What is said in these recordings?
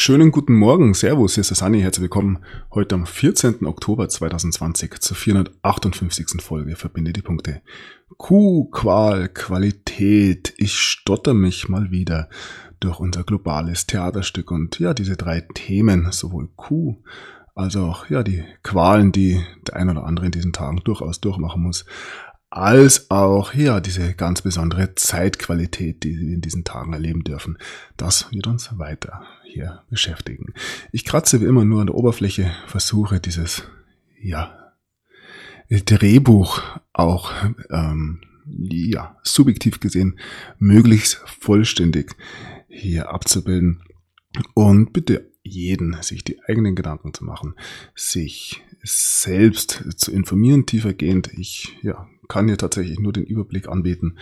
Schönen guten Morgen, Servus, hier ist der Sani, herzlich willkommen heute am 14. Oktober 2020 zur 458. Folge Verbinde die Punkte. Q, Qual, Qualität, ich stotter mich mal wieder durch unser globales Theaterstück und ja, diese drei Themen, sowohl Q als auch ja, die Qualen, die der ein oder andere in diesen Tagen durchaus durchmachen muss, als auch ja diese ganz besondere Zeitqualität, die wir in diesen Tagen erleben dürfen. Das wird uns weiter hier beschäftigen. Ich kratze wie immer nur an der Oberfläche, versuche dieses ja Drehbuch auch ähm, ja subjektiv gesehen möglichst vollständig hier abzubilden und bitte jeden, sich die eigenen Gedanken zu machen, sich selbst zu informieren, tiefergehend. Ich ja, kann hier tatsächlich nur den Überblick anbieten.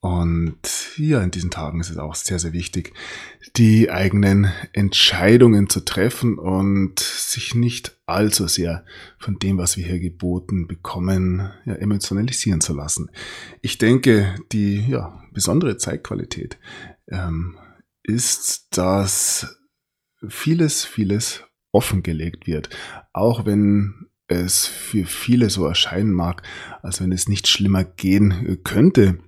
Und hier in diesen Tagen ist es auch sehr, sehr wichtig, die eigenen Entscheidungen zu treffen und sich nicht allzu sehr von dem, was wir hier geboten bekommen, ja, emotionalisieren zu lassen. Ich denke, die ja, besondere Zeitqualität ähm, ist, dass vieles, vieles offengelegt wird. Auch wenn es für viele so erscheinen mag, als wenn es nicht schlimmer gehen könnte.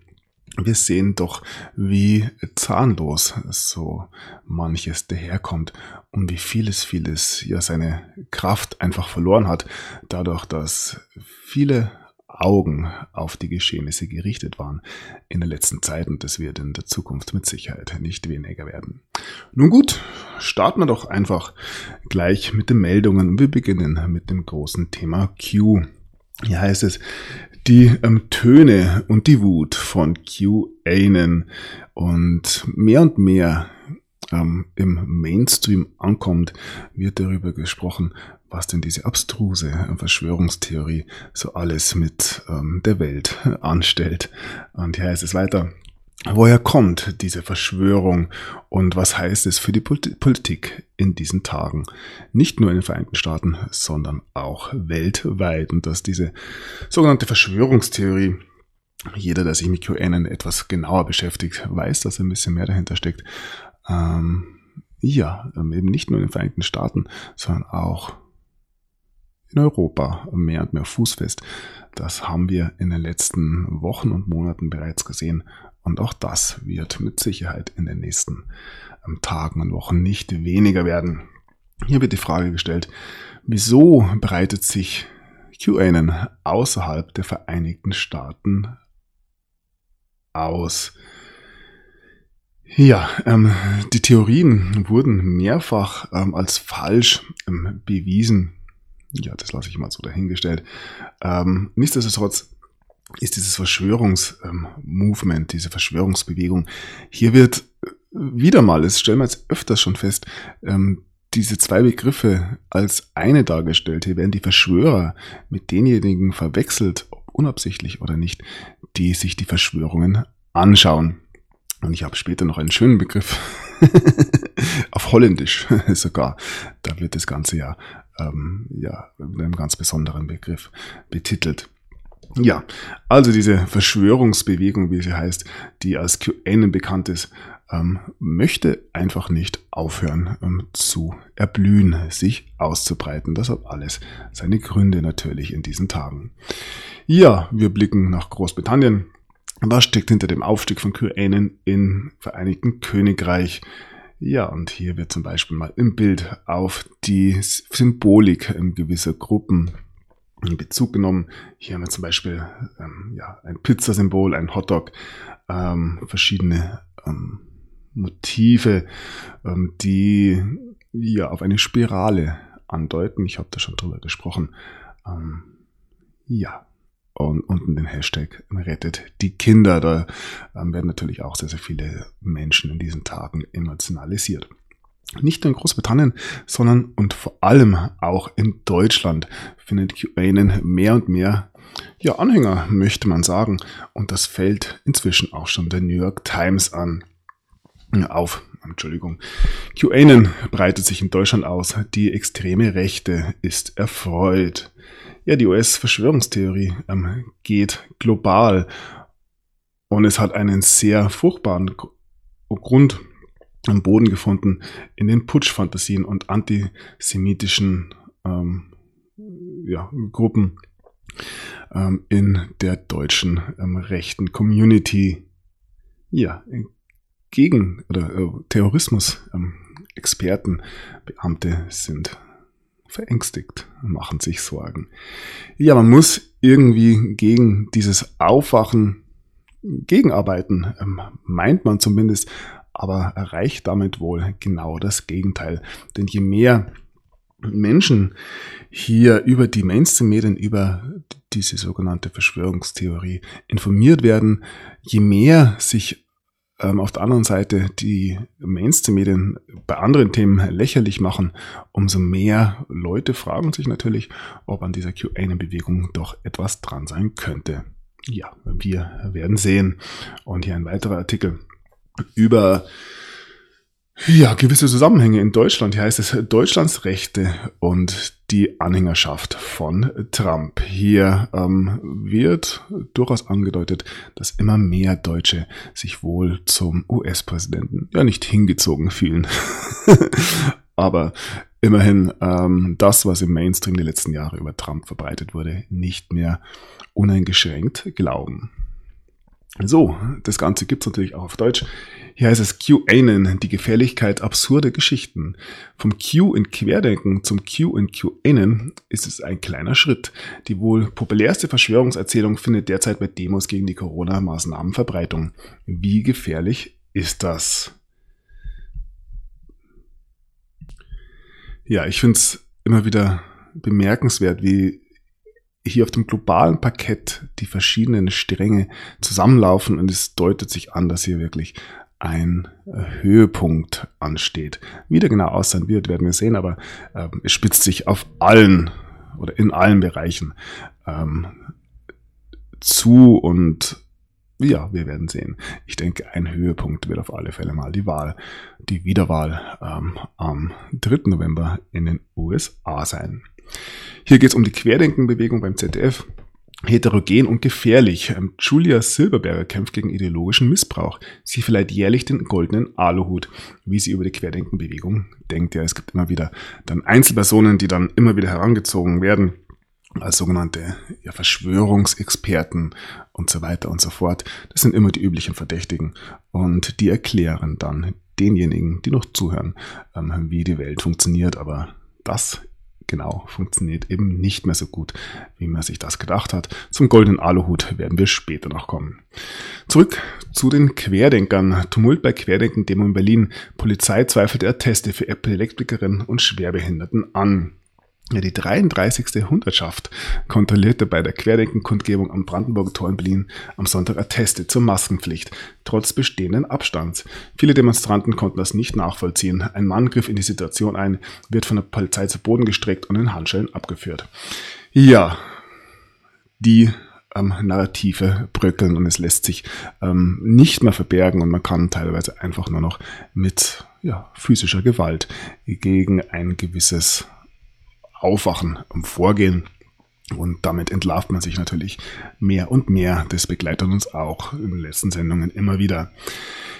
Wir sehen doch, wie zahnlos so manches daherkommt und wie vieles, vieles ja seine Kraft einfach verloren hat, dadurch, dass viele Augen auf die Geschehnisse gerichtet waren in der letzten Zeit und das wird in der Zukunft mit Sicherheit nicht weniger werden. Nun gut, starten wir doch einfach gleich mit den Meldungen. Wir beginnen mit dem großen Thema Q. Hier heißt es, die ähm, Töne und die Wut von QAnon und mehr und mehr ähm, im Mainstream ankommt, wird darüber gesprochen, was denn diese abstruse Verschwörungstheorie so alles mit ähm, der Welt anstellt. Und hier heißt es weiter. Woher kommt diese Verschwörung und was heißt es für die Politik in diesen Tagen? Nicht nur in den Vereinigten Staaten, sondern auch weltweit. Und dass diese sogenannte Verschwörungstheorie, jeder, der sich mit QAnon etwas genauer beschäftigt, weiß, dass ein bisschen mehr dahinter steckt. Ähm, ja, eben nicht nur in den Vereinigten Staaten, sondern auch in Europa mehr und mehr fußfest. Das haben wir in den letzten Wochen und Monaten bereits gesehen. Und auch das wird mit Sicherheit in den nächsten ähm, Tagen und Wochen nicht weniger werden. Hier wird die Frage gestellt, wieso breitet sich QAnon außerhalb der Vereinigten Staaten aus? Ja, ähm, die Theorien wurden mehrfach ähm, als falsch ähm, bewiesen ja, das lasse ich mal so dahingestellt. Ähm, nichtsdestotrotz ist dieses Verschwörungsmovement, ähm, diese Verschwörungsbewegung, hier wird äh, wieder mal, das stellen wir jetzt öfters schon fest, ähm, diese zwei Begriffe als eine dargestellt. Hier werden die Verschwörer mit denjenigen verwechselt, ob unabsichtlich oder nicht, die sich die Verschwörungen anschauen. Und ich habe später noch einen schönen Begriff auf Holländisch sogar. Da wird das Ganze ja ähm, ja, mit einem ganz besonderen Begriff betitelt. Ja, also diese Verschwörungsbewegung, wie sie heißt, die als QAnon bekannt ist, ähm, möchte einfach nicht aufhören ähm, zu erblühen, sich auszubreiten. Das hat alles seine Gründe natürlich in diesen Tagen. Ja, wir blicken nach Großbritannien. Was steckt hinter dem Aufstieg von QAnon im Vereinigten Königreich? Ja, und hier wird zum Beispiel mal im Bild auf die Symbolik gewisser Gruppen in Bezug genommen. Hier haben wir zum Beispiel ähm, ja, ein Pizzasymbol, ein Hotdog, ähm, verschiedene ähm, Motive, ähm, die ja auf eine Spirale andeuten. Ich habe da schon drüber gesprochen. Ähm, ja, und unten den Hashtag rettet die Kinder. Da ähm, werden natürlich auch sehr, sehr viele Menschen in diesen Tagen emotionalisiert. Nicht nur in Großbritannien, sondern und vor allem auch in Deutschland findet QAnon mehr und mehr ja, Anhänger, möchte man sagen. Und das fällt inzwischen auch schon der New York Times an. Auf, Entschuldigung. QAnon breitet sich in Deutschland aus. Die extreme Rechte ist erfreut. Ja, die US-Verschwörungstheorie ähm, geht global und es hat einen sehr furchtbaren Grund. am Boden gefunden in den Putschfantasien und antisemitischen ähm, ja, Gruppen ähm, in der deutschen ähm, rechten Community. Ja, gegen oder äh, Terrorismus ähm, Experten, Beamte sind verängstigt, machen sich Sorgen. Ja, man muss irgendwie gegen dieses Aufwachen gegenarbeiten, ähm, meint man zumindest, aber erreicht damit wohl genau das Gegenteil. Denn je mehr Menschen hier über die Mainstream-Medien, über diese sogenannte Verschwörungstheorie informiert werden, je mehr sich ähm, auf der anderen Seite die Mainstream-Medien bei anderen Themen lächerlich machen, umso mehr Leute fragen sich natürlich, ob an dieser QAnon-Bewegung doch etwas dran sein könnte. Ja, wir werden sehen. Und hier ein weiterer Artikel über ja, gewisse Zusammenhänge in Deutschland. Hier heißt es Deutschlands Rechte und die Anhängerschaft von Trump. Hier ähm, wird durchaus angedeutet, dass immer mehr Deutsche sich wohl zum US-Präsidenten ja nicht hingezogen fühlen. Aber immerhin ähm, das, was im Mainstream die letzten Jahre über Trump verbreitet wurde, nicht mehr uneingeschränkt glauben. So, das Ganze gibt's natürlich auch auf Deutsch. Hier heißt es QAnon, die Gefährlichkeit absurder Geschichten. Vom Q in Querdenken zum Q in QAnon ist es ein kleiner Schritt. Die wohl populärste Verschwörungserzählung findet derzeit bei Demos gegen die Corona-Maßnahmen Verbreitung. Wie gefährlich ist das? Ja, ich find's immer wieder bemerkenswert, wie hier auf dem globalen Parkett die verschiedenen Stränge zusammenlaufen und es deutet sich an, dass hier wirklich ein Höhepunkt ansteht. Wie der genau aussehen wird, werden wir sehen, aber ähm, es spitzt sich auf allen oder in allen Bereichen ähm, zu und ja, wir werden sehen. Ich denke, ein Höhepunkt wird auf alle Fälle mal die Wahl, die Wiederwahl ähm, am 3. November in den USA sein. Hier geht es um die Querdenkenbewegung beim ZDF. Heterogen und gefährlich. Ähm, Julia Silberberger kämpft gegen ideologischen Missbrauch. Sie verleiht jährlich den goldenen Aluhut, wie sie über die Querdenkenbewegung denkt. Ja, es gibt immer wieder dann Einzelpersonen, die dann immer wieder herangezogen werden als sogenannte ja, Verschwörungsexperten und so weiter und so fort. Das sind immer die üblichen Verdächtigen und die erklären dann denjenigen, die noch zuhören, ähm, wie die Welt funktioniert. Aber das genau funktioniert eben nicht mehr so gut, wie man sich das gedacht hat. Zum goldenen Aluhut werden wir später noch kommen. Zurück zu den Querdenkern. Tumult bei Querdenken-Demo in Berlin. Polizei zweifelt Atteste für Apple-Elektrikerin und Schwerbehinderten an. Ja, die 33. Hundertschaft kontrollierte bei der Querdenken-Kundgebung am Brandenburger Tor in Berlin am Sonntag Atteste zur Maskenpflicht, trotz bestehenden Abstands. Viele Demonstranten konnten das nicht nachvollziehen. Ein Mann griff in die Situation ein, wird von der Polizei zu Boden gestreckt und in Handschellen abgeführt. Ja, die ähm, Narrative bröckeln und es lässt sich ähm, nicht mehr verbergen und man kann teilweise einfach nur noch mit ja, physischer Gewalt gegen ein gewisses Aufwachen und Vorgehen. Und damit entlarvt man sich natürlich mehr und mehr. Das begleitet uns auch in den letzten Sendungen immer wieder.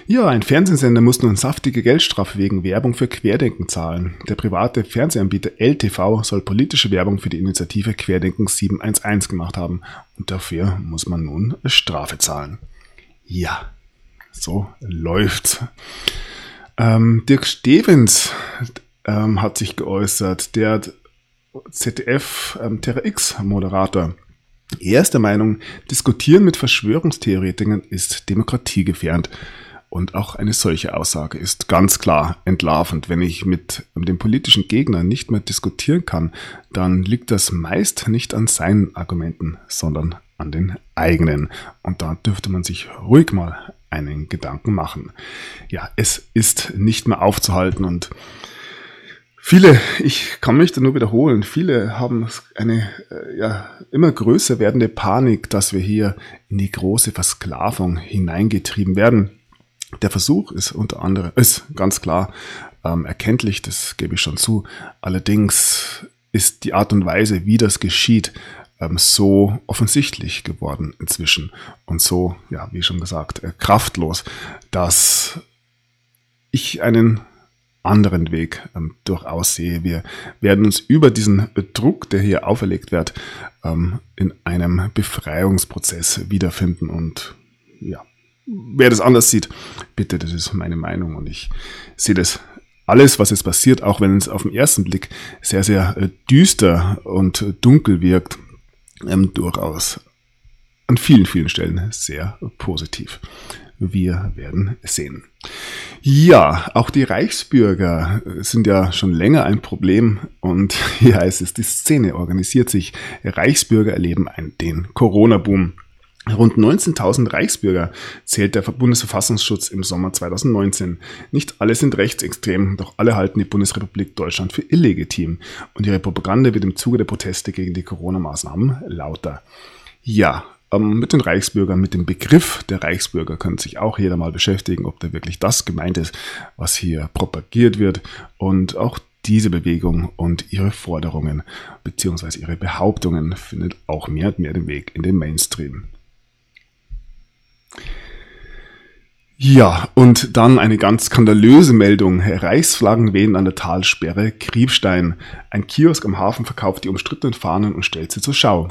Ja, ein Fernsehsender muss nun saftige Geldstrafe wegen Werbung für Querdenken zahlen. Der private Fernsehanbieter LTV soll politische Werbung für die Initiative Querdenken 711 gemacht haben. Und dafür muss man nun Strafe zahlen. Ja, so läuft's. Ähm, Dirk Stevens ähm, hat sich geäußert. Der hat ZDF ähm, Terra X Moderator. Er ist der Meinung, diskutieren mit Verschwörungstheoretikern ist demokratiegefährdend. Und auch eine solche Aussage ist ganz klar entlarvend. Wenn ich mit dem politischen Gegner nicht mehr diskutieren kann, dann liegt das meist nicht an seinen Argumenten, sondern an den eigenen. Und da dürfte man sich ruhig mal einen Gedanken machen. Ja, es ist nicht mehr aufzuhalten und Viele, ich kann mich da nur wiederholen, viele haben eine äh, ja, immer größer werdende Panik, dass wir hier in die große Versklavung hineingetrieben werden. Der Versuch ist unter anderem, ist ganz klar ähm, erkenntlich, das gebe ich schon zu. Allerdings ist die Art und Weise, wie das geschieht, ähm, so offensichtlich geworden inzwischen und so, ja, wie schon gesagt, äh, kraftlos, dass ich einen anderen Weg ähm, durchaus sehe. Wir werden uns über diesen Druck, der hier auferlegt wird, ähm, in einem Befreiungsprozess wiederfinden. Und ja, wer das anders sieht, bitte, das ist meine Meinung. Und ich sehe das alles, was jetzt passiert, auch wenn es auf den ersten Blick sehr, sehr äh, düster und dunkel wirkt, ähm, durchaus an vielen, vielen Stellen sehr positiv. Wir werden sehen. Ja, auch die Reichsbürger sind ja schon länger ein Problem und hier heißt es, die Szene organisiert sich. Reichsbürger erleben den Corona-Boom. Rund 19.000 Reichsbürger zählt der Bundesverfassungsschutz im Sommer 2019. Nicht alle sind rechtsextrem, doch alle halten die Bundesrepublik Deutschland für illegitim und ihre Propaganda wird im Zuge der Proteste gegen die Corona-Maßnahmen lauter. Ja, ähm, mit den Reichsbürgern, mit dem Begriff der Reichsbürger könnte sich auch jeder mal beschäftigen, ob da wirklich das gemeint ist, was hier propagiert wird. Und auch diese Bewegung und ihre Forderungen bzw. ihre Behauptungen findet auch mehr und mehr den Weg in den Mainstream. Ja, und dann eine ganz skandalöse Meldung. Reichsflaggen wehen an der Talsperre Kriebstein. Ein Kiosk am Hafen verkauft die umstrittenen Fahnen und stellt sie zur Schau.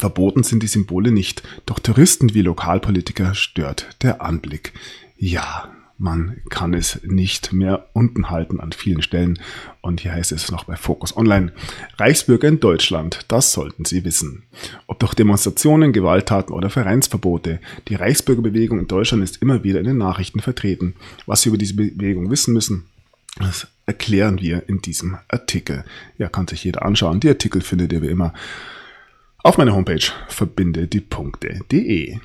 Verboten sind die Symbole nicht, doch Touristen wie Lokalpolitiker stört der Anblick. Ja, man kann es nicht mehr unten halten an vielen Stellen. Und hier heißt es noch bei Focus Online. Reichsbürger in Deutschland, das sollten Sie wissen. Ob durch Demonstrationen, Gewalttaten oder Vereinsverbote, die Reichsbürgerbewegung in Deutschland ist immer wieder in den Nachrichten vertreten. Was Sie über diese Bewegung wissen müssen, das erklären wir in diesem Artikel. Ja, kann sich jeder anschauen. Die Artikel findet ihr wie immer auf meiner Homepage verbinde die Punkte.de.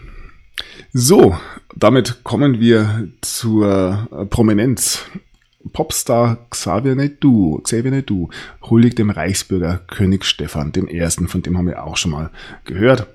So, damit kommen wir zur äh, Prominenz. Popstar Xavier Naidoo, Xavier Naidoo huldigt dem Reichsbürger König Stefan I., von dem haben wir auch schon mal gehört.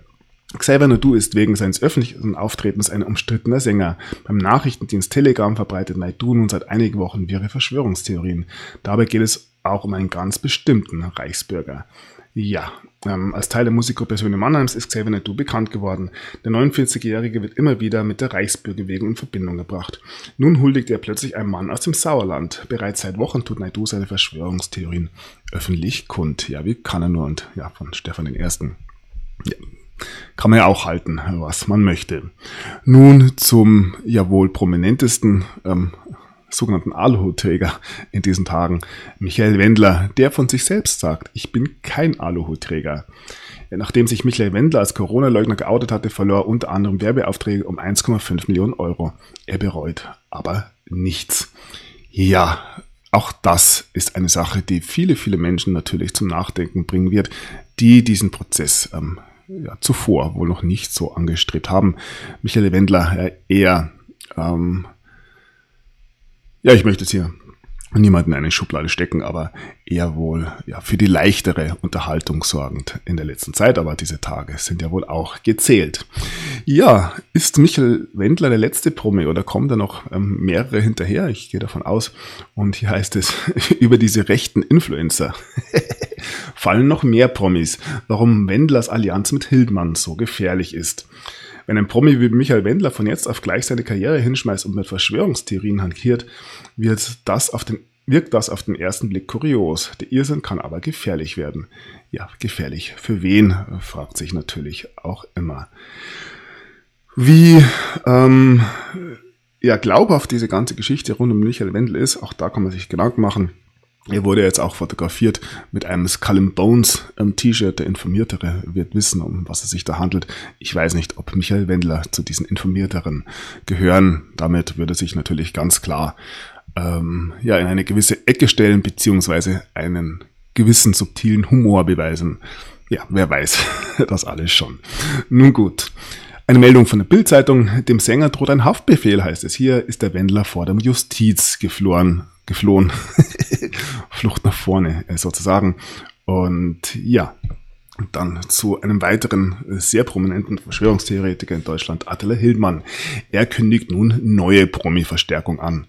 Xavier Naidoo ist wegen seines öffentlichen Auftretens ein umstrittener Sänger. Beim Nachrichtendienst Telegram verbreitet Naidoo nun seit einigen Wochen wirre Verschwörungstheorien. Dabei geht es auch um einen ganz bestimmten Reichsbürger. Ja, ähm, als Teil der Musikgruppe Söhne Mannheims ist Xavier Naidoo bekannt geworden. Der 49-Jährige wird immer wieder mit der Reichsbürgerbewegung in Verbindung gebracht. Nun huldigt er plötzlich einem Mann aus dem Sauerland. Bereits seit Wochen tut Naidoo seine Verschwörungstheorien öffentlich kund. Ja, wie kann er nur? Und ja, von Stefan I. Ja, kann man ja auch halten, was man möchte. Nun zum ja wohl prominentesten ähm, sogenannten Aluhutträger in diesen Tagen, Michael Wendler, der von sich selbst sagt, ich bin kein Aluhutträger. Nachdem sich Michael Wendler als Corona-Leugner geoutet hatte, verlor er unter anderem Werbeaufträge um 1,5 Millionen Euro. Er bereut aber nichts. Ja, auch das ist eine Sache, die viele, viele Menschen natürlich zum Nachdenken bringen wird, die diesen Prozess ähm, ja, zuvor wohl noch nicht so angestrebt haben. Michael Wendler äh, eher ähm, ja, ich möchte jetzt hier niemanden in eine Schublade stecken, aber eher wohl ja, für die leichtere Unterhaltung sorgend in der letzten Zeit. Aber diese Tage sind ja wohl auch gezählt. Ja, ist Michael Wendler der letzte Promi oder kommen da noch ähm, mehrere hinterher? Ich gehe davon aus. Und hier heißt es über diese rechten Influencer. Fallen noch mehr Promis, warum Wendlers Allianz mit Hildmann so gefährlich ist. Wenn ein Promi wie Michael Wendler von jetzt auf gleich seine Karriere hinschmeißt und mit Verschwörungstheorien hantiert, wird das auf den, wirkt das auf den ersten Blick kurios. Der Irrsinn kann aber gefährlich werden. Ja, gefährlich. Für wen, fragt sich natürlich auch immer. Wie ähm, ja, glaubhaft diese ganze Geschichte rund um Michael Wendler ist, auch da kann man sich Gedanken machen. Er wurde jetzt auch fotografiert mit einem Skull and Bones ähm, T-Shirt. Der Informiertere wird wissen, um was es sich da handelt. Ich weiß nicht, ob Michael Wendler zu diesen Informierteren gehören. Damit würde sich natürlich ganz klar ähm, ja in eine gewisse Ecke stellen beziehungsweise einen gewissen subtilen Humor beweisen. Ja, wer weiß das alles schon. Nun gut. Eine Meldung von der Bildzeitung. Dem Sänger droht ein Haftbefehl, heißt es. Hier ist der Wendler vor der Justiz geflohen geflohen. Flucht nach vorne äh, sozusagen. Und ja, dann zu einem weiteren äh, sehr prominenten Verschwörungstheoretiker in Deutschland, Attila Hildmann. Er kündigt nun neue Promi-Verstärkung an.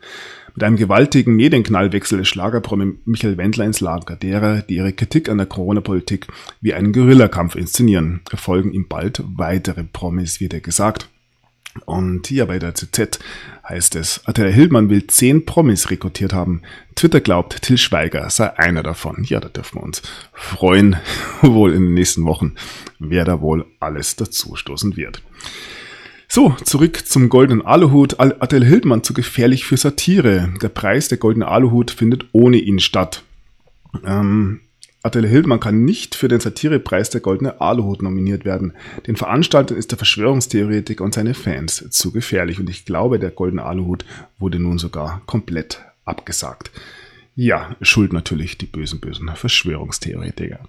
Mit einem gewaltigen Medienknall wechselt Schlagerpromi Michael Wendler ins Lager derer, die ihre Kritik an der Corona-Politik wie einen Guerillakampf inszenieren. Folgen ihm bald weitere Promis, wird er gesagt. Und hier bei der CZ heißt es, Attila Hildmann will zehn Promis rekrutiert haben. Twitter glaubt, Till Schweiger sei einer davon. Ja, da dürfen wir uns freuen, wohl in den nächsten Wochen, wer da wohl alles dazustoßen wird. So, zurück zum goldenen Aluhut. Attila Hildmann zu gefährlich für Satire. Der Preis der goldene Aluhut findet ohne ihn statt. Ähm, Attila Hildmann kann nicht für den Satirepreis der Goldene Aluhut nominiert werden. Den Veranstaltern ist der Verschwörungstheoretiker und seine Fans zu gefährlich und ich glaube, der Goldene Aluhut wurde nun sogar komplett abgesagt. Ja, schuld natürlich die bösen, bösen Verschwörungstheoretiker.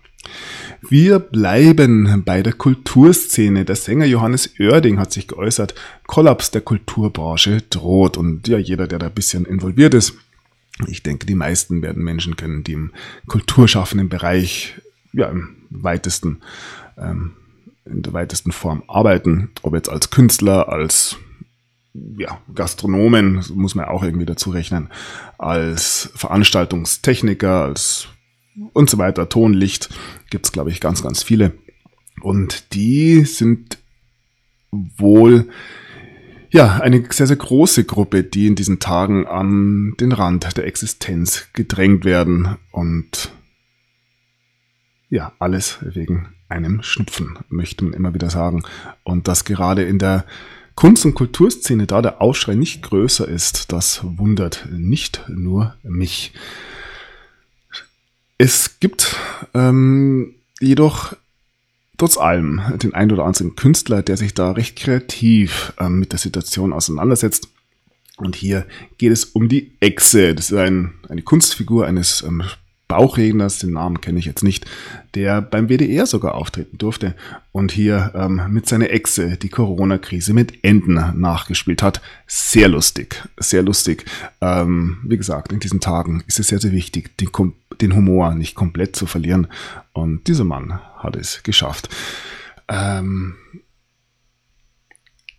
Wir bleiben bei der Kulturszene. Der Sänger Johannes Oerding hat sich geäußert, Kollaps der Kulturbranche droht. Und ja, jeder, der da ein bisschen involviert ist, ich denke, die meisten werden Menschen kennen, die im kulturschaffenden Bereich ja, im weitesten, ähm, in der weitesten Form arbeiten, ob jetzt als Künstler, als ja, Gastronomen, muss man auch irgendwie dazu rechnen, als Veranstaltungstechniker, als und so weiter, Tonlicht, gibt's glaube ich, ganz, ganz viele. Und die sind wohl ja, eine sehr, sehr große Gruppe, die in diesen Tagen an den Rand der Existenz gedrängt werden und ja, alles wegen einem Schnupfen, möchte man immer wieder sagen. Und dass gerade in der Kunst- und Kulturszene da der Aufschrei nicht größer ist, das wundert nicht nur mich. Es gibt ähm, jedoch trotz allem den ein oder anderen Künstler, der sich da recht kreativ ähm, mit der Situation auseinandersetzt. Und hier geht es um die Echse. Das ist ein, eine Kunstfigur eines ähm, Bauchredners, den Namen kenne ich jetzt nicht, der beim WDR sogar auftreten durfte und hier ähm, mit seiner Echse die Corona-Krise mit Enden nachgespielt hat. Sehr lustig, sehr lustig. Ähm, wie gesagt, in diesen Tagen ist es sehr, sehr wichtig, den, den Humor nicht komplett zu verlieren. Und dieser Mann hat es geschafft. Ähm,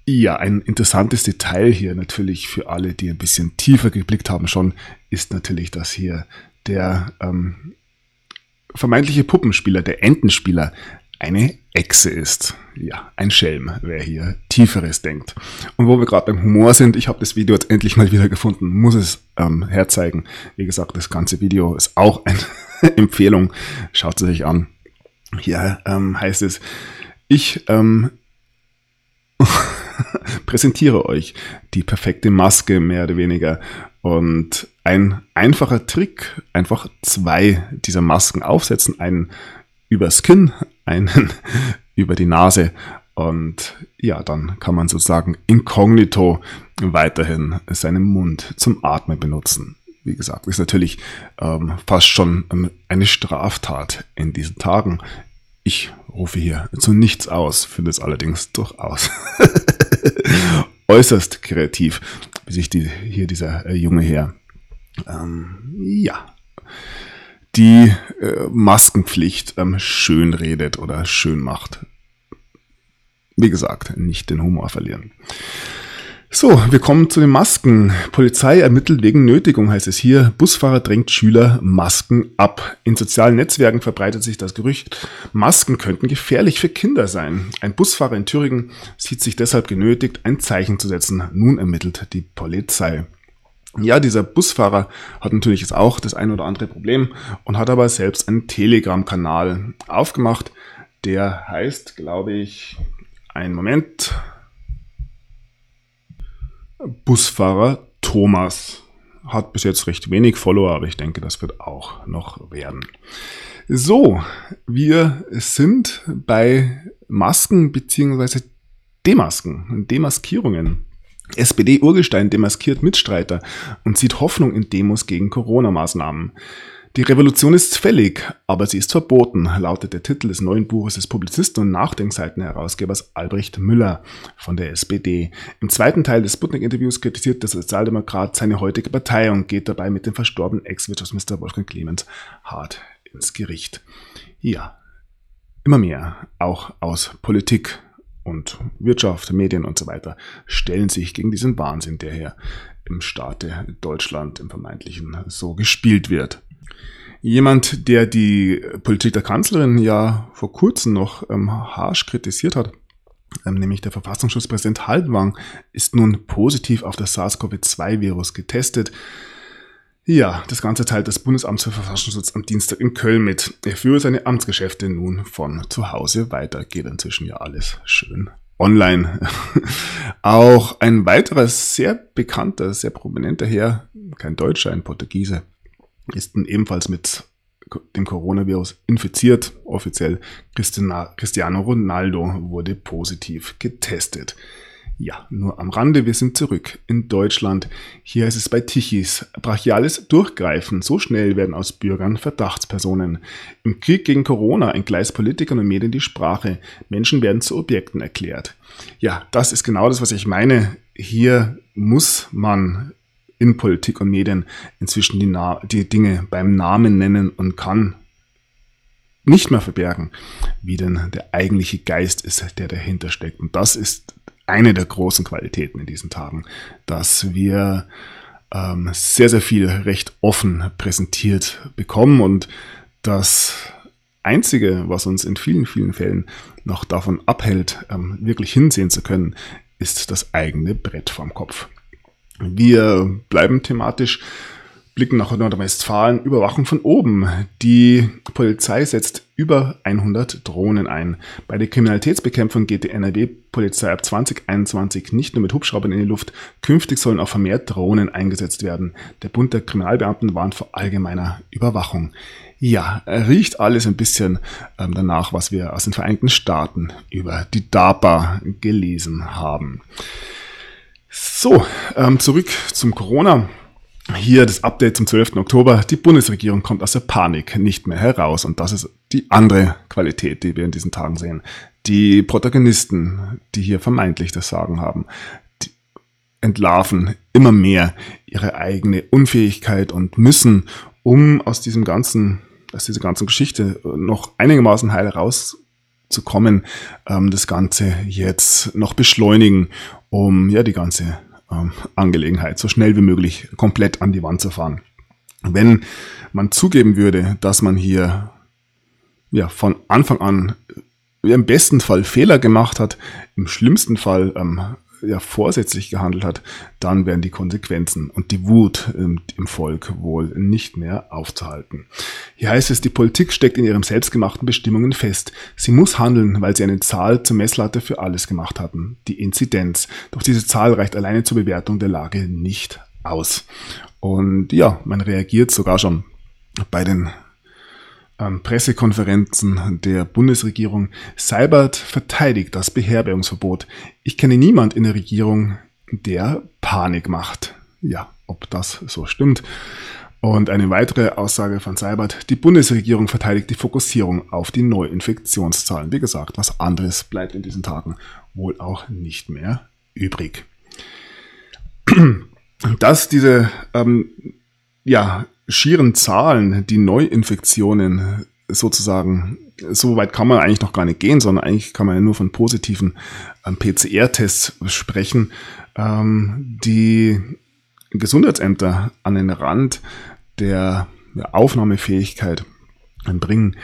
ja, ein interessantes Detail hier natürlich für alle, die ein bisschen tiefer geblickt haben schon, ist natürlich, dass hier der ähm, vermeintliche Puppenspieler, der Entenspieler, eine Echse ist. Ja, ein Schelm, wer hier Tieferes denkt. Und wo wir gerade beim Humor sind, ich habe das Video jetzt endlich mal wieder gefunden, muss es ähm, herzeigen. Wie gesagt, das ganze Video ist auch eine Empfehlung. Schaut es euch an. Hier ähm, heißt es, ich ähm, präsentiere euch die perfekte Maske, mehr oder weniger. Und ein einfacher Trick, einfach zwei dieser Masken aufsetzen, einen übers Kinn, einen über die Nase. Und ja, dann kann man sozusagen inkognito weiterhin seinen Mund zum Atmen benutzen. Wie gesagt, ist natürlich ähm, fast schon eine Straftat in diesen Tagen. Ich rufe hier zu nichts aus, finde es allerdings durchaus äußerst kreativ, wie sich die, hier dieser äh, junge Herr, ähm, ja, die äh, Maskenpflicht ähm, schön redet oder schön macht. Wie gesagt, nicht den Humor verlieren. So, wir kommen zu den Masken. Polizei ermittelt wegen Nötigung, heißt es hier. Busfahrer drängt Schüler Masken ab. In sozialen Netzwerken verbreitet sich das Gerücht, Masken könnten gefährlich für Kinder sein. Ein Busfahrer in Thüringen sieht sich deshalb genötigt, ein Zeichen zu setzen. Nun ermittelt die Polizei. Ja, dieser Busfahrer hat natürlich jetzt auch das ein oder andere Problem und hat aber selbst einen Telegram-Kanal aufgemacht. Der heißt, glaube ich, ein Moment, Busfahrer Thomas hat bis jetzt recht wenig Follower, aber ich denke, das wird auch noch werden. So, wir sind bei Masken beziehungsweise Demasken, Demaskierungen. SPD-Urgestein demaskiert Mitstreiter und sieht Hoffnung in Demos gegen Corona-Maßnahmen. Die Revolution ist fällig, aber sie ist verboten, lautet der Titel des neuen Buches des Publizisten und Nachdenkseiten-Herausgebers Albrecht Müller von der SPD. Im zweiten Teil des Sputnik-Interviews kritisiert der Sozialdemokrat seine heutige Partei und geht dabei mit dem verstorbenen Ex-Wirtschaftsminister Wolfgang Clemens hart ins Gericht. Ja, immer mehr, auch aus Politik und Wirtschaft, Medien und so weiter, stellen sich gegen diesen Wahnsinn, der hier im Staate Deutschland im Vermeintlichen so gespielt wird. Jemand, der die Politik der Kanzlerin ja vor kurzem noch ähm, harsch kritisiert hat, ähm, nämlich der Verfassungsschutzpräsident Halbwang, ist nun positiv auf das SARS-CoV-2-Virus getestet. Ja, das Ganze teilt das Bundesamt für Verfassungsschutz am Dienstag in Köln mit. Er führe seine Amtsgeschäfte nun von zu Hause weiter. Geht inzwischen ja alles schön online. Auch ein weiterer sehr bekannter, sehr prominenter Herr, kein Deutscher, ein Portugiese, ist ebenfalls mit dem Coronavirus infiziert. Offiziell Cristiano Ronaldo wurde positiv getestet. Ja, nur am Rande, wir sind zurück in Deutschland. Hier ist es bei Tichys. Brachiales Durchgreifen. So schnell werden aus Bürgern Verdachtspersonen. Im Krieg gegen Corona entgleist Politikern und Medien die Sprache. Menschen werden zu Objekten erklärt. Ja, das ist genau das, was ich meine. Hier muss man in Politik und Medien inzwischen die, Na die Dinge beim Namen nennen und kann nicht mehr verbergen, wie denn der eigentliche Geist ist, der dahinter steckt. Und das ist eine der großen Qualitäten in diesen Tagen, dass wir ähm, sehr, sehr viel recht offen präsentiert bekommen und das Einzige, was uns in vielen, vielen Fällen noch davon abhält, ähm, wirklich hinsehen zu können, ist das eigene Brett vorm Kopf. Wir bleiben thematisch blicken nach Nordrhein-Westfalen, Überwachung von oben. Die Polizei setzt über 100 Drohnen ein. Bei der Kriminalitätsbekämpfung geht die NRW-Polizei ab 2021 nicht nur mit Hubschraubern in die Luft, künftig sollen auch vermehrt Drohnen eingesetzt werden. Der Bund der Kriminalbeamten warnt vor allgemeiner Überwachung. Ja, riecht alles ein bisschen ähm, danach, was wir aus den Vereinigten Staaten über die DARPA gelesen haben. So, ähm, zurück zum Corona. Hier das Update zum 12. Oktober. Die Bundesregierung kommt aus der Panik nicht mehr heraus. Und das ist die andere Qualität, die wir in diesen Tagen sehen. Die Protagonisten, die hier vermeintlich das Sagen haben, entlarven immer mehr ihre eigene Unfähigkeit und müssen, um aus diesem ganzen, aus dieser ganzen Geschichte noch einigermaßen heil rauszukommen, ähm, das Ganze jetzt noch beschleunigen, um ja die ganze ähm, Angelegenheit, so schnell wie möglich komplett an die Wand zu fahren. Wenn man zugeben würde, dass man hier ja, von Anfang an im besten Fall Fehler gemacht hat, im schlimmsten Fall ähm, ja, vorsätzlich gehandelt hat, dann wären die Konsequenzen und die Wut im, im, Volk wohl nicht mehr aufzuhalten. Hier heißt es, die Politik steckt in ihren selbstgemachten Bestimmungen fest. Sie muss handeln, weil sie eine Zahl zur Messlatte für alles gemacht hatten, die Inzidenz. Doch diese Zahl reicht alleine zur Bewertung der Lage nicht aus. Und ja, man reagiert sogar schon bei den ähm, Pressekonferenzen der Bundesregierung. Seibert verteidigt das Beherbergungsverbot. Ich kenne niemand in der Regierung, der Panik macht. Ja, ob das so stimmt. Und eine weitere Aussage von Seibert, die Bundesregierung verteidigt die Fokussierung auf die Neuinfektionszahlen. Wie gesagt, was anderes bleibt in diesen Tagen wohl auch nicht mehr übrig. Dass diese ähm, ja, schieren Zahlen, die Neuinfektionen sozusagen, so weit kann man eigentlich noch gar nicht gehen, sondern eigentlich kann man ja nur von positiven ähm, PCR-Tests sprechen, ähm, die Gesundheitsämter an den Rand der Aufnahmefähigkeit bringen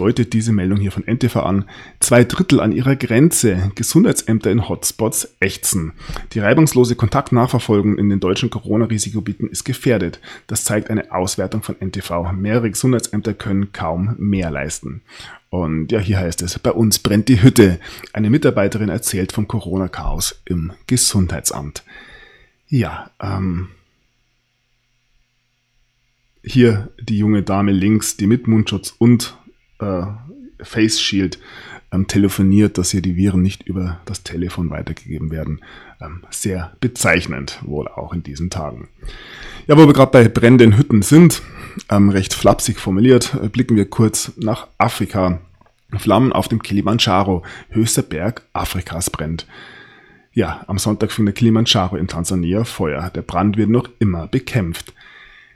deutet diese Meldung hier von NTV an. Zwei Drittel an ihrer Grenze. Gesundheitsämter in Hotspots ächzen. Die reibungslose Kontaktnachverfolgung in den deutschen Corona-Risikogebieten ist gefährdet. Das zeigt eine Auswertung von NTV. Mehrere Gesundheitsämter können kaum mehr leisten. Und ja, hier heißt es, bei uns brennt die Hütte. Eine Mitarbeiterin erzählt vom Corona-Chaos im Gesundheitsamt. Ja, ähm, hier die junge Dame links, die mit Mundschutz und äh, Face Shield ähm, telefoniert, dass hier die Viren nicht über das Telefon weitergegeben werden. Ähm, sehr bezeichnend, wohl auch in diesen Tagen. Ja, wo wir gerade bei brennenden Hütten sind, ähm, recht flapsig formuliert, äh, blicken wir kurz nach Afrika. Flammen auf dem Kilimanjaro, höchster Berg Afrikas brennt. Ja, am Sonntag fing der Kilimanjaro in Tansania Feuer. Der Brand wird noch immer bekämpft.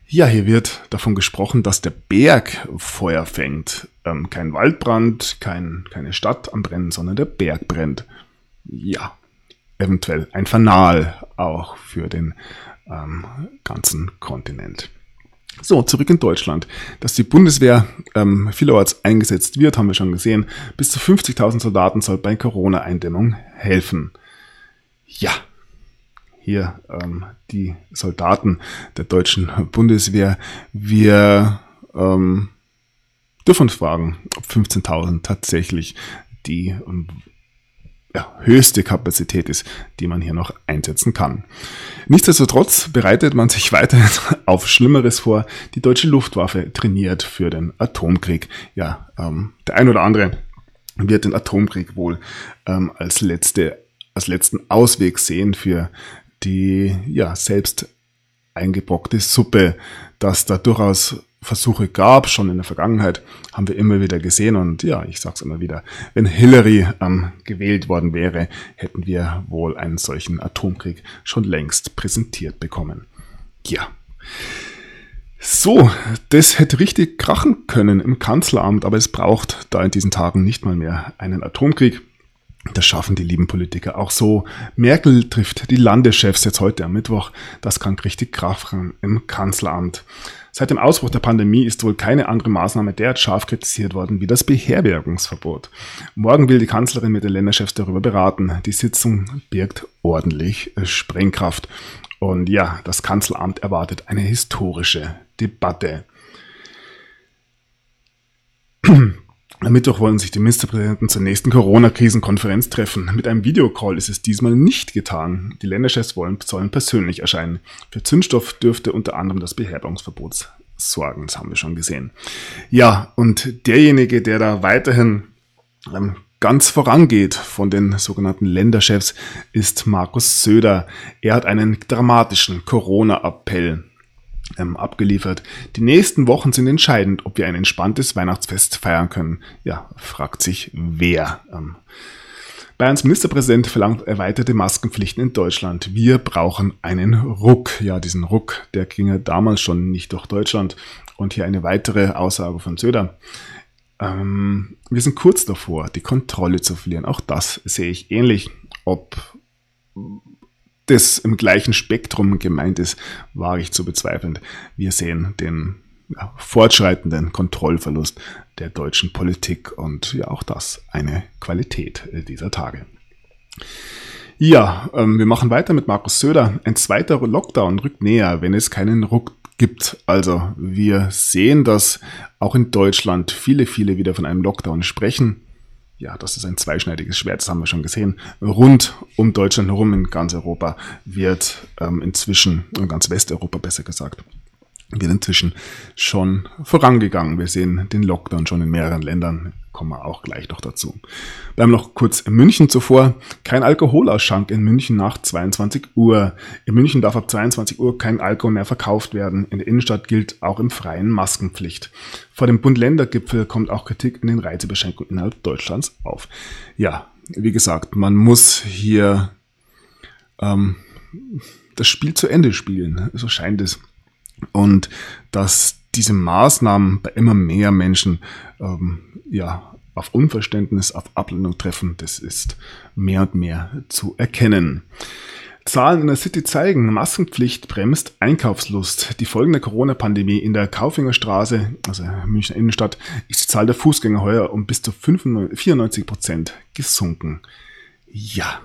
Ja, hier wird davon gesprochen, dass der Berg Feuer fängt. Ähm, kein Waldbrand, kein, keine Stadt am Brennen, sondern der Berg brennt. Ja, eventuell ein Fanal auch für den ähm, ganzen Kontinent. So, zurück in Deutschland. Dass die Bundeswehr ähm, vielerorts eingesetzt wird, haben wir schon gesehen. Bis zu 50.000 Soldaten soll bei Corona-Eindämmung helfen. Ja, hier ähm, die Soldaten der deutschen Bundeswehr. Wir ähm, dürfen uns fragen, ob 15.000 tatsächlich die ähm, ja, höchste Kapazität ist, die man hier noch einsetzen kann. Nichtsdestotrotz bereitet man sich weiterhin auf Schlimmeres vor. Die deutsche Luftwaffe trainiert für den Atomkrieg. Ja, ähm, der ein oder andere wird den Atomkrieg wohl ähm, als letzte, als letzten Ausweg sehen für die ja selbst eingebrockte Suppe, dass da durchaus Versuche gab, schon in der Vergangenheit, haben wir immer wieder gesehen. Und ja, ich sage es immer wieder, wenn Hillary ähm, gewählt worden wäre, hätten wir wohl einen solchen Atomkrieg schon längst präsentiert bekommen. Ja. So, das hätte richtig krachen können im Kanzleramt, aber es braucht da in diesen Tagen nicht mal mehr einen Atomkrieg. Das schaffen die lieben Politiker auch so. Merkel trifft die Landeschefs jetzt heute am Mittwoch. Das kann richtig krachen im Kanzleramt. Seit dem Ausbruch der Pandemie ist wohl keine andere Maßnahme derart scharf kritisiert worden wie das Beherbergungsverbot. Morgen will die Kanzlerin mit den Länderchefs darüber beraten. Die Sitzung birgt ordentlich Sprengkraft. Und ja, das Kanzleramt erwartet eine historische Debatte. Am Mittwoch wollen sich die Ministerpräsidenten zur nächsten Corona-Krisenkonferenz treffen. Mit einem Videocall ist es diesmal nicht getan. Die Länderchefs wollen, sollen persönlich erscheinen. Für Zündstoff dürfte unter anderem das Beherbergungsverbot sorgen. Das haben wir schon gesehen. Ja, und derjenige, der da weiterhin ähm, ganz vorangeht von den sogenannten Länderchefs, ist Markus Söder. Er hat einen dramatischen Corona-Appell ähm, abgeliefert. Die nächsten Wochen sind entscheidend, ob wir ein entspanntes Weihnachtsfest feiern können. Ja, fragt sich wer. Ähm, Bayerns Ministerpräsident verlangt erweiterte Maskenpflichten in Deutschland. Wir brauchen einen Ruck. Ja, diesen Ruck, der ging ja damals schon nicht durch Deutschland. Und hier eine weitere Aussage von Söder. Ähm, wir sind kurz davor, die Kontrolle zu verlieren. Auch das sehe ich ähnlich. Ob das im gleichen Spektrum gemeint ist, wage ich zu bezweifeln. Wir sehen den ja, fortschreitenden Kontrollverlust der deutschen Politik und ja auch das eine Qualität äh, dieser Tage. Ja, ähm, wir machen weiter mit Markus Söder. Ein zweiter Lockdown rückt näher, wenn es keinen Ruck gibt. Also wir sehen, dass auch in Deutschland viele, viele wieder von einem Lockdown sprechen ja, das ist ein zweischneidiges Schwert, das haben wir schon gesehen. Rund um Deutschland herum in ganz Europa wird ähm, inzwischen, in ganz Westeuropa besser gesagt, wird inzwischen schon vorangegangen. Wir sehen den Lockdown schon in mehreren Ländern kommen wir auch gleich noch dazu. Bleiben noch kurz in München zuvor. Kein Alkoholausschank in München nach 22 Uhr. In München darf ab 22 Uhr kein Alkohol mehr verkauft werden. In der Innenstadt gilt auch im Freien Maskenpflicht. Vor dem Bund-Länder-Gipfel kommt auch Kritik in den Reisebeschränkungen innerhalb Deutschlands auf. Ja, wie gesagt, man muss hier ähm, das Spiel zu Ende spielen. So scheint es. Und dass diese Maßnahmen bei immer mehr Menschen ähm, ja, auf Unverständnis, auf Ablehnung treffen, das ist mehr und mehr zu erkennen. Zahlen in der City zeigen, Maskenpflicht bremst Einkaufslust. Die Folgen der Corona-Pandemie in der Kaufingerstraße, also Münchner Innenstadt, ist die Zahl der Fußgänger heuer um bis zu 94 Prozent gesunken. Ja,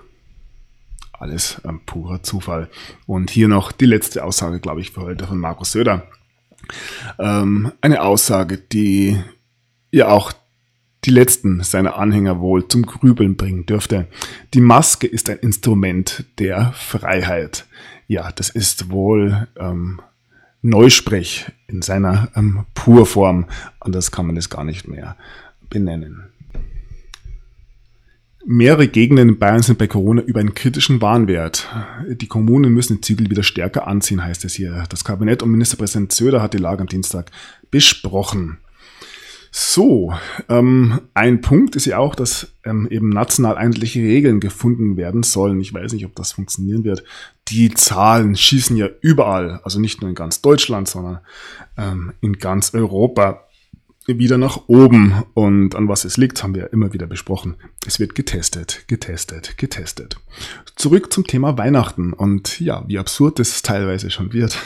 alles ein purer Zufall. Und hier noch die letzte Aussage, glaube ich, für heute von Markus Söder. Ähm, eine Aussage, die ja auch die letzten seiner Anhänger wohl zum Grübeln bringen dürfte. Die Maske ist ein Instrument der Freiheit. Ja, das ist wohl ähm, Neusprech in seiner ähm, Purform. Anders kann man es gar nicht mehr benennen. Mehrere Gegenden in Bayern sind bei Corona über einen kritischen Warnwert. Die Kommunen müssen die Zügel wieder stärker anziehen, heißt es hier. Das Kabinett und Ministerpräsident Söder hat die Lage am Dienstag besprochen. So, ähm, ein Punkt ist ja auch, dass ähm, eben national einheitliche Regeln gefunden werden sollen. Ich weiß nicht, ob das funktionieren wird. Die Zahlen schießen ja überall, also nicht nur in ganz Deutschland, sondern ähm, in ganz Europa wieder nach oben. Und an was es liegt, haben wir immer wieder besprochen. Es wird getestet, getestet, getestet. Zurück zum Thema Weihnachten und ja, wie absurd es teilweise schon wird.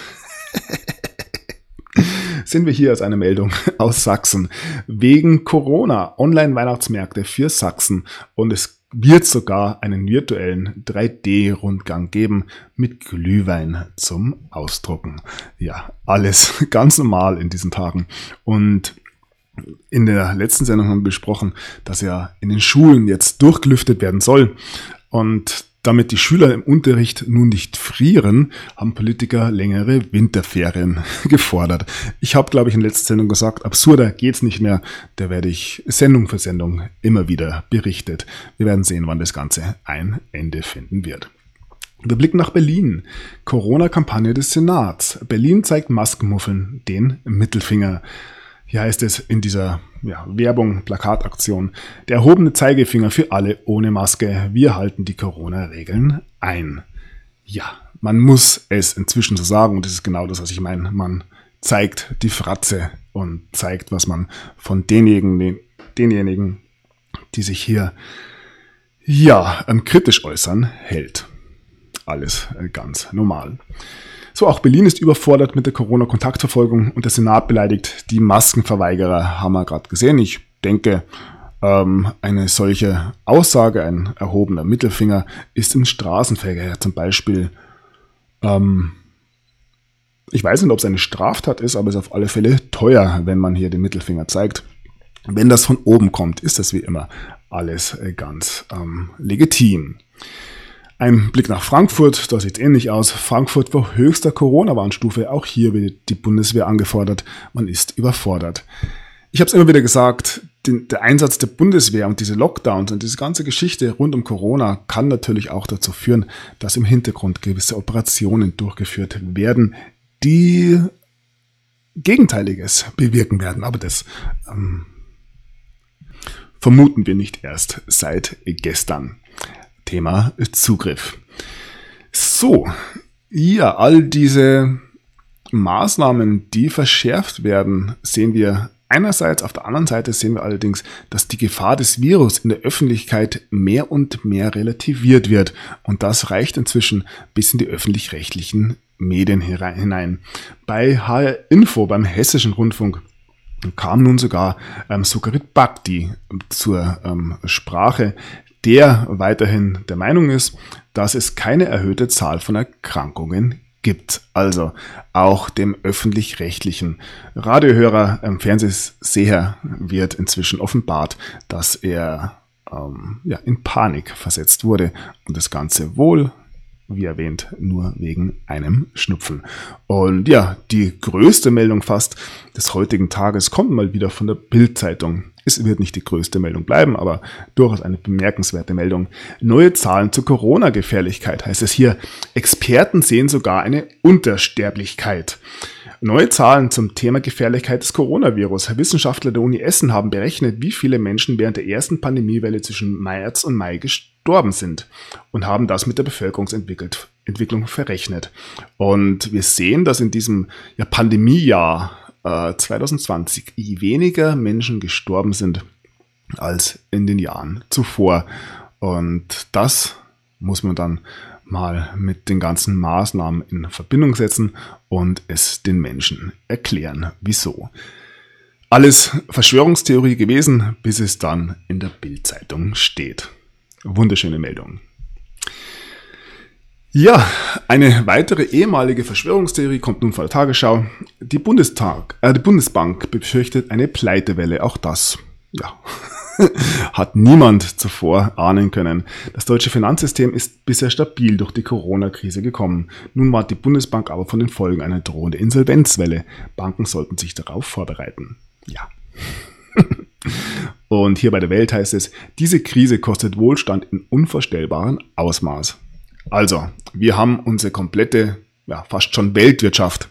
sind wir hier als eine Meldung aus Sachsen. Wegen Corona Online-Weihnachtsmärkte für Sachsen und es wird sogar einen virtuellen 3D-Rundgang geben mit Glühwein zum Ausdrucken. Ja, alles ganz normal in diesen Tagen. Und in der letzten Sendung haben wir besprochen, dass ja in den Schulen jetzt durchgelüftet werden soll. Und damit die Schüler im Unterricht nun nicht frieren, haben Politiker längere Winterferien gefordert. Ich habe, glaube ich, in der letzten Sendung gesagt, absurder geht's nicht mehr. Da werde ich Sendung für Sendung immer wieder berichtet. Wir werden sehen, wann das Ganze ein Ende finden wird. Wir blicken nach Berlin. Corona-Kampagne des Senats. Berlin zeigt Maskenmuffeln den Mittelfinger. Hier heißt es in dieser ja, Werbung, Plakataktion, der erhobene Zeigefinger für alle ohne Maske. Wir halten die Corona-Regeln ein. Ja, man muss es inzwischen so sagen und das ist genau das, was ich meine. Man zeigt die Fratze und zeigt, was man von denjenigen, denjenigen, die sich hier ja ähm, kritisch äußern, hält. Alles äh, ganz normal. So, auch Berlin ist überfordert mit der Corona-Kontaktverfolgung und der Senat beleidigt die Maskenverweigerer, haben wir gerade gesehen. Ich denke, ähm, eine solche Aussage, ein erhobener Mittelfinger, ist im Straßenverkehr zum Beispiel, ähm, ich weiß nicht, ob es eine Straftat ist, aber es ist auf alle Fälle teuer, wenn man hier den Mittelfinger zeigt. Wenn das von oben kommt, ist das wie immer alles äh, ganz ähm, legitim. Ein Blick nach Frankfurt, da sieht es ähnlich aus. Frankfurt vor höchster Corona-Warnstufe. Auch hier wird die Bundeswehr angefordert. Man ist überfordert. Ich habe es immer wieder gesagt, den, der Einsatz der Bundeswehr und diese Lockdowns und diese ganze Geschichte rund um Corona kann natürlich auch dazu führen, dass im Hintergrund gewisse Operationen durchgeführt werden, die Gegenteiliges bewirken werden. Aber das ähm, vermuten wir nicht erst seit gestern. Thema Zugriff. So, ja, all diese Maßnahmen, die verschärft werden, sehen wir einerseits, auf der anderen Seite sehen wir allerdings, dass die Gefahr des Virus in der Öffentlichkeit mehr und mehr relativiert wird. Und das reicht inzwischen bis in die öffentlich-rechtlichen Medien hinein. Bei HR Info, beim Hessischen Rundfunk, kam nun sogar ähm, Sukarit Bhakti zur ähm, Sprache, der weiterhin der Meinung ist, dass es keine erhöhte Zahl von Erkrankungen gibt. Also auch dem öffentlich-rechtlichen Radiohörer, ähm, Fernsehseher wird inzwischen offenbart, dass er ähm, ja, in Panik versetzt wurde und das Ganze wohl wie erwähnt, nur wegen einem Schnupfen. Und ja, die größte Meldung fast des heutigen Tages kommt mal wieder von der Bild-Zeitung. Es wird nicht die größte Meldung bleiben, aber durchaus eine bemerkenswerte Meldung. Neue Zahlen zur Corona-Gefährlichkeit heißt es hier. Experten sehen sogar eine Untersterblichkeit. Neue Zahlen zum Thema Gefährlichkeit des Coronavirus. Wissenschaftler der Uni Essen haben berechnet, wie viele Menschen während der ersten Pandemiewelle zwischen März und Mai gestorben sind und haben das mit der Bevölkerungsentwicklung verrechnet. Und wir sehen, dass in diesem ja, Pandemiejahr äh, 2020 weniger Menschen gestorben sind als in den Jahren zuvor. Und das muss man dann mal mit den ganzen Maßnahmen in Verbindung setzen und es den Menschen erklären, wieso. Alles Verschwörungstheorie gewesen, bis es dann in der Bildzeitung steht. Wunderschöne Meldung. Ja, eine weitere ehemalige Verschwörungstheorie kommt nun vor der Tagesschau. Die, Bundestag, äh, die Bundesbank befürchtet eine Pleitewelle. Auch das, ja, hat niemand zuvor ahnen können. Das deutsche Finanzsystem ist bisher stabil durch die Corona-Krise gekommen. Nun war die Bundesbank aber von den Folgen einer drohenden Insolvenzwelle. Banken sollten sich darauf vorbereiten. Ja. Und hier bei der Welt heißt es, diese Krise kostet Wohlstand in unvorstellbarem Ausmaß. Also, wir haben unsere komplette, ja, fast schon Weltwirtschaft,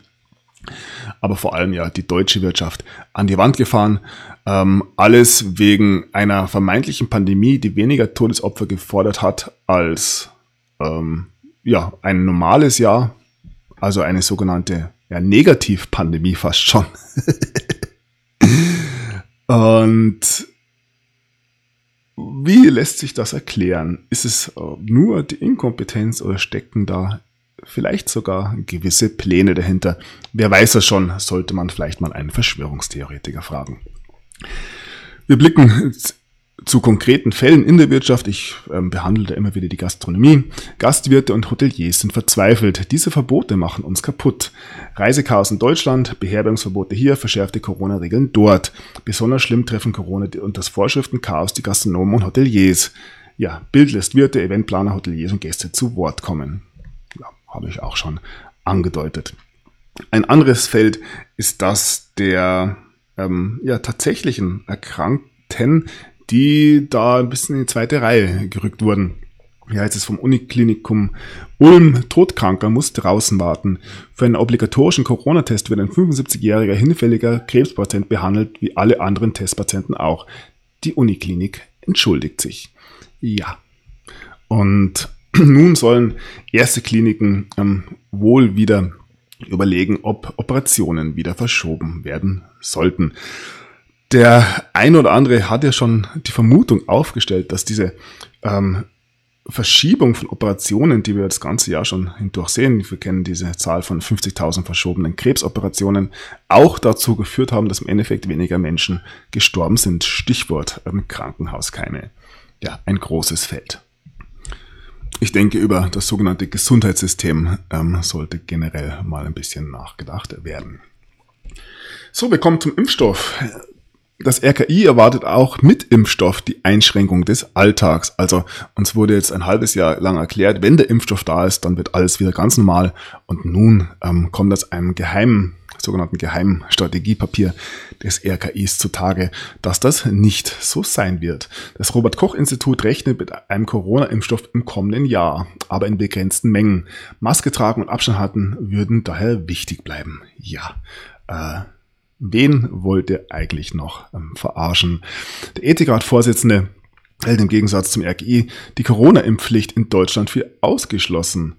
aber vor allem ja die deutsche Wirtschaft an die Wand gefahren. Ähm, alles wegen einer vermeintlichen Pandemie, die weniger Todesopfer gefordert hat als ähm, ja, ein normales Jahr, also eine sogenannte ja, Negativpandemie fast schon. Und wie lässt sich das erklären? Ist es äh, nur die Inkompetenz oder stecken da vielleicht sogar gewisse Pläne dahinter. Wer weiß das schon, sollte man vielleicht mal einen Verschwörungstheoretiker fragen. Wir blicken zu konkreten Fällen in der Wirtschaft. Ich ähm, behandle da immer wieder die Gastronomie. Gastwirte und Hoteliers sind verzweifelt. Diese Verbote machen uns kaputt. Reisechaos in Deutschland, Beherbergungsverbote hier, verschärfte Corona-Regeln dort. Besonders schlimm treffen Corona und das Vorschriftenchaos die Gastronomen und Hoteliers. Ja, Bild lässt Wirte, Eventplaner, Hoteliers und Gäste zu Wort kommen. Ja, habe ich auch schon angedeutet. Ein anderes Feld ist das der ähm, ja, tatsächlichen Erkrankten, die da ein bisschen in die zweite Reihe gerückt wurden. Hier heißt es vom Uniklinikum Ulm, Todkranker muss draußen warten. Für einen obligatorischen Corona-Test wird ein 75-jähriger hinfälliger Krebspatient behandelt, wie alle anderen Testpatienten auch. Die Uniklinik entschuldigt sich. Ja. Und nun sollen erste Kliniken ähm, wohl wieder überlegen, ob Operationen wieder verschoben werden sollten. Der ein oder andere hat ja schon die Vermutung aufgestellt, dass diese ähm, Verschiebung von Operationen, die wir das ganze Jahr schon hindurch sehen, wir kennen diese Zahl von 50.000 verschobenen Krebsoperationen, auch dazu geführt haben, dass im Endeffekt weniger Menschen gestorben sind. Stichwort ähm, Krankenhauskeime. Ja, ein großes Feld. Ich denke, über das sogenannte Gesundheitssystem ähm, sollte generell mal ein bisschen nachgedacht werden. So, wir kommen zum Impfstoff das RKI erwartet auch mit Impfstoff die Einschränkung des Alltags. Also uns wurde jetzt ein halbes Jahr lang erklärt, wenn der Impfstoff da ist, dann wird alles wieder ganz normal. Und nun ähm, kommt das einem geheimen, sogenannten geheimen Strategiepapier des RKIs zutage, dass das nicht so sein wird. Das Robert Koch Institut rechnet mit einem Corona-Impfstoff im kommenden Jahr, aber in begrenzten Mengen. Maske tragen und Abstand halten würden daher wichtig bleiben. Ja. Äh, Wen wollt ihr eigentlich noch ähm, verarschen? Der Ethikrat-Vorsitzende hält im Gegensatz zum RKI die Corona-Impfpflicht in Deutschland für ausgeschlossen.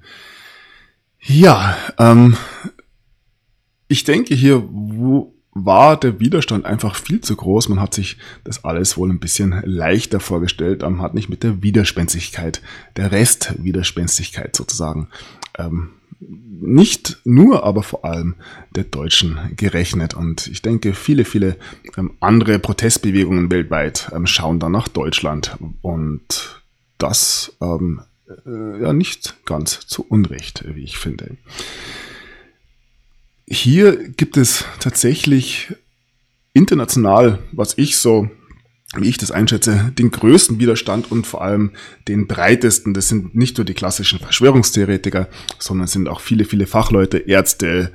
Ja, ähm, ich denke hier, wo war der Widerstand einfach viel zu groß. Man hat sich das alles wohl ein bisschen leichter vorgestellt. Man hat nicht mit der Widerspenstigkeit, der Restwiderspenstigkeit sozusagen ähm, nicht nur, aber vor allem der Deutschen gerechnet. Und ich denke, viele, viele ähm, andere Protestbewegungen weltweit ähm, schauen dann nach Deutschland. Und das ähm, äh, ja nicht ganz zu Unrecht, wie ich finde. Hier gibt es tatsächlich international, was ich so wie ich das einschätze, den größten Widerstand und vor allem den breitesten. Das sind nicht nur die klassischen Verschwörungstheoretiker, sondern sind auch viele, viele Fachleute, Ärzte,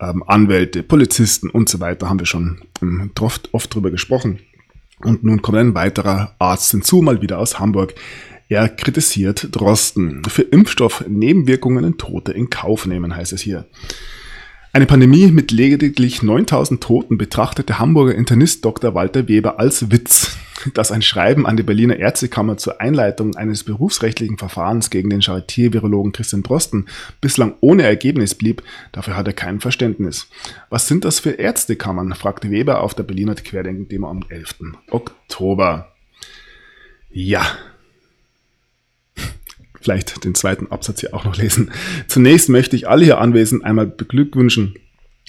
ähm, Anwälte, Polizisten und so weiter, haben wir schon ähm, oft, oft drüber gesprochen. Und nun kommt ein weiterer Arzt hinzu, mal wieder aus Hamburg. Er kritisiert Drosten. Für Impfstoff Nebenwirkungen und Tote in Kauf nehmen, heißt es hier. Eine Pandemie mit lediglich 9000 Toten betrachtet der Hamburger Internist Dr. Walter Weber als Witz. Dass ein Schreiben an die Berliner Ärztekammer zur Einleitung eines berufsrechtlichen Verfahrens gegen den Charité-Virologen Christian Drosten bislang ohne Ergebnis blieb, dafür hat er kein Verständnis. Was sind das für Ärztekammern? fragte Weber auf der Berliner Querdenken-Demo am 11. Oktober. Ja, vielleicht den zweiten Absatz hier auch noch lesen. Zunächst möchte ich alle hier Anwesenden einmal beglückwünschen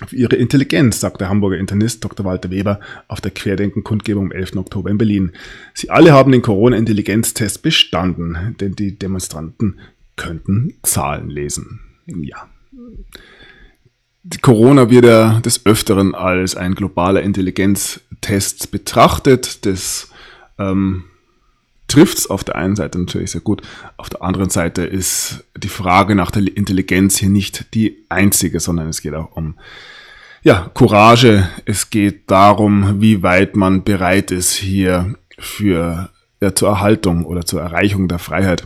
für ihre Intelligenz, sagt der Hamburger Internist Dr. Walter Weber auf der Querdenken-Kundgebung am 11. Oktober in Berlin. Sie alle haben den Corona-Intelligenztest bestanden, denn die Demonstranten könnten Zahlen lesen. Ja. Corona wird ja des Öfteren als ein globaler Intelligenztest betrachtet. Das ähm, trifft es auf der einen Seite natürlich sehr gut. Auf der anderen Seite ist die Frage nach der Intelligenz hier nicht die einzige, sondern es geht auch um ja, Courage. Es geht darum, wie weit man bereit ist, hier für ja, zur Erhaltung oder zur Erreichung der Freiheit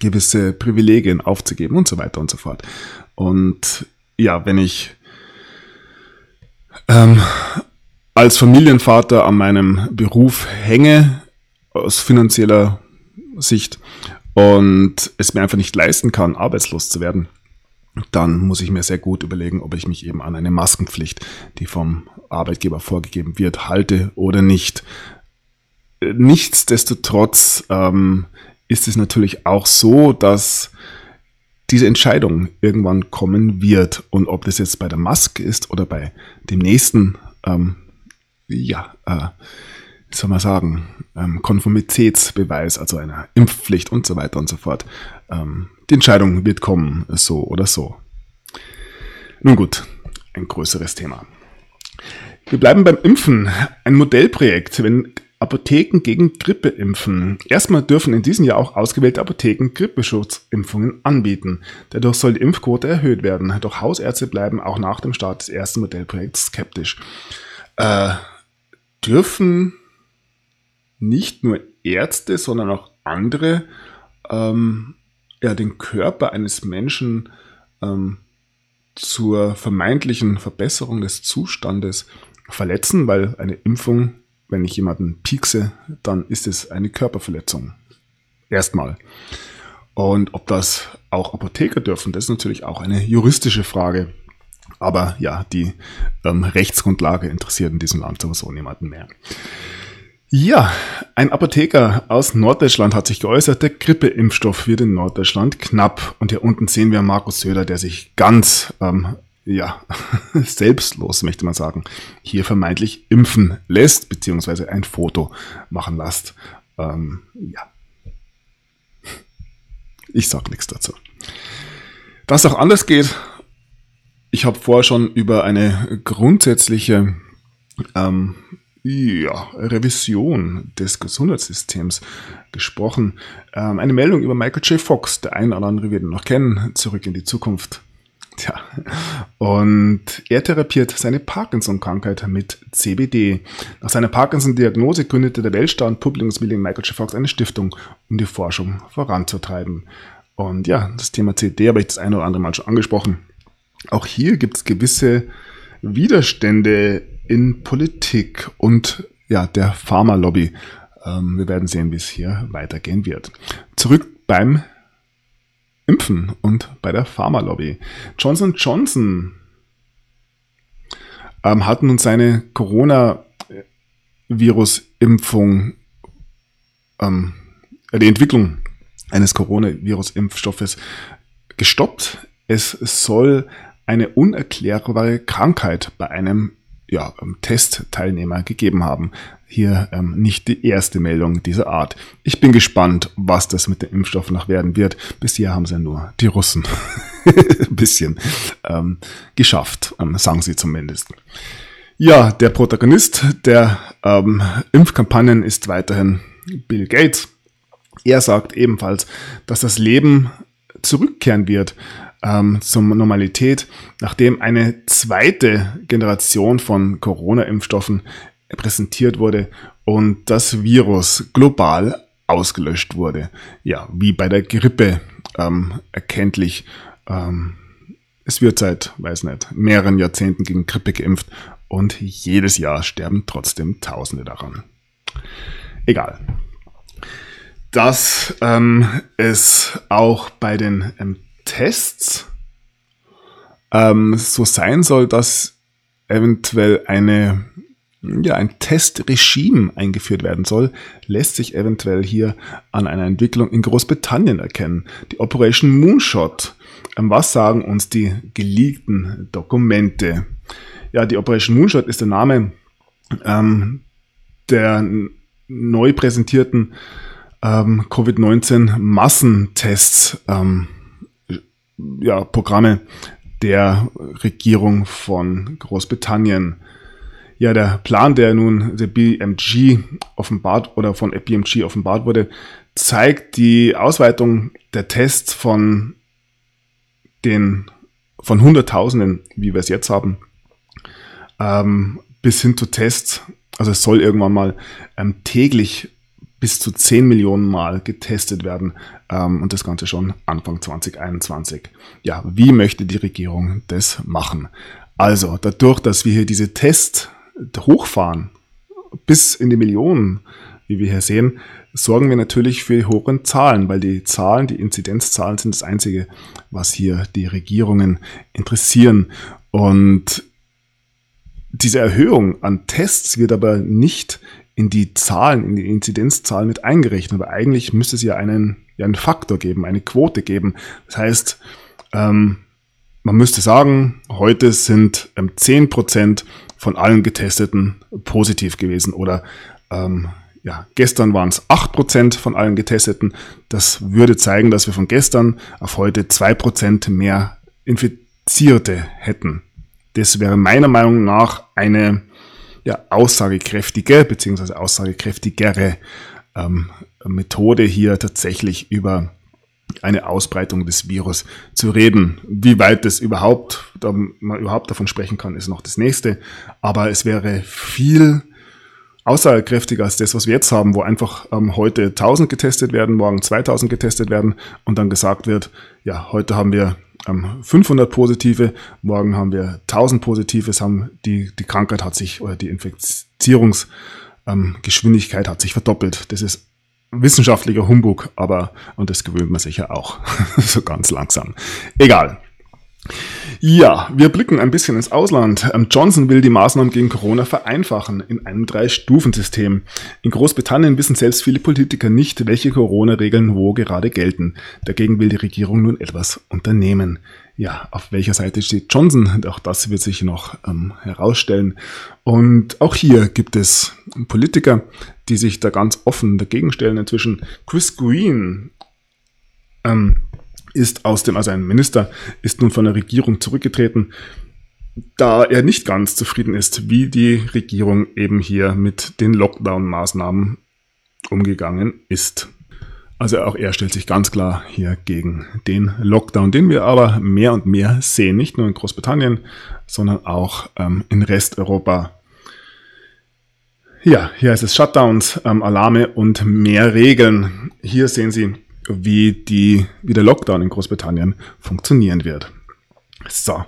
gewisse Privilegien aufzugeben und so weiter und so fort. Und ja, wenn ich ähm, als Familienvater an meinem Beruf hänge, aus finanzieller Sicht und es mir einfach nicht leisten kann, arbeitslos zu werden, dann muss ich mir sehr gut überlegen, ob ich mich eben an eine Maskenpflicht, die vom Arbeitgeber vorgegeben wird, halte oder nicht. Nichtsdestotrotz ähm, ist es natürlich auch so, dass diese Entscheidung irgendwann kommen wird und ob das jetzt bei der Maske ist oder bei dem nächsten, ähm, ja, äh, wie soll man sagen, ähm, Konformitätsbeweis, also einer Impfpflicht und so weiter und so fort. Ähm, die Entscheidung wird kommen, so oder so. Nun gut, ein größeres Thema. Wir bleiben beim Impfen. Ein Modellprojekt, wenn Apotheken gegen Grippe impfen. Erstmal dürfen in diesem Jahr auch ausgewählte Apotheken Grippeschutzimpfungen anbieten. Dadurch soll die Impfquote erhöht werden. Doch Hausärzte bleiben auch nach dem Start des ersten Modellprojekts skeptisch. Äh, dürfen nicht nur Ärzte, sondern auch andere ähm, ja, den Körper eines Menschen ähm, zur vermeintlichen Verbesserung des Zustandes verletzen, weil eine Impfung wenn ich jemanden piekse, dann ist es eine Körperverletzung. Erstmal. Und ob das auch Apotheker dürfen, das ist natürlich auch eine juristische Frage. Aber ja, die ähm, Rechtsgrundlage interessiert in diesem Land sowieso niemanden mehr. Ja, ein Apotheker aus Norddeutschland hat sich geäußert, der Grippeimpfstoff wird in Norddeutschland knapp. Und hier unten sehen wir Markus Söder, der sich ganz ähm, ja, selbstlos, möchte man sagen, hier vermeintlich impfen lässt, beziehungsweise ein Foto machen lässt. Ähm, ja. Ich sage nichts dazu. Dass auch anders geht, ich habe vorher schon über eine grundsätzliche ähm, ja, Revision des Gesundheitssystems gesprochen. Ähm, eine Meldung über Michael J. Fox, der ein oder andere wird ihn noch kennen, zurück in die Zukunft. Tja, und er therapiert seine Parkinson-Krankheit mit CBD. Nach seiner Parkinson-Diagnose gründete der Weltstar und Publikumsmillion Michael J. Fox eine Stiftung, um die Forschung voranzutreiben. Und ja, das Thema CBD habe ich das eine oder andere Mal schon angesprochen. Auch hier gibt es gewisse Widerstände in Politik und ja, der Pharmalobby. Ähm, wir werden sehen, wie es hier weitergehen wird. Zurück beim Impfen und bei der Pharmalobby. Johnson Johnson ähm, hat nun seine Corona-Virus-Impfung, ähm, die Entwicklung eines Coronavirus-Impfstoffes gestoppt. Es soll eine unerklärbare Krankheit bei einem ja, Testteilnehmer gegeben haben hier ähm, nicht die erste Meldung dieser Art. Ich bin gespannt, was das mit dem Impfstoff noch werden wird. Bisher haben sie nur die Russen ein bisschen ähm, geschafft, ähm, sagen sie zumindest. Ja, der Protagonist der ähm, Impfkampagnen ist weiterhin Bill Gates. Er sagt ebenfalls, dass das Leben zurückkehren wird ähm, zur Normalität, nachdem eine zweite Generation von Corona-Impfstoffen präsentiert wurde und das Virus global ausgelöscht wurde. Ja, wie bei der Grippe ähm, erkenntlich. Ähm, es wird seit, weiß nicht, mehreren Jahrzehnten gegen Grippe geimpft und jedes Jahr sterben trotzdem Tausende daran. Egal. Dass ähm, es auch bei den ähm, Tests ähm, so sein soll, dass eventuell eine ja, ein Testregime eingeführt werden soll, lässt sich eventuell hier an einer Entwicklung in Großbritannien erkennen. Die Operation Moonshot. Ähm, was sagen uns die geleakten Dokumente? Ja, die Operation Moonshot ist der Name ähm, der neu präsentierten ähm, Covid-19 Massentests, ähm, ja, Programme der Regierung von Großbritannien ja, der Plan, der nun der BMG offenbart oder von BMG offenbart wurde, zeigt die Ausweitung der Tests von den von Hunderttausenden, wie wir es jetzt haben, ähm, bis hin zu Tests. Also es soll irgendwann mal ähm, täglich bis zu 10 Millionen Mal getestet werden ähm, und das Ganze schon Anfang 2021. Ja, wie möchte die Regierung das machen? Also dadurch, dass wir hier diese Tests hochfahren, bis in die Millionen, wie wir hier sehen, sorgen wir natürlich für hohe Zahlen, weil die Zahlen, die Inzidenzzahlen sind das Einzige, was hier die Regierungen interessieren. Und diese Erhöhung an Tests wird aber nicht in die Zahlen, in die Inzidenzzahlen mit eingerechnet. Aber eigentlich müsste es ja einen, ja einen Faktor geben, eine Quote geben. Das heißt, ähm, man müsste sagen, heute sind ähm, 10% von allen Getesteten positiv gewesen oder ähm, ja, gestern waren es 8% von allen Getesteten. Das würde zeigen, dass wir von gestern auf heute 2% mehr Infizierte hätten. Das wäre meiner Meinung nach eine ja, aussagekräftige bzw. aussagekräftigere ähm, Methode hier tatsächlich über eine Ausbreitung des Virus zu reden. Wie weit das überhaupt, da man überhaupt davon sprechen kann, ist noch das nächste. Aber es wäre viel aussagekräftiger als das, was wir jetzt haben, wo einfach ähm, heute 1000 getestet werden, morgen 2000 getestet werden und dann gesagt wird, ja, heute haben wir 500 Positive, morgen haben wir 1000 Positive, haben die, die Krankheit hat sich oder die Infizierungsgeschwindigkeit ähm, hat sich verdoppelt. Das ist wissenschaftlicher Humbug, aber, und das gewöhnt man sich ja auch, so ganz langsam. Egal. Ja, wir blicken ein bisschen ins Ausland. Ähm, Johnson will die Maßnahmen gegen Corona vereinfachen in einem Drei-Stufen-System. In Großbritannien wissen selbst viele Politiker nicht, welche Corona-Regeln wo gerade gelten. Dagegen will die Regierung nun etwas unternehmen. Ja, auf welcher Seite steht Johnson? Auch das wird sich noch ähm, herausstellen. Und auch hier gibt es Politiker, die sich da ganz offen dagegen stellen. Inzwischen Chris Green ähm, ist aus dem, also ein Minister, ist nun von der Regierung zurückgetreten, da er nicht ganz zufrieden ist, wie die Regierung eben hier mit den Lockdown-Maßnahmen umgegangen ist. Also auch er stellt sich ganz klar hier gegen den Lockdown, den wir aber mehr und mehr sehen, nicht nur in Großbritannien, sondern auch ähm, in Resteuropa. Ja, hier heißt es Shutdowns, ähm, Alarme und mehr Regeln. Hier sehen Sie wie, die, wie der Lockdown in Großbritannien funktionieren wird. So.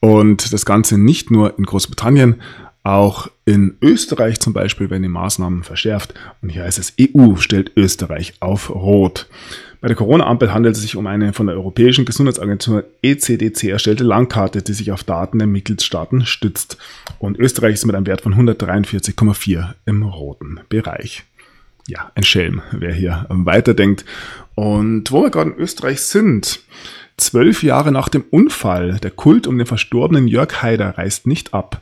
Und das Ganze nicht nur in Großbritannien, auch in Österreich zum Beispiel werden die Maßnahmen verschärft. Und hier heißt es, EU stellt Österreich auf Rot. Bei der Corona-Ampel handelt es sich um eine von der Europäischen Gesundheitsagentur ECDC erstellte Landkarte, die sich auf Daten der Mitgliedstaaten stützt. Und Österreich ist mit einem Wert von 143,4 im roten Bereich ja, ein Schelm, wer hier weiterdenkt. Und wo wir gerade in Österreich sind, zwölf Jahre nach dem Unfall, der Kult um den verstorbenen Jörg Haider reißt nicht ab.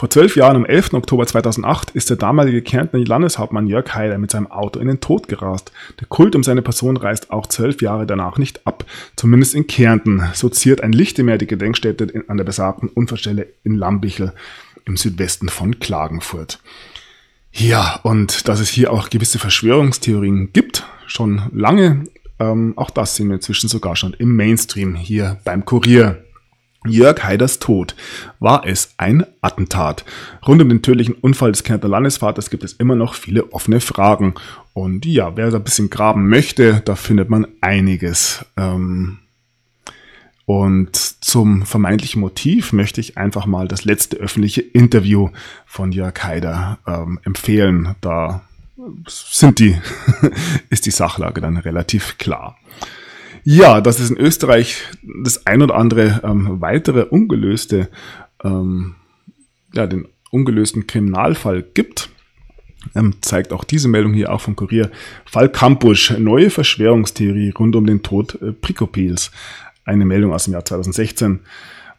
Vor zwölf Jahren, am 11. Oktober 2008, ist der damalige Kärntner Landeshauptmann Jörg Haider mit seinem Auto in den Tod gerast. Der Kult um seine Person reißt auch zwölf Jahre danach nicht ab. Zumindest in Kärnten. So ziert ein Lichtermeer die Gedenkstätte an der besagten Unfallstelle in Lambichel im Südwesten von Klagenfurt. Ja, und dass es hier auch gewisse Verschwörungstheorien gibt, schon lange, ähm, auch das sehen wir inzwischen sogar schon im Mainstream hier beim Kurier. Jörg Haiders Tod. War es ein Attentat? Rund um den tödlichen Unfall des Kärntner Landesvaters gibt es immer noch viele offene Fragen. Und ja, wer da ein bisschen graben möchte, da findet man einiges. Ähm, und zum vermeintlichen Motiv möchte ich einfach mal das letzte öffentliche Interview von Jörg Haider ähm, empfehlen. Da sind die, ist die Sachlage dann relativ klar. Ja, dass es in Österreich das ein oder andere ähm, weitere ungelöste, ähm, ja, den ungelösten Kriminalfall gibt, ähm, zeigt auch diese Meldung hier auch vom Kurier. Fall Campusch, neue Verschwörungstheorie rund um den Tod äh, Prikopils eine Meldung aus dem Jahr 2016.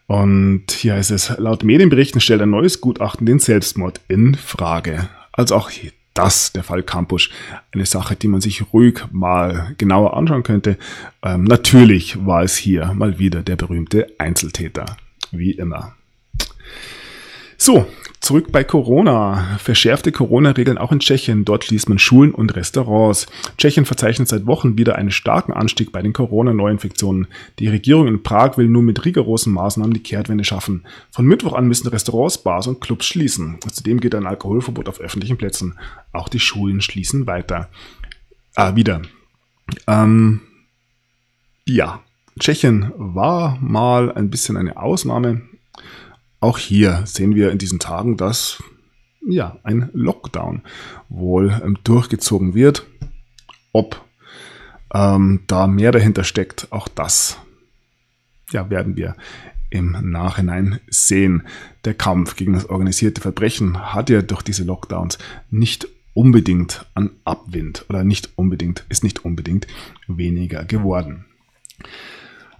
Und hier heißt es, laut Medienberichten stellt ein neues Gutachten den Selbstmord in Frage. Also auch das, der Fall Campus, eine Sache, die man sich ruhig mal genauer anschauen könnte. Ähm, natürlich war es hier mal wieder der berühmte Einzeltäter, wie immer. So, Zurück bei Corona. Verschärfte Corona-Regeln auch in Tschechien. Dort schließt man Schulen und Restaurants. Tschechien verzeichnet seit Wochen wieder einen starken Anstieg bei den Corona-Neuinfektionen. Die Regierung in Prag will nun mit rigorosen Maßnahmen die Kehrtwende schaffen. Von Mittwoch an müssen Restaurants, Bars und Clubs schließen. Zudem geht ein Alkoholverbot auf öffentlichen Plätzen. Auch die Schulen schließen weiter. Ah, wieder. Ähm, ja, Tschechien war mal ein bisschen eine Ausnahme. Auch hier sehen wir in diesen Tagen, dass ja, ein Lockdown wohl ähm, durchgezogen wird. Ob ähm, da mehr dahinter steckt, auch das ja, werden wir im Nachhinein sehen. Der Kampf gegen das organisierte Verbrechen hat ja durch diese Lockdowns nicht unbedingt an Abwind oder nicht unbedingt, ist nicht unbedingt weniger geworden.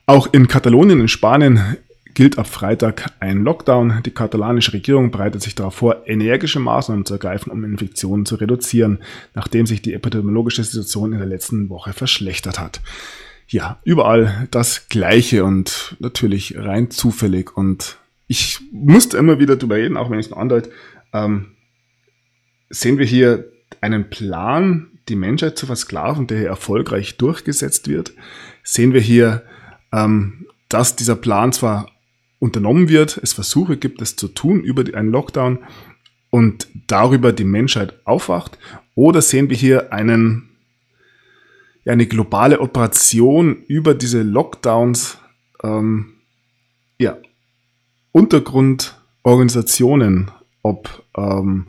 Auch in Katalonien in Spanien gilt ab Freitag ein Lockdown. Die katalanische Regierung bereitet sich darauf vor, energische Maßnahmen zu ergreifen, um Infektionen zu reduzieren, nachdem sich die epidemiologische Situation in der letzten Woche verschlechtert hat. Ja, überall das Gleiche und natürlich rein zufällig. Und ich musste immer wieder drüber reden, auch wenn ich es nur andeute. Ähm, sehen wir hier einen Plan, die Menschheit zu versklaven, der hier erfolgreich durchgesetzt wird? Sehen wir hier, ähm, dass dieser Plan zwar unternommen wird, es Versuche gibt, es zu tun über einen Lockdown und darüber die Menschheit aufwacht? Oder sehen wir hier einen, eine globale Operation über diese Lockdowns, ähm, ja, Untergrundorganisationen, ob ähm,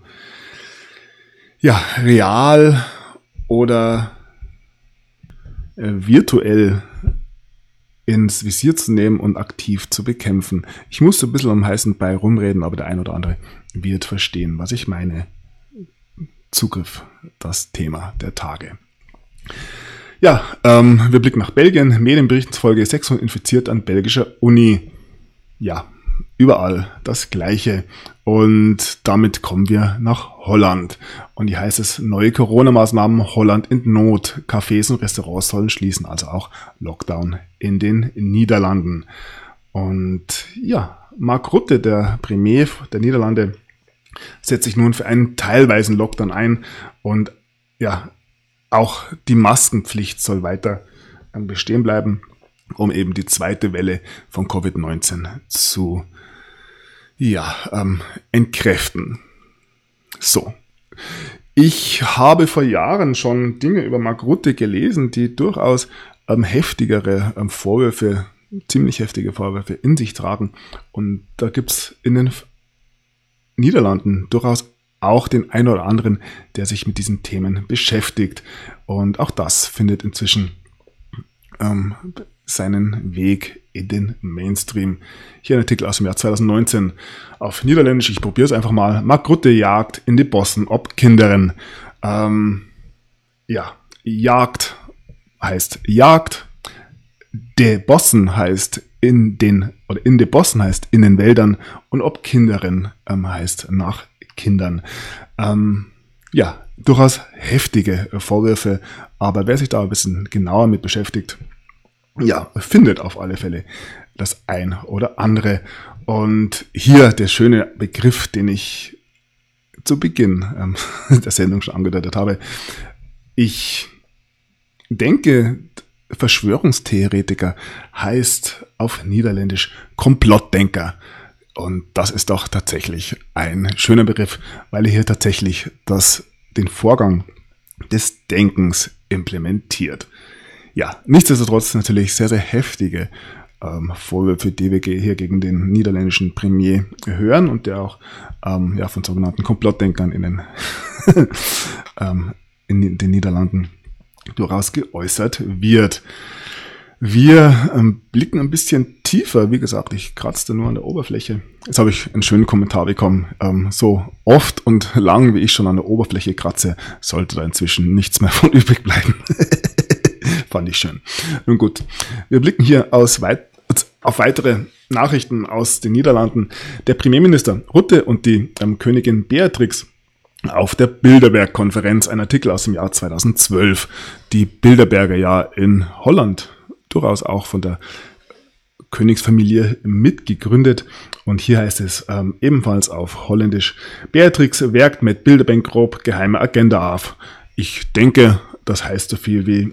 ja, real oder äh, virtuell ins Visier zu nehmen und aktiv zu bekämpfen. Ich musste ein bisschen am heißen Ball rumreden, aber der ein oder andere wird verstehen, was ich meine. Zugriff, das Thema der Tage. Ja, ähm, wir blicken nach Belgien. Medienberichtsfolge 600 infiziert an belgischer Uni. Ja, überall das Gleiche. Und damit kommen wir nach Holland. Und hier heißt es neue Corona-Maßnahmen Holland in Not. Cafés und Restaurants sollen schließen, also auch Lockdown in den Niederlanden. Und ja, Mark Rutte, der Premier der Niederlande, setzt sich nun für einen teilweisen Lockdown ein. Und ja, auch die Maskenpflicht soll weiter bestehen bleiben, um eben die zweite Welle von Covid-19 zu ja, ähm, entkräften. So. Ich habe vor Jahren schon Dinge über Mark Rutte gelesen, die durchaus ähm, heftigere ähm, Vorwürfe, ziemlich heftige Vorwürfe in sich tragen. Und da gibt es in den Niederlanden durchaus auch den einen oder anderen, der sich mit diesen Themen beschäftigt. Und auch das findet inzwischen ähm, seinen Weg in den Mainstream. Hier ein Artikel aus dem Jahr 2019 auf Niederländisch. Ich probiere es einfach mal. Mark Rutte jagt in die Bossen ob Kinderen. Ähm, ja, Jagd heißt Jagd. De Bossen heißt in den, oder in de Bossen heißt in den Wäldern und ob Kinderen ähm, heißt nach Kindern. Ähm, ja, durchaus heftige Vorwürfe, aber wer sich da ein bisschen genauer mit beschäftigt, ja, findet auf alle Fälle das ein oder andere. Und hier der schöne Begriff, den ich zu Beginn ähm, der Sendung schon angedeutet habe. Ich denke, Verschwörungstheoretiker heißt auf Niederländisch Komplottdenker. Und das ist doch tatsächlich ein schöner Begriff, weil er hier tatsächlich das, den Vorgang des Denkens implementiert. Ja, nichtsdestotrotz natürlich sehr, sehr heftige ähm, Vorwürfe, wir hier gegen den niederländischen Premier hören und der auch ähm, ja, von sogenannten Komplottdenkern in den, ähm, in den Niederlanden durchaus geäußert wird. Wir ähm, blicken ein bisschen tiefer. Wie gesagt, ich kratzte nur an der Oberfläche. Jetzt habe ich einen schönen Kommentar bekommen. Ähm, so oft und lang, wie ich schon an der Oberfläche kratze, sollte da inzwischen nichts mehr von übrig bleiben. Fand ich schön. Nun gut, wir blicken hier weit, auf weitere Nachrichten aus den Niederlanden. Der Premierminister Rutte und die ähm, Königin Beatrix auf der Bilderberg-Konferenz, ein Artikel aus dem Jahr 2012. Die Bilderberger ja in Holland durchaus auch von der Königsfamilie mitgegründet. Und hier heißt es ähm, ebenfalls auf Holländisch, Beatrix werkt mit Bilderbank grob geheime Agenda auf. Ich denke, das heißt so viel wie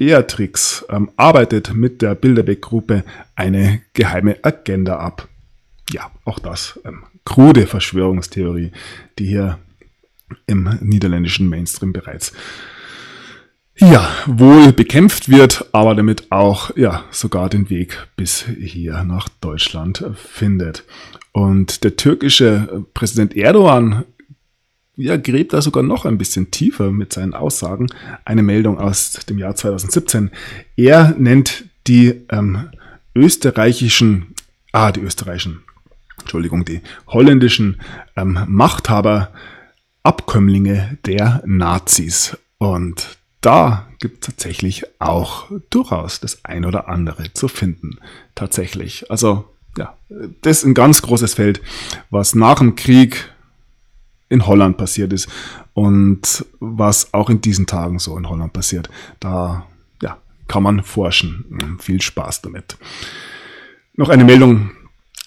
Beatrix ähm, arbeitet mit der Bilderbeck-Gruppe eine geheime Agenda ab. Ja, auch das ähm, krude Verschwörungstheorie, die hier im niederländischen Mainstream bereits ja, wohl bekämpft wird, aber damit auch ja sogar den Weg bis hier nach Deutschland findet. Und der türkische Präsident Erdogan ja, gräbt da sogar noch ein bisschen tiefer mit seinen Aussagen. Eine Meldung aus dem Jahr 2017. Er nennt die ähm, österreichischen, ah, die österreichischen, Entschuldigung, die holländischen ähm, Machthaber Abkömmlinge der Nazis. Und da gibt es tatsächlich auch durchaus das ein oder andere zu finden. Tatsächlich. Also, ja, das ist ein ganz großes Feld, was nach dem Krieg in Holland passiert ist und was auch in diesen Tagen so in Holland passiert. Da ja, kann man forschen. Viel Spaß damit. Noch eine Meldung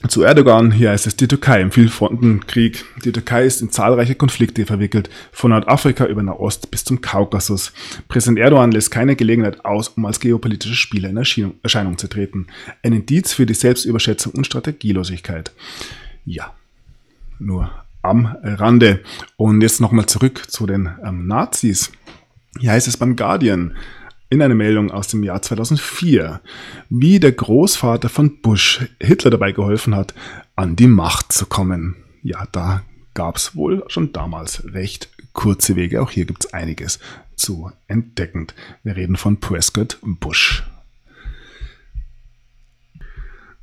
zu Erdogan, hier heißt es die Türkei im Vielfrontenkrieg. Die Türkei ist in zahlreiche Konflikte verwickelt, von Nordafrika über Nahost bis zum Kaukasus. Präsident Erdogan lässt keine Gelegenheit aus, um als geopolitischer Spieler in Erscheinung, Erscheinung zu treten. Ein Indiz für die Selbstüberschätzung und Strategielosigkeit. Ja, nur am Rande. Und jetzt nochmal zurück zu den ähm, Nazis. Hier heißt es beim Guardian in einer Meldung aus dem Jahr 2004, wie der Großvater von Bush Hitler dabei geholfen hat, an die Macht zu kommen. Ja, da gab es wohl schon damals recht kurze Wege. Auch hier gibt es einiges zu entdecken. Wir reden von Prescott Bush.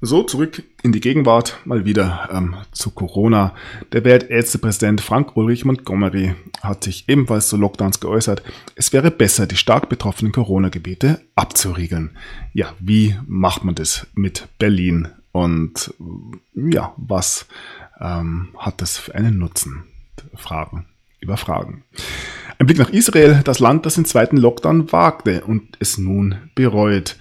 So, zurück in die Gegenwart, mal wieder ähm, zu Corona. Der Weltärztepräsident Frank Ulrich Montgomery hat sich ebenfalls zu Lockdowns geäußert. Es wäre besser, die stark betroffenen Corona-Gebiete abzuriegeln. Ja, wie macht man das mit Berlin? Und ja, was ähm, hat das für einen Nutzen? Fragen über Fragen. Ein Blick nach Israel, das Land, das den zweiten Lockdown wagte und es nun bereut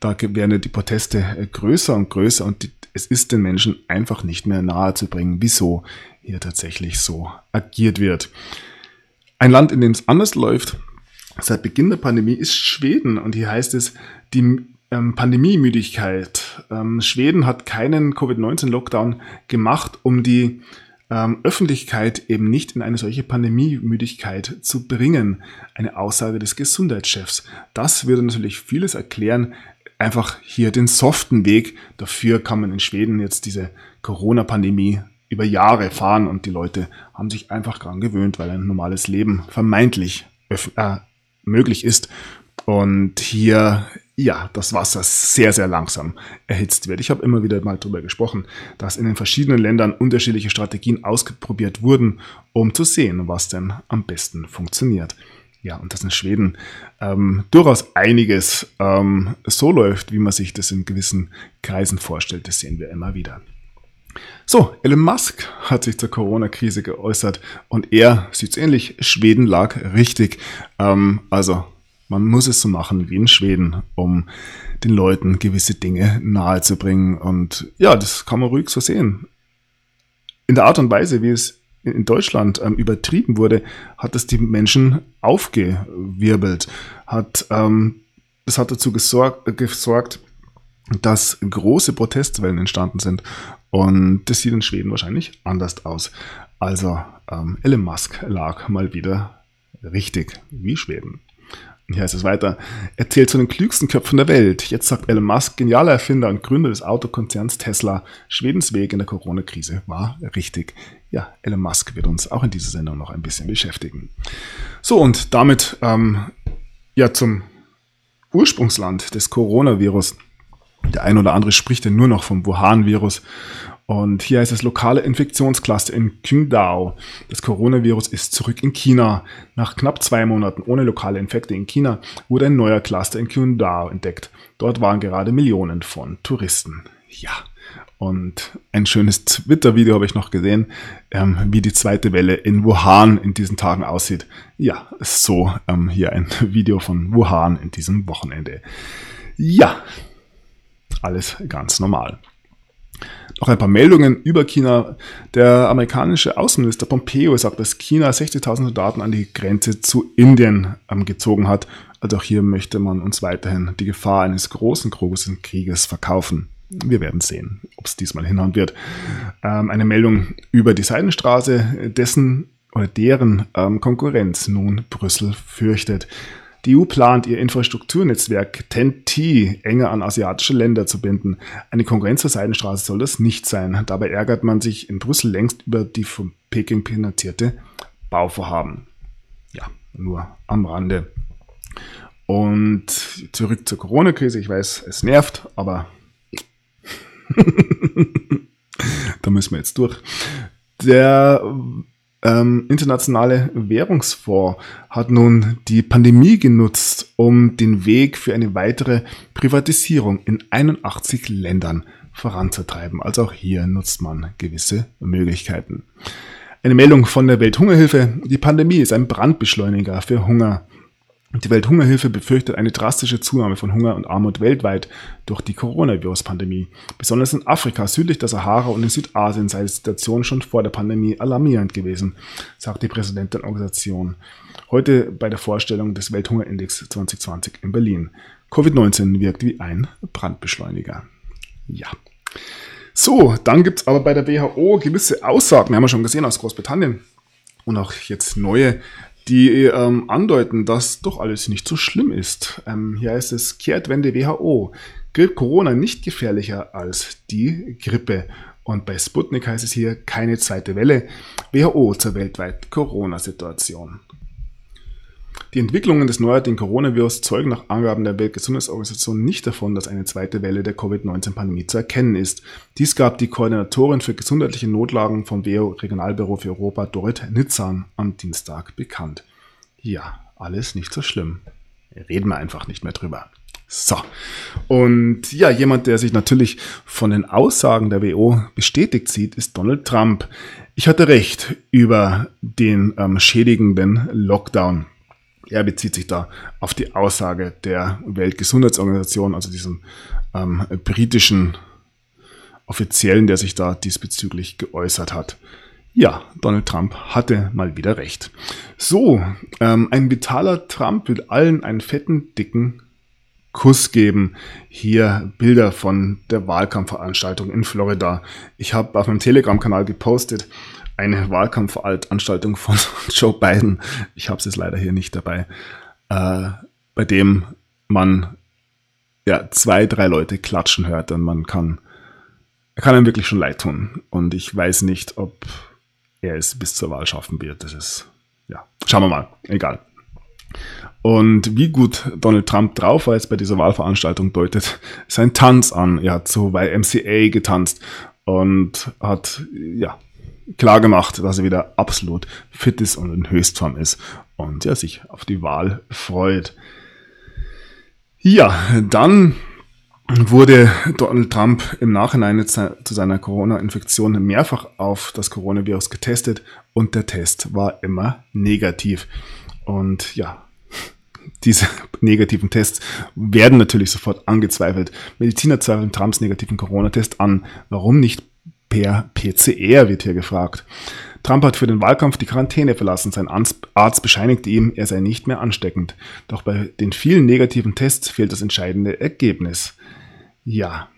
da werden die Proteste äh, größer und größer und die, es ist den Menschen einfach nicht mehr nahe zu bringen, wieso hier tatsächlich so agiert wird. Ein Land, in dem es anders läuft, seit Beginn der Pandemie, ist Schweden. Und hier heißt es, die ähm, Pandemiemüdigkeit. Ähm, Schweden hat keinen Covid-19-Lockdown gemacht, um die ähm, Öffentlichkeit eben nicht in eine solche Pandemiemüdigkeit zu bringen. Eine Aussage des Gesundheitschefs. Das würde natürlich vieles erklären, einfach hier den soften Weg. Dafür kann man in Schweden jetzt diese Corona-Pandemie über Jahre fahren und die Leute haben sich einfach daran gewöhnt, weil ein normales Leben vermeintlich äh, möglich ist. Und hier, ja, das Wasser sehr, sehr langsam erhitzt wird. Ich habe immer wieder mal darüber gesprochen, dass in den verschiedenen Ländern unterschiedliche Strategien ausprobiert wurden, um zu sehen, was denn am besten funktioniert. Ja, und dass in Schweden ähm, durchaus einiges ähm, so läuft, wie man sich das in gewissen Kreisen vorstellt. Das sehen wir immer wieder. So, Elon Musk hat sich zur Corona-Krise geäußert und er sieht ähnlich. Schweden lag richtig. Ähm, also man muss es so machen wie in Schweden, um den Leuten gewisse Dinge nahezubringen. Und ja, das kann man ruhig so sehen. In der Art und Weise, wie es in Deutschland ähm, übertrieben wurde, hat es die Menschen aufgewirbelt. Hat, ähm, das hat dazu gesorgt, äh, gesorgt, dass große Protestwellen entstanden sind. Und das sieht in Schweden wahrscheinlich anders aus. Also ähm, Elon Musk lag mal wieder richtig wie Schweden. Hier heißt es weiter, er zählt zu den klügsten Köpfen der Welt. Jetzt sagt Elon Musk, genialer Erfinder und Gründer des Autokonzerns Tesla, Schwedens Weg in der Corona-Krise war richtig. Ja, Elon Musk wird uns auch in dieser Sendung noch ein bisschen beschäftigen. So, und damit ähm, ja zum Ursprungsland des Coronavirus. Der ein oder andere spricht ja nur noch vom Wuhan-Virus und hier heißt es lokale Infektionscluster in Qingdao. Das Coronavirus ist zurück in China. Nach knapp zwei Monaten ohne lokale Infekte in China wurde ein neuer Cluster in Qingdao entdeckt. Dort waren gerade Millionen von Touristen. Ja. Und ein schönes Twitter-Video habe ich noch gesehen, ähm, wie die zweite Welle in Wuhan in diesen Tagen aussieht. Ja, so ähm, hier ein Video von Wuhan in diesem Wochenende. Ja, alles ganz normal. Noch ein paar Meldungen über China. Der amerikanische Außenminister Pompeo sagt, dass China 60.000 Soldaten an die Grenze zu Indien ähm, gezogen hat. Also auch hier möchte man uns weiterhin die Gefahr eines großen, großen Krieges verkaufen. Wir werden sehen, ob es diesmal hinhauen wird. Ähm, eine Meldung über die Seidenstraße, dessen oder deren ähm, Konkurrenz nun Brüssel fürchtet. Die EU plant, ihr Infrastrukturnetzwerk TEN-T enger an asiatische Länder zu binden. Eine Konkurrenz zur Seidenstraße soll das nicht sein. Dabei ärgert man sich in Brüssel längst über die von Peking finanzierte Bauvorhaben. Ja, nur am Rande. Und zurück zur Corona-Krise. Ich weiß, es nervt, aber da müssen wir jetzt durch. Der ähm, Internationale Währungsfonds hat nun die Pandemie genutzt, um den Weg für eine weitere Privatisierung in 81 Ländern voranzutreiben. Also auch hier nutzt man gewisse Möglichkeiten. Eine Meldung von der Welthungerhilfe. Die Pandemie ist ein Brandbeschleuniger für Hunger. Die Welthungerhilfe befürchtet eine drastische Zunahme von Hunger und Armut weltweit durch die Coronavirus-Pandemie. Besonders in Afrika, südlich der Sahara und in Südasien sei die Situation schon vor der Pandemie alarmierend gewesen, sagt die Präsidentin der Organisation. Heute bei der Vorstellung des Welthungerindex 2020 in Berlin. Covid-19 wirkt wie ein Brandbeschleuniger. Ja. So, dann gibt's aber bei der WHO gewisse Aussagen, haben wir schon gesehen aus Großbritannien und auch jetzt neue die ähm, andeuten, dass doch alles nicht so schlimm ist. Ähm, hier heißt es, Kehrtwende WHO. Gilt Corona nicht gefährlicher als die Grippe? Und bei Sputnik heißt es hier keine zweite Welle. WHO zur weltweiten Corona-Situation. Die Entwicklungen des neuartigen Coronavirus zeugen nach Angaben der Weltgesundheitsorganisation nicht davon, dass eine zweite Welle der Covid-19-Pandemie zu erkennen ist. Dies gab die Koordinatorin für gesundheitliche Notlagen vom WHO Regionalbüro für Europa, Dorit Nitzan, am Dienstag bekannt. Ja, alles nicht so schlimm. Reden wir einfach nicht mehr drüber. So. Und ja, jemand, der sich natürlich von den Aussagen der WHO bestätigt sieht, ist Donald Trump. Ich hatte recht über den ähm, schädigenden Lockdown. Er bezieht sich da auf die Aussage der Weltgesundheitsorganisation, also diesem ähm, britischen Offiziellen, der sich da diesbezüglich geäußert hat. Ja, Donald Trump hatte mal wieder recht. So, ähm, ein vitaler Trump will allen einen fetten, dicken Kuss geben. Hier Bilder von der Wahlkampfveranstaltung in Florida. Ich habe auf meinem Telegram-Kanal gepostet, eine Wahlkampfveranstaltung von Joe Biden. Ich habe es jetzt leider hier nicht dabei, äh, bei dem man ja zwei, drei Leute klatschen hört und man kann, er kann einem wirklich schon leid tun. Und ich weiß nicht, ob er es bis zur Wahl schaffen wird. Das ist, ja, schauen wir mal, egal. Und wie gut Donald Trump drauf war jetzt bei dieser Wahlveranstaltung, deutet sein Tanz an. Er hat so bei MCA getanzt und hat, ja, klar gemacht, dass er wieder absolut fit ist und in Höchstform ist und ja, sich auf die Wahl freut. Ja, dann wurde Donald Trump im Nachhinein zu seiner Corona-Infektion mehrfach auf das Coronavirus getestet und der Test war immer negativ. Und ja, diese negativen Tests werden natürlich sofort angezweifelt. Mediziner zweifeln Trumps negativen Corona-Test an. Warum nicht per PCR, wird hier gefragt. Trump hat für den Wahlkampf die Quarantäne verlassen. Sein Arzt bescheinigte ihm, er sei nicht mehr ansteckend. Doch bei den vielen negativen Tests fehlt das entscheidende Ergebnis. Ja.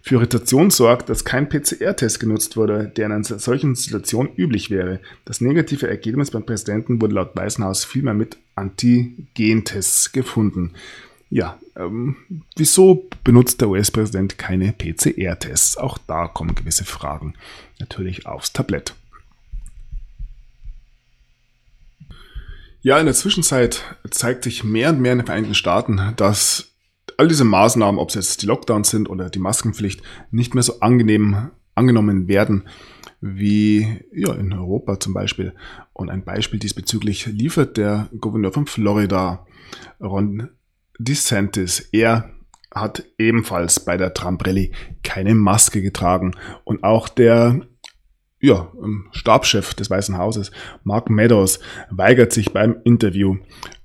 Für Irritation sorgt, dass kein PCR-Test genutzt wurde, der in einer solchen Situation üblich wäre. Das negative Ergebnis beim Präsidenten wurde laut Weißen Haus vielmehr mit Antigen-Tests gefunden. Ja, ähm, wieso benutzt der US-Präsident keine PCR-Tests? Auch da kommen gewisse Fragen natürlich aufs Tablett. Ja, in der Zwischenzeit zeigt sich mehr und mehr in den Vereinigten Staaten, dass all diese Maßnahmen, ob es jetzt die Lockdowns sind oder die Maskenpflicht, nicht mehr so angenehm angenommen werden wie ja, in Europa zum Beispiel. Und ein Beispiel diesbezüglich liefert der Gouverneur von Florida, Ron DeSantis, er hat ebenfalls bei der Trump-Rallye keine Maske getragen. Und auch der ja, ähm, Stabschef des Weißen Hauses, Mark Meadows, weigert sich beim Interview,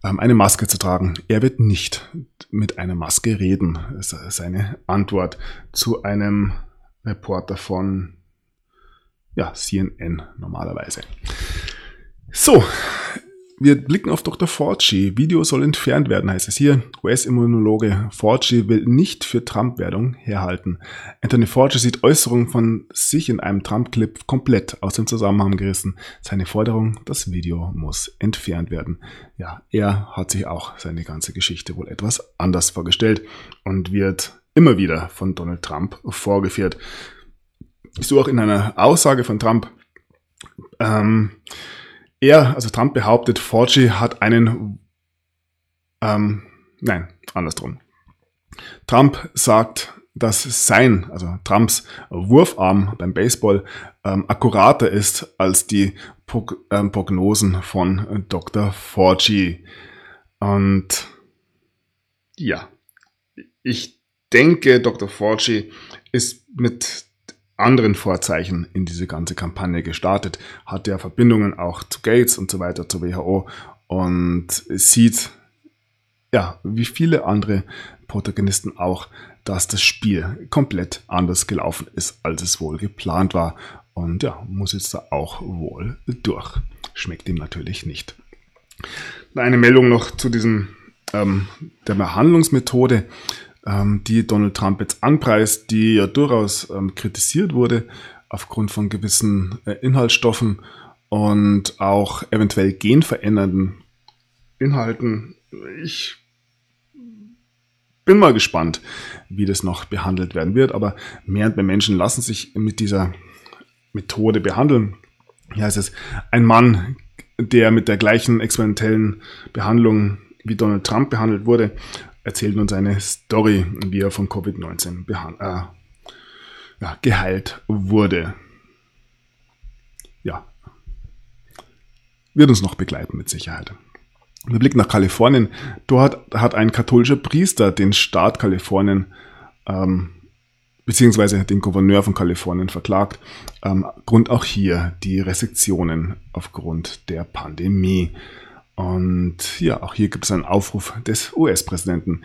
ähm, eine Maske zu tragen. Er wird nicht mit einer Maske reden. Das ist seine Antwort zu einem Reporter von ja, CNN normalerweise. So, wir blicken auf Dr. Fauci. Video soll entfernt werden, heißt es hier. US-Immunologe Fauci will nicht für Trump-Werbung herhalten. Anthony Fauci sieht Äußerungen von sich in einem Trump-Clip komplett aus dem Zusammenhang gerissen. Seine Forderung, das Video muss entfernt werden. Ja, er hat sich auch seine ganze Geschichte wohl etwas anders vorgestellt und wird immer wieder von Donald Trump vorgeführt. So auch in einer Aussage von Trump. Ähm, er, also Trump behauptet, Fauci hat einen, ähm, nein, andersrum. Trump sagt, dass sein, also Trumps Wurfarm beim Baseball ähm, akkurater ist als die Prog ähm, Prognosen von Dr. Fauci. Und ja, ich denke, Dr. Fauci ist mit anderen Vorzeichen in diese ganze Kampagne gestartet, hat ja Verbindungen auch zu Gates und so weiter, zur WHO und sieht, ja, wie viele andere Protagonisten auch, dass das Spiel komplett anders gelaufen ist, als es wohl geplant war. Und ja, muss jetzt da auch wohl durch. Schmeckt ihm natürlich nicht. Eine Meldung noch zu diesem ähm, der Behandlungsmethode ähm, die Donald Trump jetzt anpreist, die ja durchaus ähm, kritisiert wurde aufgrund von gewissen äh, Inhaltsstoffen und auch eventuell genverändernden Inhalten. Ich bin mal gespannt, wie das noch behandelt werden wird, aber mehr und mehr Menschen lassen sich mit dieser Methode behandeln. Hier heißt es, ein Mann, der mit der gleichen experimentellen Behandlung wie Donald Trump behandelt wurde, erzählt uns eine Story, wie er von Covid-19 äh, ja, geheilt wurde. Ja, wird uns noch begleiten mit Sicherheit. Wir blicken nach Kalifornien. Dort hat ein katholischer Priester den Staat Kalifornien ähm, beziehungsweise den Gouverneur von Kalifornien verklagt. Ähm, Grund auch hier die Restriktionen aufgrund der Pandemie. Und ja, auch hier gibt es einen Aufruf des US-Präsidenten.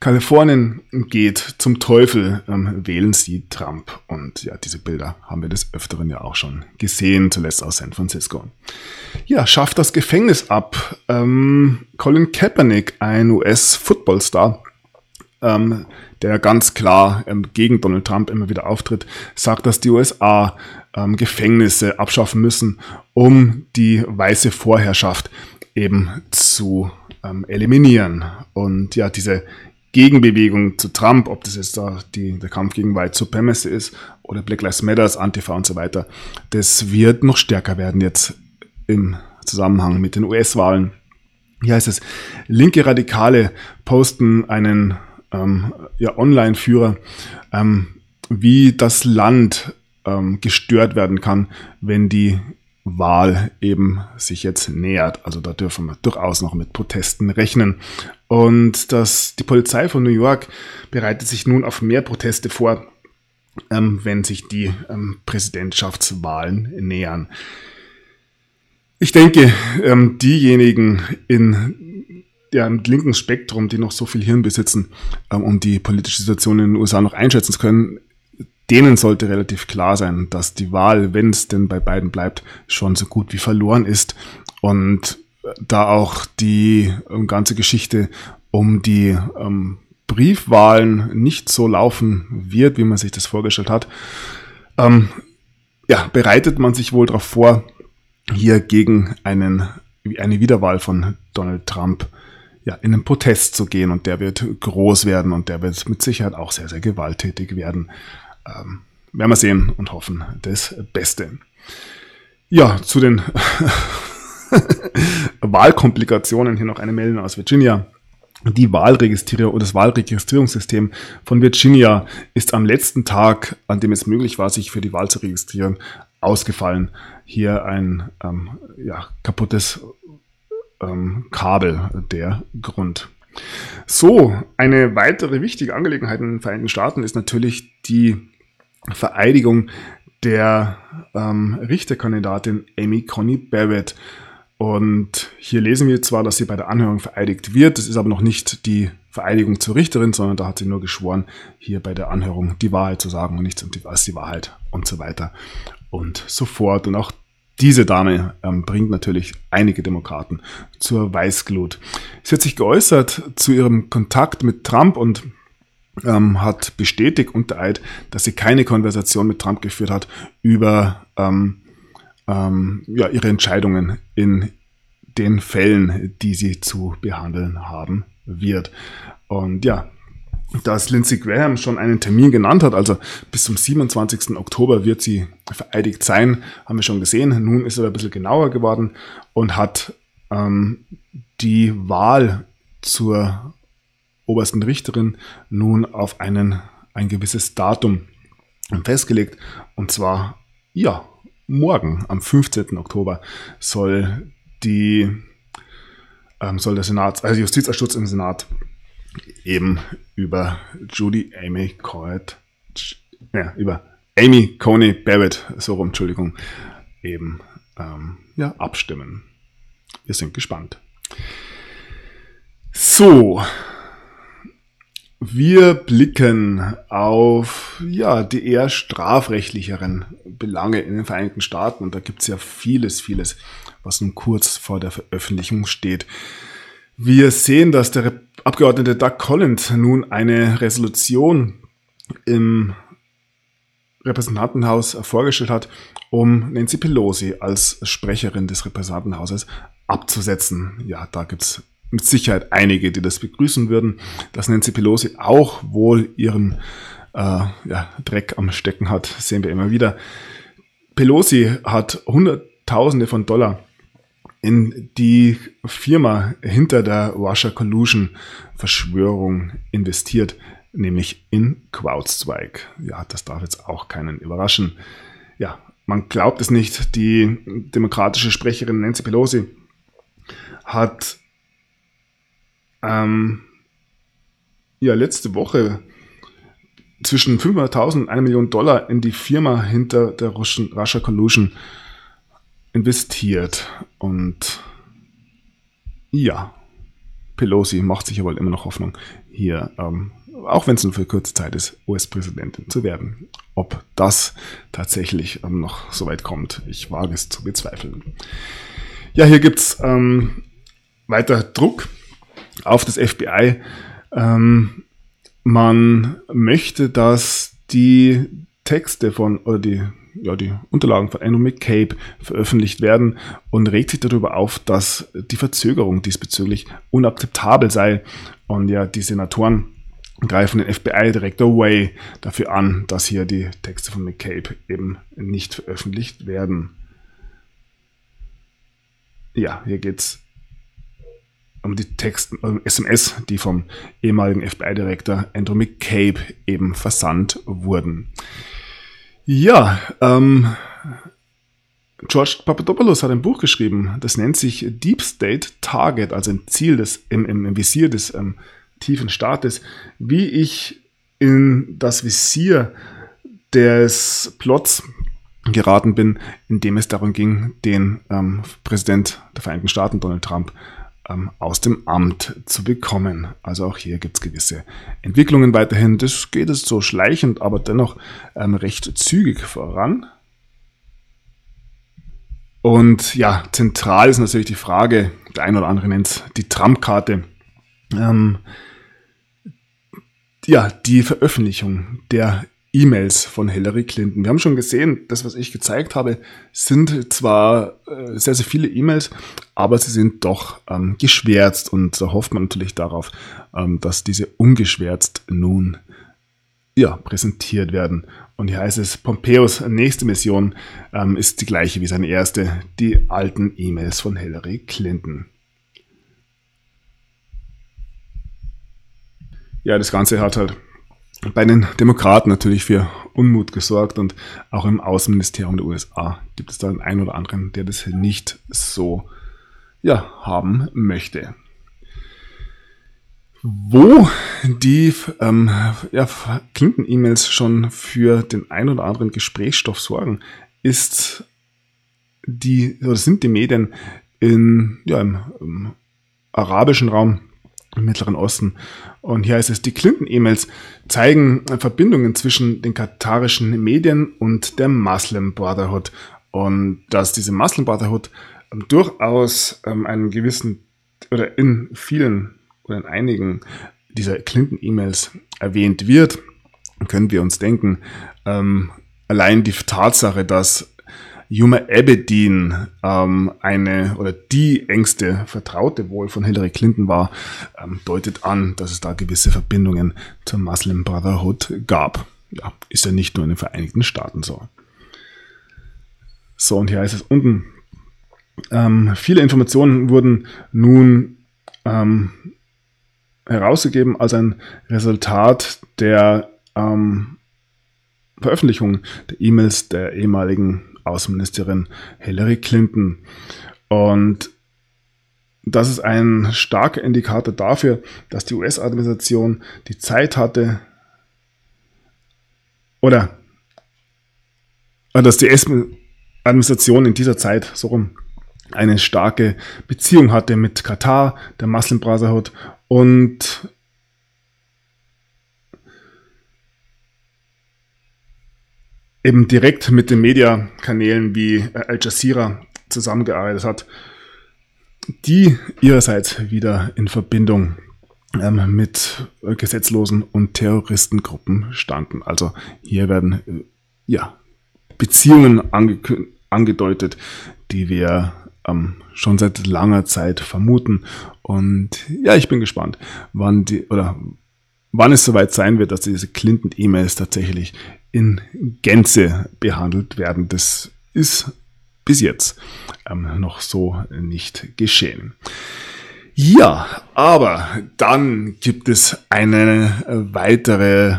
Kalifornien geht zum Teufel, ähm, wählen Sie Trump. Und ja, diese Bilder haben wir des Öfteren ja auch schon gesehen, zuletzt aus San Francisco. Ja, schafft das Gefängnis ab. Ähm, Colin Kaepernick, ein US-Footballstar, ähm, der ganz klar ähm, gegen Donald Trump immer wieder auftritt, sagt, dass die USA ähm, Gefängnisse abschaffen müssen, um die weiße Vorherrschaft eben zu ähm, eliminieren. Und ja, diese Gegenbewegung zu Trump, ob das jetzt da die, der Kampf gegen White Supremacy ist oder Black Lives Matter, Antifa und so weiter, das wird noch stärker werden jetzt im Zusammenhang mit den US-Wahlen. Hier heißt es, linke Radikale posten einen ähm, ja, Online-Führer, ähm, wie das Land ähm, gestört werden kann, wenn die Wahl eben sich jetzt nähert. Also da dürfen wir durchaus noch mit Protesten rechnen. Und das, die Polizei von New York bereitet sich nun auf mehr Proteste vor, ähm, wenn sich die ähm, Präsidentschaftswahlen nähern. Ich denke, ähm, diejenigen in ja, im linken Spektrum, die noch so viel Hirn besitzen, ähm, um die politische Situation in den USA noch einschätzen zu können, denen sollte relativ klar sein, dass die Wahl, wenn es denn bei beiden bleibt, schon so gut wie verloren ist. Und da auch die ähm, ganze Geschichte um die ähm, Briefwahlen nicht so laufen wird, wie man sich das vorgestellt hat, ähm, ja, bereitet man sich wohl darauf vor, hier gegen einen, eine Wiederwahl von Donald Trump ja, in einen Protest zu gehen. Und der wird groß werden und der wird mit Sicherheit auch sehr, sehr gewalttätig werden ähm, werden wir sehen und hoffen das Beste. Ja, zu den Wahlkomplikationen hier noch eine Meldung aus Virginia. Die Wahlregistrierung oder das Wahlregistrierungssystem von Virginia ist am letzten Tag, an dem es möglich war, sich für die Wahl zu registrieren, ausgefallen. Hier ein ähm, ja, kaputtes ähm, Kabel der Grund. So, eine weitere wichtige Angelegenheit in den Vereinigten Staaten ist natürlich die Vereidigung der ähm, Richterkandidatin Amy Coney Barrett. Und hier lesen wir zwar, dass sie bei der Anhörung vereidigt wird, das ist aber noch nicht die Vereidigung zur Richterin, sondern da hat sie nur geschworen, hier bei der Anhörung die Wahrheit zu sagen und nichts als die Wahrheit und so weiter und so fort. Und auch diese Dame ähm, bringt natürlich einige Demokraten zur Weißglut. Sie hat sich geäußert zu ihrem Kontakt mit Trump und ähm, hat bestätigt unter Eid, dass sie keine Konversation mit Trump geführt hat über ähm, ähm, ja, ihre Entscheidungen in den Fällen, die sie zu behandeln haben wird. Und ja, dass Lindsey Graham schon einen Termin genannt hat, also bis zum 27. Oktober wird sie vereidigt sein, haben wir schon gesehen. Nun ist er ein bisschen genauer geworden und hat ähm, die Wahl zur obersten Richterin nun auf einen ein gewisses Datum festgelegt. Und zwar, ja, morgen, am 15. Oktober, soll die, ähm, soll der Senat, also Justizausschuss im Senat eben über Judy Amy Coed, ja, über Amy Coney Barrett, so rum, Entschuldigung, eben ähm, ja, abstimmen. Wir sind gespannt. So, wir blicken auf ja, die eher strafrechtlicheren Belange in den Vereinigten Staaten und da gibt es ja vieles, vieles, was nun kurz vor der Veröffentlichung steht. Wir sehen, dass der Abgeordnete Doug Collins nun eine Resolution im Repräsentantenhaus vorgestellt hat, um Nancy Pelosi als Sprecherin des Repräsentantenhauses abzusetzen. Ja, da gibt's mit Sicherheit einige, die das begrüßen würden, dass Nancy Pelosi auch wohl ihren äh, ja, Dreck am Stecken hat, sehen wir immer wieder. Pelosi hat Hunderttausende von Dollar in die Firma hinter der Russia Collusion Verschwörung investiert, nämlich in CrowdStrike. Ja, das darf jetzt auch keinen überraschen. Ja, man glaubt es nicht, die demokratische Sprecherin Nancy Pelosi hat ähm, ja, letzte Woche zwischen 500.000 und 1 Million Dollar in die Firma hinter der Russian, Russia Collusion investiert. Und ja, Pelosi macht sich ja wohl immer noch Hoffnung, hier, ähm, auch wenn es nur für kurze Zeit ist, US-Präsidentin zu werden. Ob das tatsächlich ähm, noch so weit kommt, ich wage es zu bezweifeln. Ja, hier gibt's ähm, weiter Druck auf das FBI. Ähm, man möchte, dass die Texte von oder die ja, die Unterlagen von Andrew McCabe veröffentlicht werden und regt sich darüber auf, dass die Verzögerung diesbezüglich unakzeptabel sei. Und ja, die Senatoren greifen den FBI-Direktor Way dafür an, dass hier die Texte von McCabe eben nicht veröffentlicht werden. Ja, hier geht es um die Texte, um SMS, die vom ehemaligen FBI-Direktor Andrew McCabe eben versandt wurden. Ja, ähm, George Papadopoulos hat ein Buch geschrieben, das nennt sich Deep State Target, also ein Ziel des, im, im Visier des ähm, tiefen Staates, wie ich in das Visier des Plots geraten bin, in dem es darum ging, den ähm, Präsident der Vereinigten Staaten, Donald Trump, ähm, aus dem Amt zu bekommen. Also auch hier gibt es gewisse Entwicklungen weiterhin. Das geht es so schleichend, aber dennoch ähm, recht zügig voran. Und ja, zentral ist natürlich die Frage, der ein oder andere nennt es die Trump-Karte. Ähm, ja, die Veröffentlichung der E-Mails von Hillary Clinton. Wir haben schon gesehen, das, was ich gezeigt habe, sind zwar äh, sehr, sehr viele E-Mails, aber sie sind doch ähm, geschwärzt und da hofft man natürlich darauf, ähm, dass diese ungeschwärzt nun ja, präsentiert werden. Und hier heißt es, Pompeos nächste Mission ähm, ist die gleiche wie seine erste, die alten E-Mails von Hillary Clinton. Ja, das Ganze hat halt bei den Demokraten natürlich für Unmut gesorgt und auch im Außenministerium der USA gibt es da einen, einen oder anderen, der das nicht so ja, haben möchte. Wo die ähm, ja, Clinton-E-Mails schon für den ein oder anderen Gesprächsstoff sorgen, ist die, oder sind die Medien in, ja, im, im arabischen Raum im Mittleren Osten. Und hier heißt es, die Clinton-E-Mails zeigen Verbindungen zwischen den katarischen Medien und der Muslim Brotherhood. Und dass diese Muslim Brotherhood ähm, durchaus ähm, einen gewissen oder in vielen oder in einigen dieser Clinton-E-Mails erwähnt wird, können wir uns denken, ähm, allein die Tatsache, dass Yuma Abedin ähm, eine oder die engste Vertraute wohl von Hillary Clinton war, ähm, deutet an, dass es da gewisse Verbindungen zur Muslim Brotherhood gab. Ja, ist ja nicht nur in den Vereinigten Staaten so. So, und hier heißt es unten, ähm, viele Informationen wurden nun ähm, herausgegeben als ein Resultat der ähm, Veröffentlichung der E-Mails der ehemaligen Außenministerin Hillary Clinton. Und das ist ein starker Indikator dafür, dass die US-Administration die Zeit hatte, oder, dass die Administration in dieser Zeit so rum eine starke Beziehung hatte mit Katar, der Muslim Brotherhood und eben direkt mit den Mediakanälen wie Al Jazeera zusammengearbeitet hat, die ihrerseits wieder in Verbindung ähm, mit gesetzlosen und Terroristengruppen standen. Also hier werden äh, ja Beziehungen ange angedeutet, die wir ähm, schon seit langer Zeit vermuten. Und ja, ich bin gespannt, wann die oder wann es soweit sein wird, dass diese Clinton-E-Mails tatsächlich in Gänze behandelt werden. Das ist bis jetzt ähm, noch so nicht geschehen. Ja, aber dann gibt es eine weitere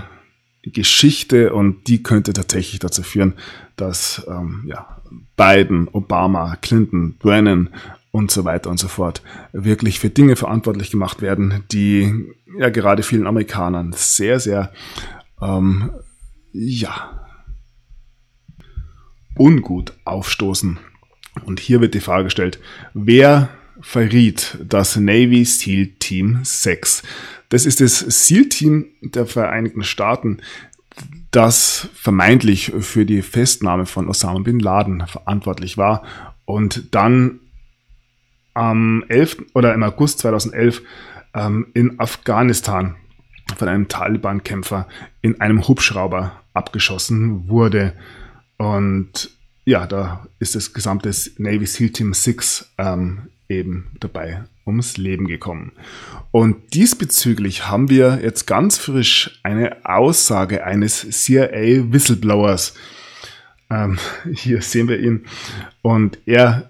Geschichte und die könnte tatsächlich dazu führen, dass ähm, ja, Biden, Obama, Clinton, Brennan und so weiter und so fort wirklich für Dinge verantwortlich gemacht werden, die ja gerade vielen Amerikanern sehr, sehr ähm, ja ungut aufstoßen. Und hier wird die Frage gestellt, wer verriet das Navy SEAL Team 6? Das ist das SEAL Team der Vereinigten Staaten, das vermeintlich für die Festnahme von Osama bin Laden verantwortlich war und dann am 11. oder im August 2011 ähm, in Afghanistan von einem Taliban-Kämpfer in einem Hubschrauber abgeschossen wurde. Und ja, da ist das gesamte Navy SEAL Team 6 ähm, eben dabei ums Leben gekommen. Und diesbezüglich haben wir jetzt ganz frisch eine Aussage eines CIA-Whistleblowers. Ähm, hier sehen wir ihn. Und er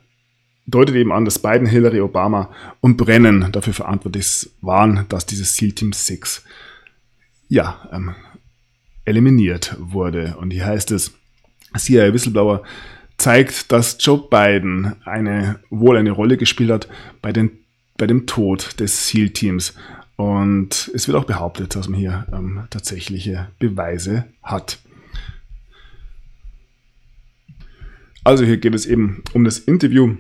deutet eben an, dass Biden, Hillary, Obama und Brennan dafür verantwortlich waren, dass dieses SEAL Team 6 ja, ähm, eliminiert wurde. Und hier heißt es, CIA Whistleblower zeigt, dass Joe Biden eine, wohl eine Rolle gespielt hat bei, den, bei dem Tod des SEAL-Teams. Und es wird auch behauptet, dass man hier ähm, tatsächliche Beweise hat. Also hier geht es eben um das Interview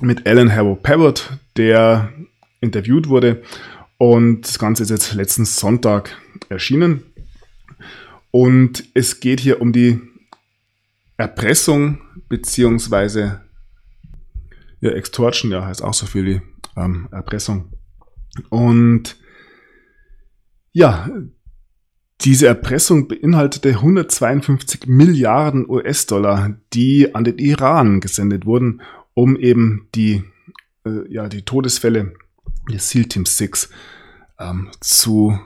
mit Alan Harrow Parrott, der interviewt wurde. Und das Ganze ist jetzt letzten Sonntag erschienen. Und es geht hier um die Erpressung beziehungsweise ja, Extortion, ja, heißt auch so viel wie ähm, Erpressung. Und ja, diese Erpressung beinhaltete 152 Milliarden US-Dollar, die an den Iran gesendet wurden, um eben die, äh, ja, die Todesfälle des SEAL Team 6 ähm, zu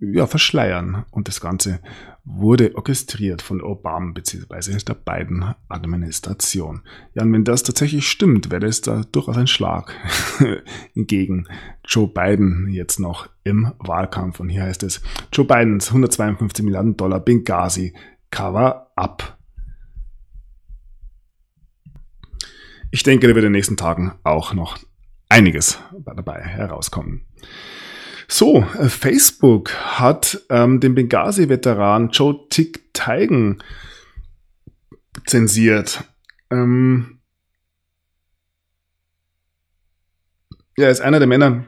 ja, verschleiern. Und das Ganze wurde orchestriert von Obama bzw. der beiden Administration. Ja, und wenn das tatsächlich stimmt, wäre das da durchaus ein Schlag gegen Joe Biden jetzt noch im Wahlkampf. Und hier heißt es, Joe Bidens 152 Milliarden Dollar Benghazi Cover Ich denke, da wird in den nächsten Tagen auch noch einiges dabei herauskommen. So, äh, Facebook hat ähm, den Benghazi-Veteran Joe Tick Teigen zensiert. Ähm, er ist einer der Männer,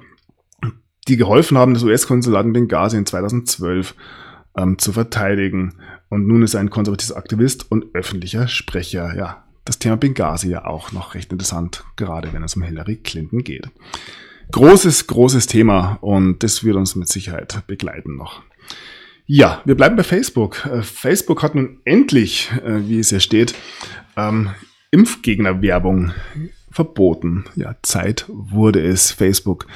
die geholfen haben, das US-Konsulat in Benghazi in 2012 ähm, zu verteidigen. Und nun ist er ein konservativer Aktivist und öffentlicher Sprecher. Ja, das Thema Benghazi ja auch noch recht interessant, gerade wenn es um Hillary Clinton geht großes, großes Thema und das wird uns mit Sicherheit begleiten noch. Ja, wir bleiben bei Facebook. Äh, Facebook hat nun endlich, äh, wie es hier steht, ähm, Impfgegnerwerbung verboten. Ja, Zeit wurde es. Facebook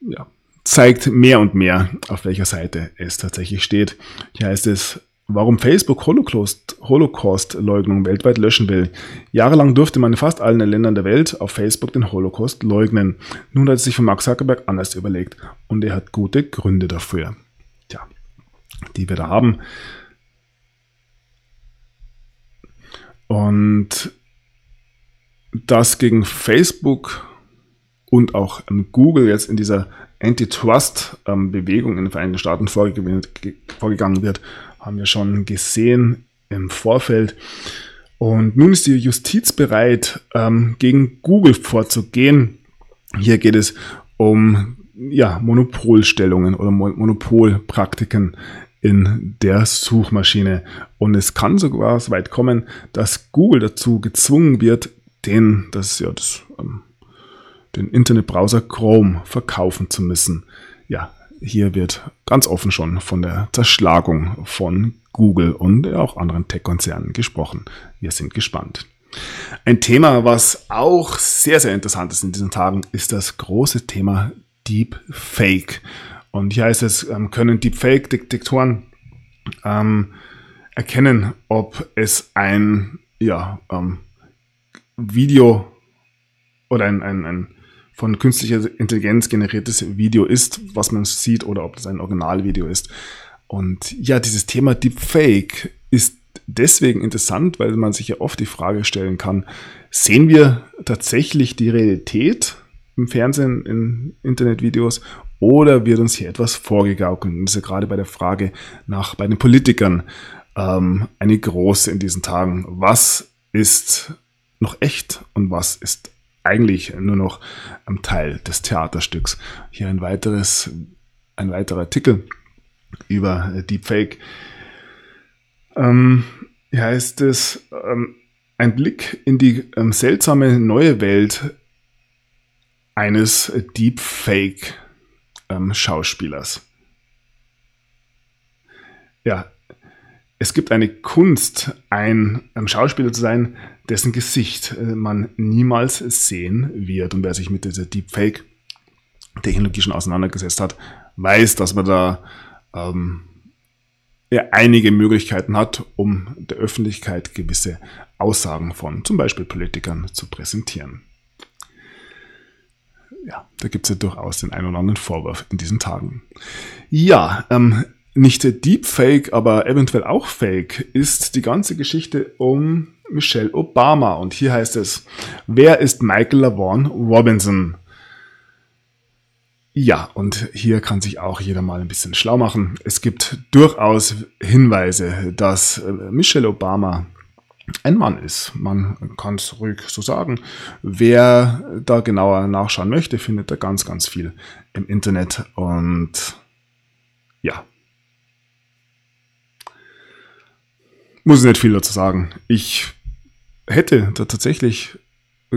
ja, zeigt mehr und mehr, auf welcher Seite es tatsächlich steht. Hier heißt es, warum Facebook Holocaust-Leugnung weltweit löschen will. Jahrelang durfte man in fast allen Ländern der Welt auf Facebook den Holocaust leugnen. Nun hat es sich von Mark Zuckerberg anders überlegt und er hat gute Gründe dafür. Tja, die wir da haben. Und dass gegen Facebook und auch Google jetzt in dieser Antitrust-Bewegung in den Vereinigten Staaten vorgegangen wird, haben wir schon gesehen im Vorfeld. Und nun ist die Justiz bereit, ähm, gegen Google vorzugehen. Hier geht es um ja, Monopolstellungen oder Monopolpraktiken in der Suchmaschine. Und es kann sogar so weit kommen, dass Google dazu gezwungen wird, den, das ja das, ähm, den Internetbrowser Chrome verkaufen zu müssen. Ja, hier wird ganz offen schon von der Zerschlagung von Google und auch anderen Tech-Konzernen gesprochen. Wir sind gespannt. Ein Thema, was auch sehr, sehr interessant ist in diesen Tagen, ist das große Thema Deepfake. Und hier heißt es, ähm, können Deepfake-Detektoren ähm, erkennen, ob es ein ja, ähm, Video oder ein, ein, ein von künstlicher Intelligenz generiertes Video ist, was man sieht, oder ob es ein Originalvideo ist. Und ja, dieses Thema Deepfake ist deswegen interessant, weil man sich ja oft die Frage stellen kann, sehen wir tatsächlich die Realität im Fernsehen, in Internetvideos oder wird uns hier etwas vorgegaukelt? Und das ist ja gerade bei der Frage nach bei den Politikern ähm, eine große in diesen Tagen. Was ist noch echt und was ist eigentlich nur noch ein Teil des Theaterstücks? Hier ein weiteres, ein weiterer Artikel über Deepfake. Ähm, hier heißt es, ähm, ein Blick in die ähm, seltsame neue Welt eines Deepfake-Schauspielers. Ähm, ja, es gibt eine Kunst, ein ähm, Schauspieler zu sein, dessen Gesicht äh, man niemals sehen wird. Und wer sich mit dieser Deepfake-Technologie schon auseinandergesetzt hat, weiß, dass man da ähm, ja, einige Möglichkeiten hat, um der Öffentlichkeit gewisse Aussagen von zum Beispiel Politikern zu präsentieren ja, da gibt es ja durchaus den einen oder anderen Vorwurf in diesen Tagen. Ja, ähm, nicht Deepfake, aber eventuell auch Fake ist die ganze Geschichte um Michelle Obama. Und hier heißt es, wer ist Michael LaVaughn Robinson? Ja, und hier kann sich auch jeder mal ein bisschen schlau machen. Es gibt durchaus Hinweise, dass äh, Michelle Obama ein Mann ist. Man kann es ruhig so sagen. Wer da genauer nachschauen möchte, findet da ganz, ganz viel im Internet. Und ja. Muss ich nicht viel dazu sagen. Ich hätte tatsächlich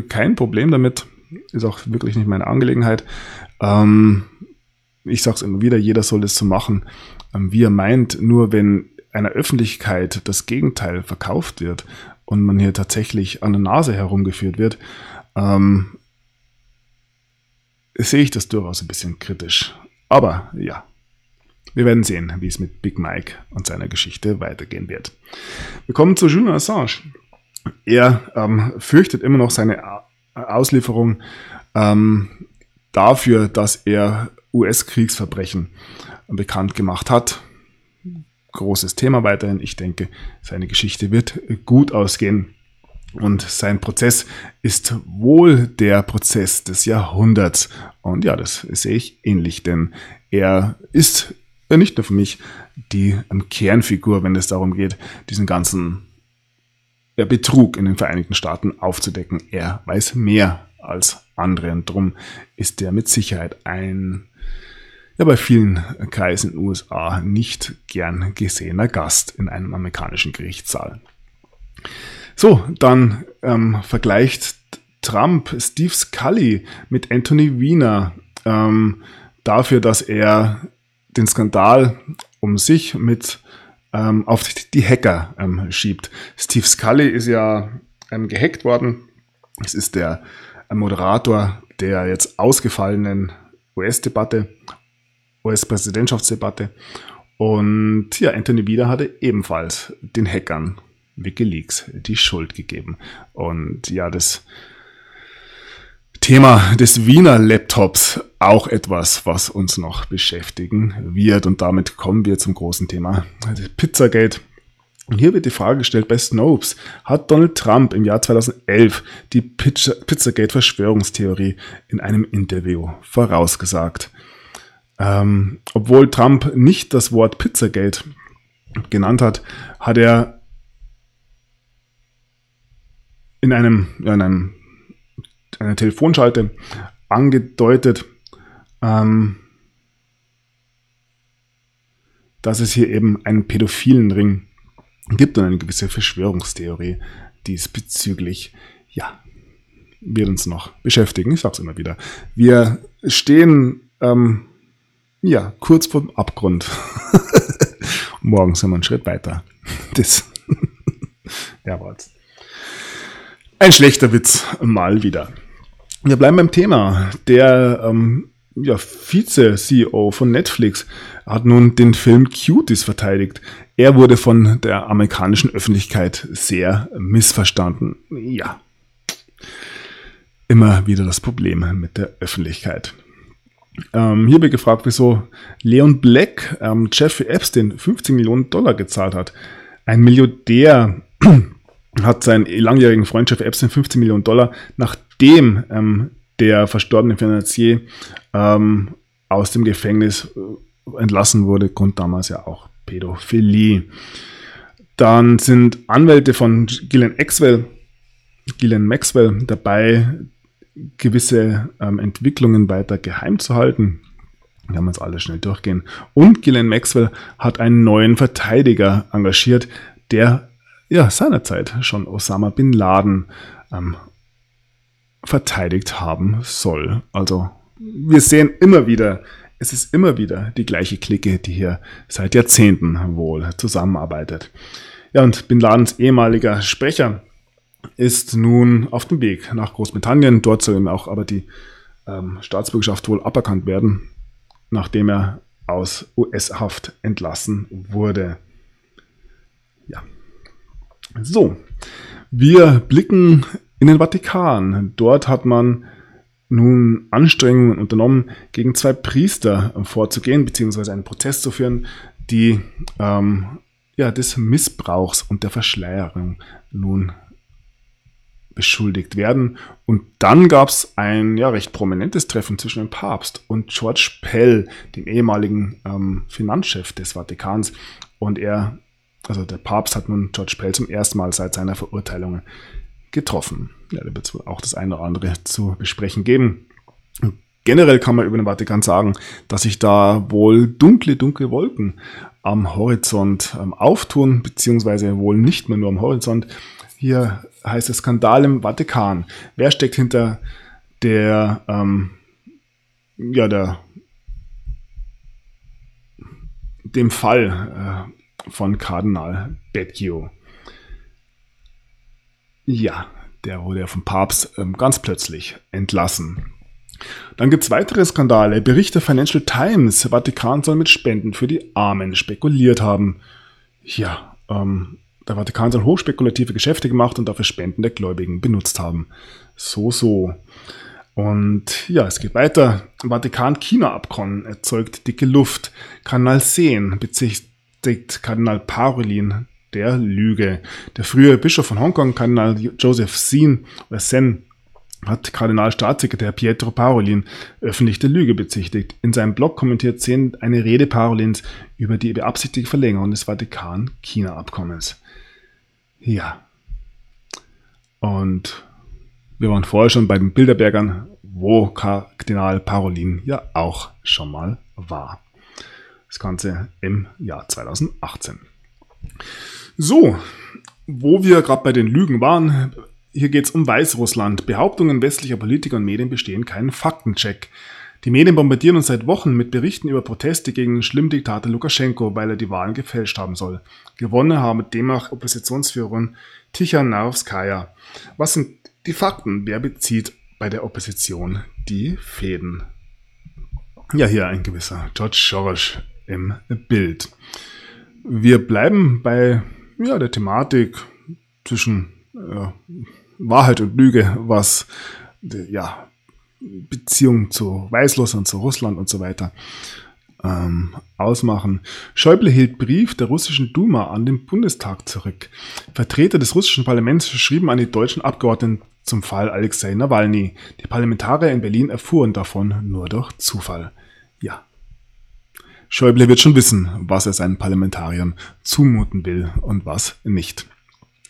kein Problem damit. Ist auch wirklich nicht meine Angelegenheit. Ähm, ich sage es immer wieder, jeder soll es so machen, ähm, wie er meint. Nur wenn einer Öffentlichkeit das Gegenteil verkauft wird und man hier tatsächlich an der Nase herumgeführt wird, ähm, sehe ich das durchaus ein bisschen kritisch. Aber ja, wir werden sehen, wie es mit Big Mike und seiner Geschichte weitergehen wird. Wir kommen zu Julian Assange. Er ähm, fürchtet immer noch seine Auslieferung ähm, dafür, dass er US-Kriegsverbrechen bekannt gemacht hat großes Thema weiterhin. Ich denke, seine Geschichte wird gut ausgehen. Und sein Prozess ist wohl der Prozess des Jahrhunderts. Und ja, das sehe ich ähnlich, denn er ist nicht nur für mich die Kernfigur, wenn es darum geht, diesen ganzen Betrug in den Vereinigten Staaten aufzudecken. Er weiß mehr als andere und darum ist er mit Sicherheit ein ja bei vielen Kreisen in den USA nicht gern gesehener Gast in einem amerikanischen Gerichtssaal. So, dann ähm, vergleicht Trump Steve Scully mit Anthony Weiner ähm, dafür, dass er den Skandal um sich mit ähm, auf die Hacker ähm, schiebt. Steve Scully ist ja ähm, gehackt worden. Es ist der Moderator der jetzt ausgefallenen US-Debatte US-Präsidentschaftsdebatte. Und ja, Anthony Wieder hatte ebenfalls den Hackern Wikileaks die Schuld gegeben. Und ja, das Thema des Wiener Laptops auch etwas, was uns noch beschäftigen wird. Und damit kommen wir zum großen Thema Pizzagate. Und hier wird die Frage gestellt bei Snopes, hat Donald Trump im Jahr 2011 die Pizzagate-Verschwörungstheorie in einem Interview vorausgesagt? Ähm, obwohl Trump nicht das Wort Pizzagate genannt hat, hat er in einem, ja, in einem einer Telefonschalte angedeutet, ähm, dass es hier eben einen pädophilen Ring gibt und eine gewisse Verschwörungstheorie diesbezüglich, ja, wird uns noch beschäftigen. Ich sag's immer wieder. Wir stehen, ähm, ja, kurz vor dem Abgrund. Morgen sind wir einen Schritt weiter. Das, warte. Ein schlechter Witz, mal wieder. Wir bleiben beim Thema. Der ähm, ja, Vize-CEO von Netflix hat nun den Film Cuties verteidigt. Er wurde von der amerikanischen Öffentlichkeit sehr missverstanden. Ja, immer wieder das Problem mit der Öffentlichkeit. Ähm, hier wird gefragt, wieso Leon Black ähm, Jeffrey Epstein 15 Millionen Dollar gezahlt hat. Ein Milliardär hat seinen langjährigen Freund Jeffrey Epstein 15 Millionen Dollar, nachdem ähm, der verstorbene Finanzier ähm, aus dem Gefängnis äh, entlassen wurde, Grund damals ja auch Pädophilie. Dann sind Anwälte von Gillian Maxwell, Gillian Maxwell dabei, gewisse ähm, Entwicklungen weiter geheim zu halten. Wir haben uns alle schnell durchgehen. Und Gillian Maxwell hat einen neuen Verteidiger engagiert, der ja seinerzeit schon Osama bin Laden ähm, verteidigt haben soll. Also wir sehen immer wieder, es ist immer wieder die gleiche Clique, die hier seit Jahrzehnten wohl zusammenarbeitet. Ja, und Bin Ladens ehemaliger Sprecher ist nun auf dem Weg nach Großbritannien. Dort soll ihm auch aber die ähm, Staatsbürgerschaft wohl aberkannt werden, nachdem er aus US-Haft entlassen wurde. Ja. So, wir blicken in den Vatikan. Dort hat man nun Anstrengungen unternommen, gegen zwei Priester vorzugehen, beziehungsweise einen Protest zu führen, die ähm, ja, des Missbrauchs und der Verschleierung nun beschuldigt werden. Und dann gab es ein ja, recht prominentes Treffen zwischen dem Papst und George Pell, dem ehemaligen ähm, Finanzchef des Vatikans. Und er, also der Papst hat nun George Pell zum ersten Mal seit seiner Verurteilung getroffen. Ja, da wird es auch das eine oder andere zu besprechen geben. Generell kann man über den Vatikan sagen, dass sich da wohl dunkle, dunkle Wolken am Horizont ähm, auftun, beziehungsweise wohl nicht mehr nur am Horizont. Hier heißt es Skandal im Vatikan. Wer steckt hinter der, ähm, ja, der, dem Fall äh, von Kardinal Becchio? Ja, der wurde ja vom Papst ähm, ganz plötzlich entlassen. Dann gibt es weitere Skandale. Bericht der Financial Times, Vatikan soll mit Spenden für die Armen spekuliert haben. Ja, ähm, der Vatikan soll hochspekulative Geschäfte gemacht und dafür Spenden der Gläubigen benutzt haben. So, so. Und ja, es geht weiter. Vatikan-China-Abkommen erzeugt dicke Luft. Kanal Seen bezichtigt Kardinal Parolin der Lüge. Der frühere Bischof von Hongkong, Kardinal Joseph Sen, oder Sen, hat Kardinalstaatssekretär Pietro Parolin öffentlich der Lüge bezichtigt. In seinem Blog kommentiert Sen eine Rede Parolins über die beabsichtigte Verlängerung des Vatikan-China-Abkommens. Ja. Und wir waren vorher schon bei den Bilderbergern, wo Kardinal Parolin ja auch schon mal war. Das Ganze im Jahr 2018. So, wo wir gerade bei den Lügen waren, hier geht es um Weißrussland. Behauptungen westlicher Politiker und Medien bestehen keinen Faktencheck. Die Medien bombardieren uns seit Wochen mit Berichten über Proteste gegen Schlimmdiktator Lukaschenko, weil er die Wahlen gefälscht haben soll. Gewonnen haben demnach Oppositionsführerin Tichanowskaja. Was sind die Fakten? Wer bezieht bei der Opposition die Fäden? Ja, hier ein gewisser George Soros im Bild. Wir bleiben bei ja, der Thematik zwischen äh, Wahrheit und Lüge, was ja, Beziehung zu Weißrussland, zu Russland und so weiter ähm, ausmachen. Schäuble hielt Brief der russischen Duma an den Bundestag zurück. Vertreter des russischen Parlaments schrieben an die deutschen Abgeordneten zum Fall Alexei Nawalny. Die Parlamentarier in Berlin erfuhren davon nur durch Zufall. Schäuble wird schon wissen, was er seinen Parlamentariern zumuten will und was nicht.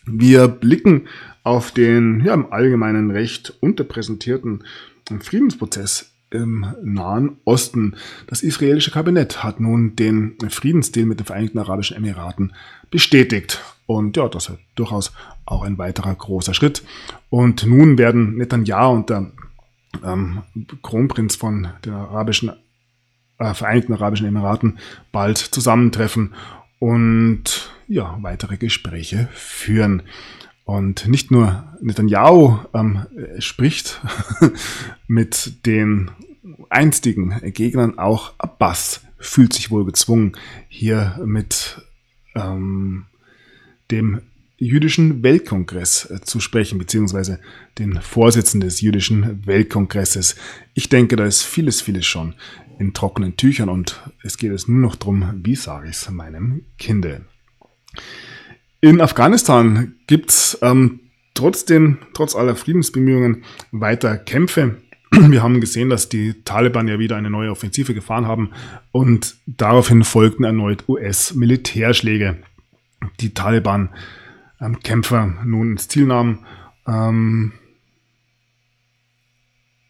Wir blicken auf den ja, im Allgemeinen recht unterpräsentierten Friedensprozess im Nahen Osten. Das israelische Kabinett hat nun den Friedensdeal mit den Vereinigten Arabischen Emiraten bestätigt. Und ja, das ist durchaus auch ein weiterer großer Schritt. Und nun werden Netanyahu und der ähm, Kronprinz von den arabischen, äh, Vereinigten Arabischen Emiraten bald zusammentreffen und ja, weitere Gespräche führen. Und nicht nur Netanyahu ähm, spricht mit den einstigen Gegnern, auch Abbas fühlt sich wohl gezwungen, hier mit ähm, dem jüdischen Weltkongress äh, zu sprechen, beziehungsweise den Vorsitzenden des jüdischen Weltkongresses. Ich denke, da ist vieles, vieles schon in trockenen Tüchern und es geht jetzt nur noch darum, wie sage ich es meinem Kinde. In Afghanistan gibt es ähm, trotzdem, trotz aller Friedensbemühungen, weiter Kämpfe. Wir haben gesehen, dass die Taliban ja wieder eine neue Offensive gefahren haben und daraufhin folgten erneut US-Militärschläge. Die Taliban-Kämpfer ähm, nun ins Ziel nahmen. Ähm,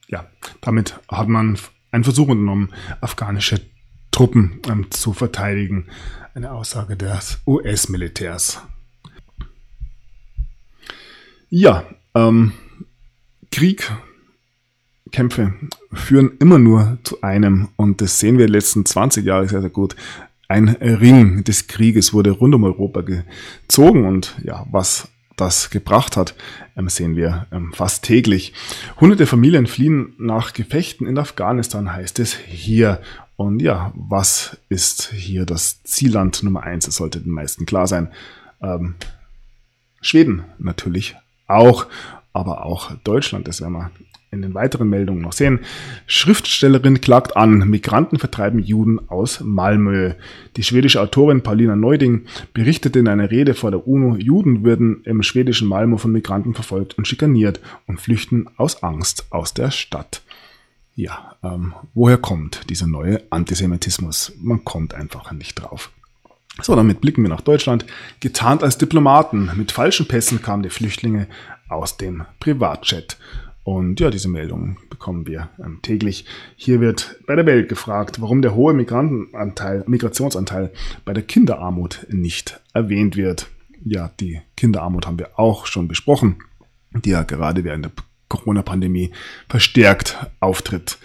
ja, damit hat man einen Versuch unternommen, afghanische Truppen ähm, zu verteidigen. Eine Aussage des US-Militärs. Ja, ähm, Krieg, Kämpfe führen immer nur zu einem und das sehen wir in den letzten 20 Jahren sehr, sehr gut. Ein Ring des Krieges wurde rund um Europa gezogen und ja, was das gebracht hat, ähm, sehen wir ähm, fast täglich. Hunderte Familien fliehen nach Gefechten in Afghanistan, heißt es hier. Und ja, was ist hier das Zielland Nummer eins? Es sollte den meisten klar sein. Ähm, Schweden natürlich auch, aber auch Deutschland, das werden wir in den weiteren Meldungen noch sehen. Schriftstellerin klagt an, Migranten vertreiben Juden aus Malmö. Die schwedische Autorin Paulina Neuding berichtete in einer Rede vor der UNO, Juden würden im schwedischen Malmö von Migranten verfolgt und schikaniert und flüchten aus Angst aus der Stadt. Ja, ähm, woher kommt dieser neue Antisemitismus? Man kommt einfach nicht drauf. So, damit blicken wir nach Deutschland. Getarnt als Diplomaten mit falschen Pässen kamen die Flüchtlinge aus dem Privatchat. Und ja, diese Meldungen bekommen wir ähm, täglich. Hier wird bei der Welt gefragt, warum der hohe Migrantenanteil, Migrationsanteil bei der Kinderarmut nicht erwähnt wird. Ja, die Kinderarmut haben wir auch schon besprochen, die ja gerade während der Corona-Pandemie verstärkt auftritt.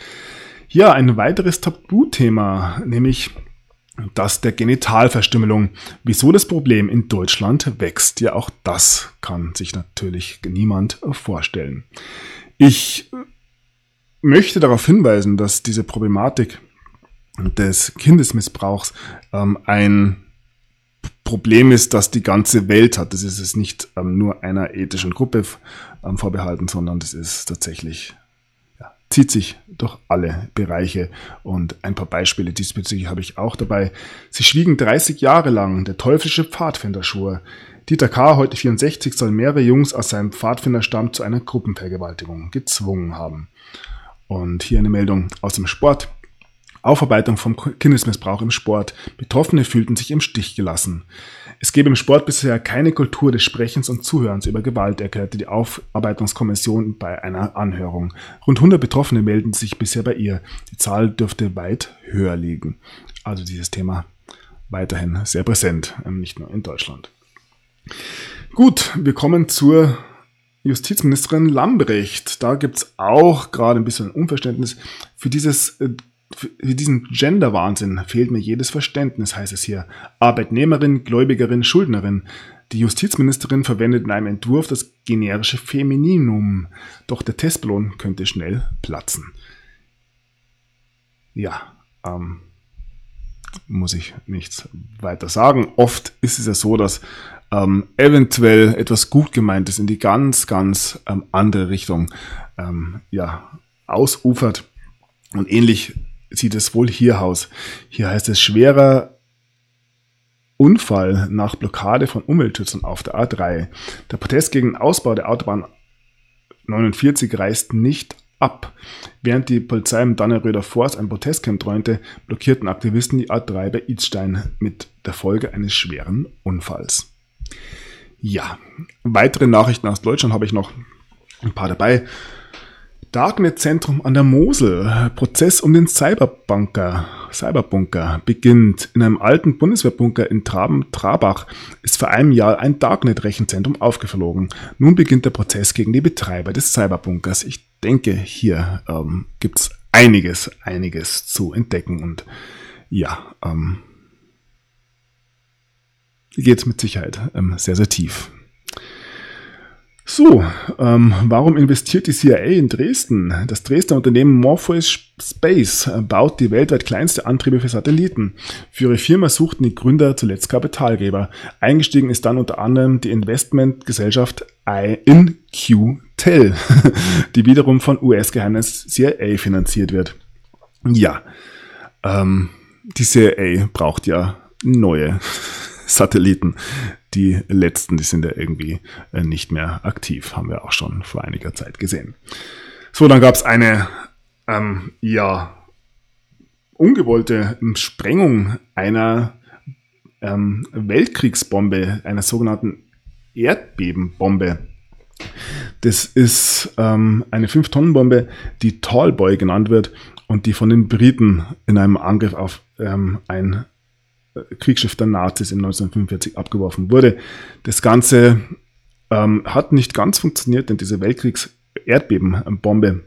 Ja, ein weiteres Tabuthema, nämlich das der Genitalverstümmelung. Wieso das Problem in Deutschland wächst, ja auch das kann sich natürlich niemand vorstellen. Ich möchte darauf hinweisen, dass diese Problematik des Kindesmissbrauchs ähm, ein Problem ist, das die ganze Welt hat. Das ist es nicht ähm, nur einer ethischen Gruppe ähm, vorbehalten, sondern das ist tatsächlich zieht sich durch alle Bereiche und ein paar Beispiele diesbezüglich habe ich auch dabei. Sie schwiegen 30 Jahre lang, der teuflische Pfadfinder schwur. Dieter K., heute 64, soll mehrere Jungs aus seinem Pfadfinderstamm zu einer Gruppenvergewaltigung gezwungen haben. Und hier eine Meldung aus dem Sport. Aufarbeitung vom Kindesmissbrauch im Sport. Betroffene fühlten sich im Stich gelassen. Es gebe im Sport bisher keine Kultur des Sprechens und Zuhörens über Gewalt, erklärte die Aufarbeitungskommission bei einer Anhörung. Rund 100 Betroffene melden sich bisher bei ihr. Die Zahl dürfte weit höher liegen. Also dieses Thema weiterhin sehr präsent, ähm, nicht nur in Deutschland. Gut, wir kommen zur Justizministerin Lambrecht. Da gibt es auch gerade ein bisschen Unverständnis für dieses äh, für diesen Gender-Wahnsinn fehlt mir jedes Verständnis, heißt es hier. Arbeitnehmerin, Gläubigerin, Schuldnerin. Die Justizministerin verwendet in einem Entwurf das generische Femininum. Doch der Testballon könnte schnell platzen. Ja, ähm, muss ich nichts weiter sagen. Oft ist es ja so, dass ähm, eventuell etwas gut gemeintes in die ganz, ganz ähm, andere Richtung ähm, ja, ausufert. Und ähnlich sieht es wohl hier aus. Hier heißt es schwerer Unfall nach Blockade von Umweltschützern auf der A3. Der Protest gegen den Ausbau der Autobahn 49 reißt nicht ab. Während die Polizei im Danneröder Forst ein Protestcamp träumte, blockierten Aktivisten die A3 bei Idstein mit der Folge eines schweren Unfalls. Ja, weitere Nachrichten aus Deutschland habe ich noch ein paar dabei. Darknet-Zentrum an der Mosel. Prozess um den Cyberbunker, Cyberbunker beginnt. In einem alten Bundeswehrbunker in Traben-Trabach ist vor einem Jahr ein Darknet-Rechenzentrum aufgeflogen. Nun beginnt der Prozess gegen die Betreiber des Cyberbunkers. Ich denke, hier ähm, gibt es einiges, einiges zu entdecken und ja, ähm, geht mit Sicherheit ähm, sehr, sehr tief. So, ähm, warum investiert die CIA in Dresden? Das Dresdner Unternehmen Morpheus Space äh, baut die weltweit kleinste Antriebe für Satelliten. Für ihre Firma suchten die Gründer zuletzt Kapitalgeber. Eingestiegen ist dann unter anderem die Investmentgesellschaft InQtel, die wiederum von US-Geheimnis CIA finanziert wird. Ja, ähm, die CIA braucht ja neue Satelliten. Die letzten, die sind ja irgendwie äh, nicht mehr aktiv, haben wir auch schon vor einiger Zeit gesehen. So, dann gab es eine ähm, ja ungewollte Sprengung einer ähm, Weltkriegsbombe, einer sogenannten Erdbebenbombe. Das ist ähm, eine 5-Tonnen-Bombe, die Tallboy genannt wird und die von den Briten in einem Angriff auf ähm, ein Kriegsschiff der Nazis in 1945 abgeworfen wurde. Das Ganze ähm, hat nicht ganz funktioniert, denn diese Weltkriegs-Erdbebenbombe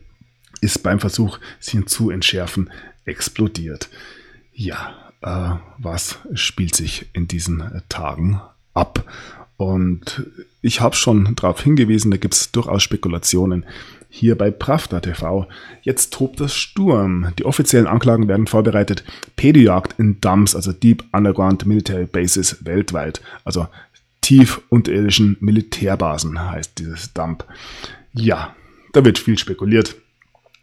ist beim Versuch, sie zu entschärfen, explodiert. Ja, äh, was spielt sich in diesen Tagen ab? Und ich habe schon darauf hingewiesen, da gibt es durchaus Spekulationen, hier bei Pravda TV. Jetzt tobt das Sturm. Die offiziellen Anklagen werden vorbereitet. Pedojagd in Dumps, also Deep Underground Military Bases weltweit. Also tief unterirdischen Militärbasen heißt dieses Dump. Ja, da wird viel spekuliert.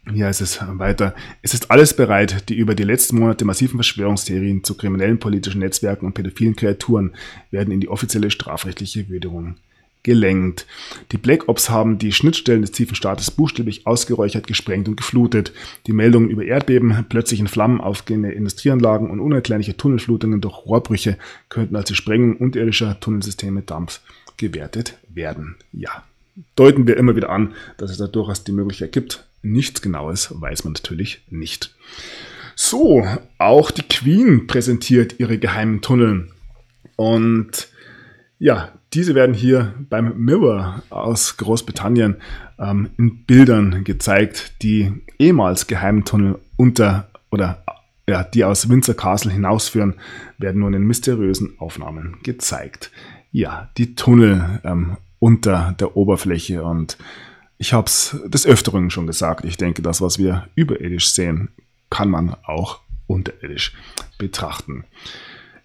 Hier heißt es weiter. Es ist alles bereit, die über die letzten Monate massiven Verschwörungstheorien zu kriminellen politischen Netzwerken und pädophilen Kreaturen werden in die offizielle strafrechtliche Würdigung gelenkt. Die Black Ops haben die Schnittstellen des tiefen Staates buchstäblich ausgeräuchert, gesprengt und geflutet. Die Meldungen über Erdbeben, plötzlich in Flammen aufgehende Industrieanlagen und unerklärliche Tunnelflutungen durch Rohrbrüche könnten als die Sprengung unterirdischer Tunnelsysteme Dumps gewertet werden. Ja, deuten wir immer wieder an, dass es da durchaus die Möglichkeit gibt. Nichts Genaues weiß man natürlich nicht. So, auch die Queen präsentiert ihre geheimen Tunnel. Und ja, diese werden hier beim Mirror aus Großbritannien ähm, in Bildern gezeigt, die ehemals geheimen Tunnel unter oder ja, die aus Windsor Castle hinausführen, werden nun in mysteriösen Aufnahmen gezeigt. Ja, die Tunnel ähm, unter der Oberfläche und ich habe es des Öfteren schon gesagt. Ich denke, das, was wir überirdisch sehen, kann man auch unterirdisch betrachten.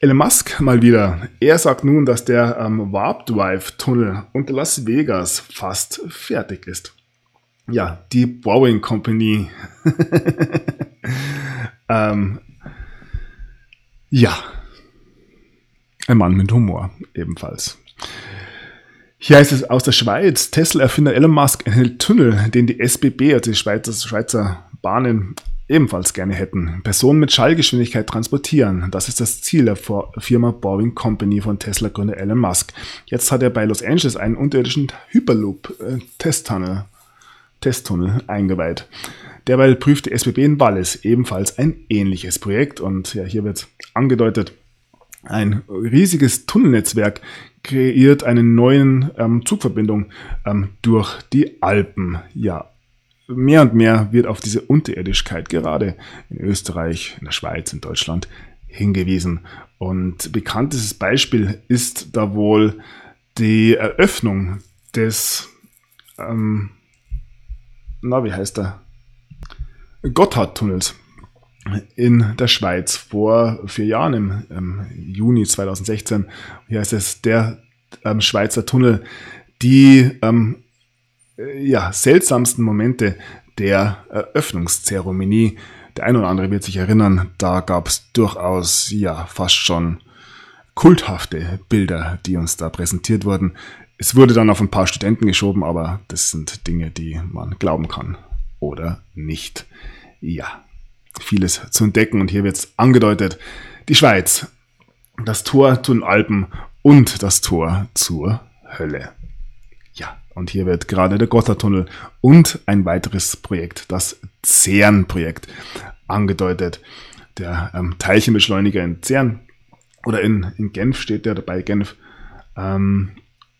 Elon Musk mal wieder. Er sagt nun, dass der ähm, Warp Drive Tunnel unter Las Vegas fast fertig ist. Ja, die Boeing Company. ähm, ja, ein Mann mit Humor ebenfalls. Hier heißt es aus der Schweiz, Tesla-Erfinder Elon Musk enthält Tunnel, den die SBB, also die Schweizer, Schweizer Bahnen, ebenfalls gerne hätten. Personen mit Schallgeschwindigkeit transportieren. Das ist das Ziel der Firma Boring Company von Tesla-Gründer Elon Musk. Jetzt hat er bei Los Angeles einen unterirdischen Hyperloop-Testtunnel äh, Testtunnel eingeweiht. Derweil prüft die SBB in Wallis ebenfalls ein ähnliches Projekt und ja, hier wird angedeutet, ein riesiges Tunnelnetzwerk kreiert eine neue ähm, Zugverbindung ähm, durch die Alpen. Ja, mehr und mehr wird auf diese Unterirdischkeit gerade in Österreich, in der Schweiz, in Deutschland hingewiesen. Und bekanntes Beispiel ist da wohl die Eröffnung des, ähm, na, wie heißt der? Gotthardtunnels in der Schweiz vor vier Jahren im, im Juni 2016. Hier heißt es der ähm, Schweizer Tunnel, die ähm, äh, ja, seltsamsten Momente der Eröffnungszeremonie. Der eine oder andere wird sich erinnern, da gab es durchaus, ja, fast schon kulthafte Bilder, die uns da präsentiert wurden. Es wurde dann auf ein paar Studenten geschoben, aber das sind Dinge, die man glauben kann oder nicht. Ja, vieles zu entdecken und hier wird es angedeutet. Die Schweiz, das Tor zu den Alpen und das Tor zur Hölle. Und hier wird gerade der Gotthardtunnel und ein weiteres Projekt, das CERN-Projekt, angedeutet. Der ähm, Teilchenbeschleuniger in CERN oder in, in Genf steht der dabei, Genf. Ähm,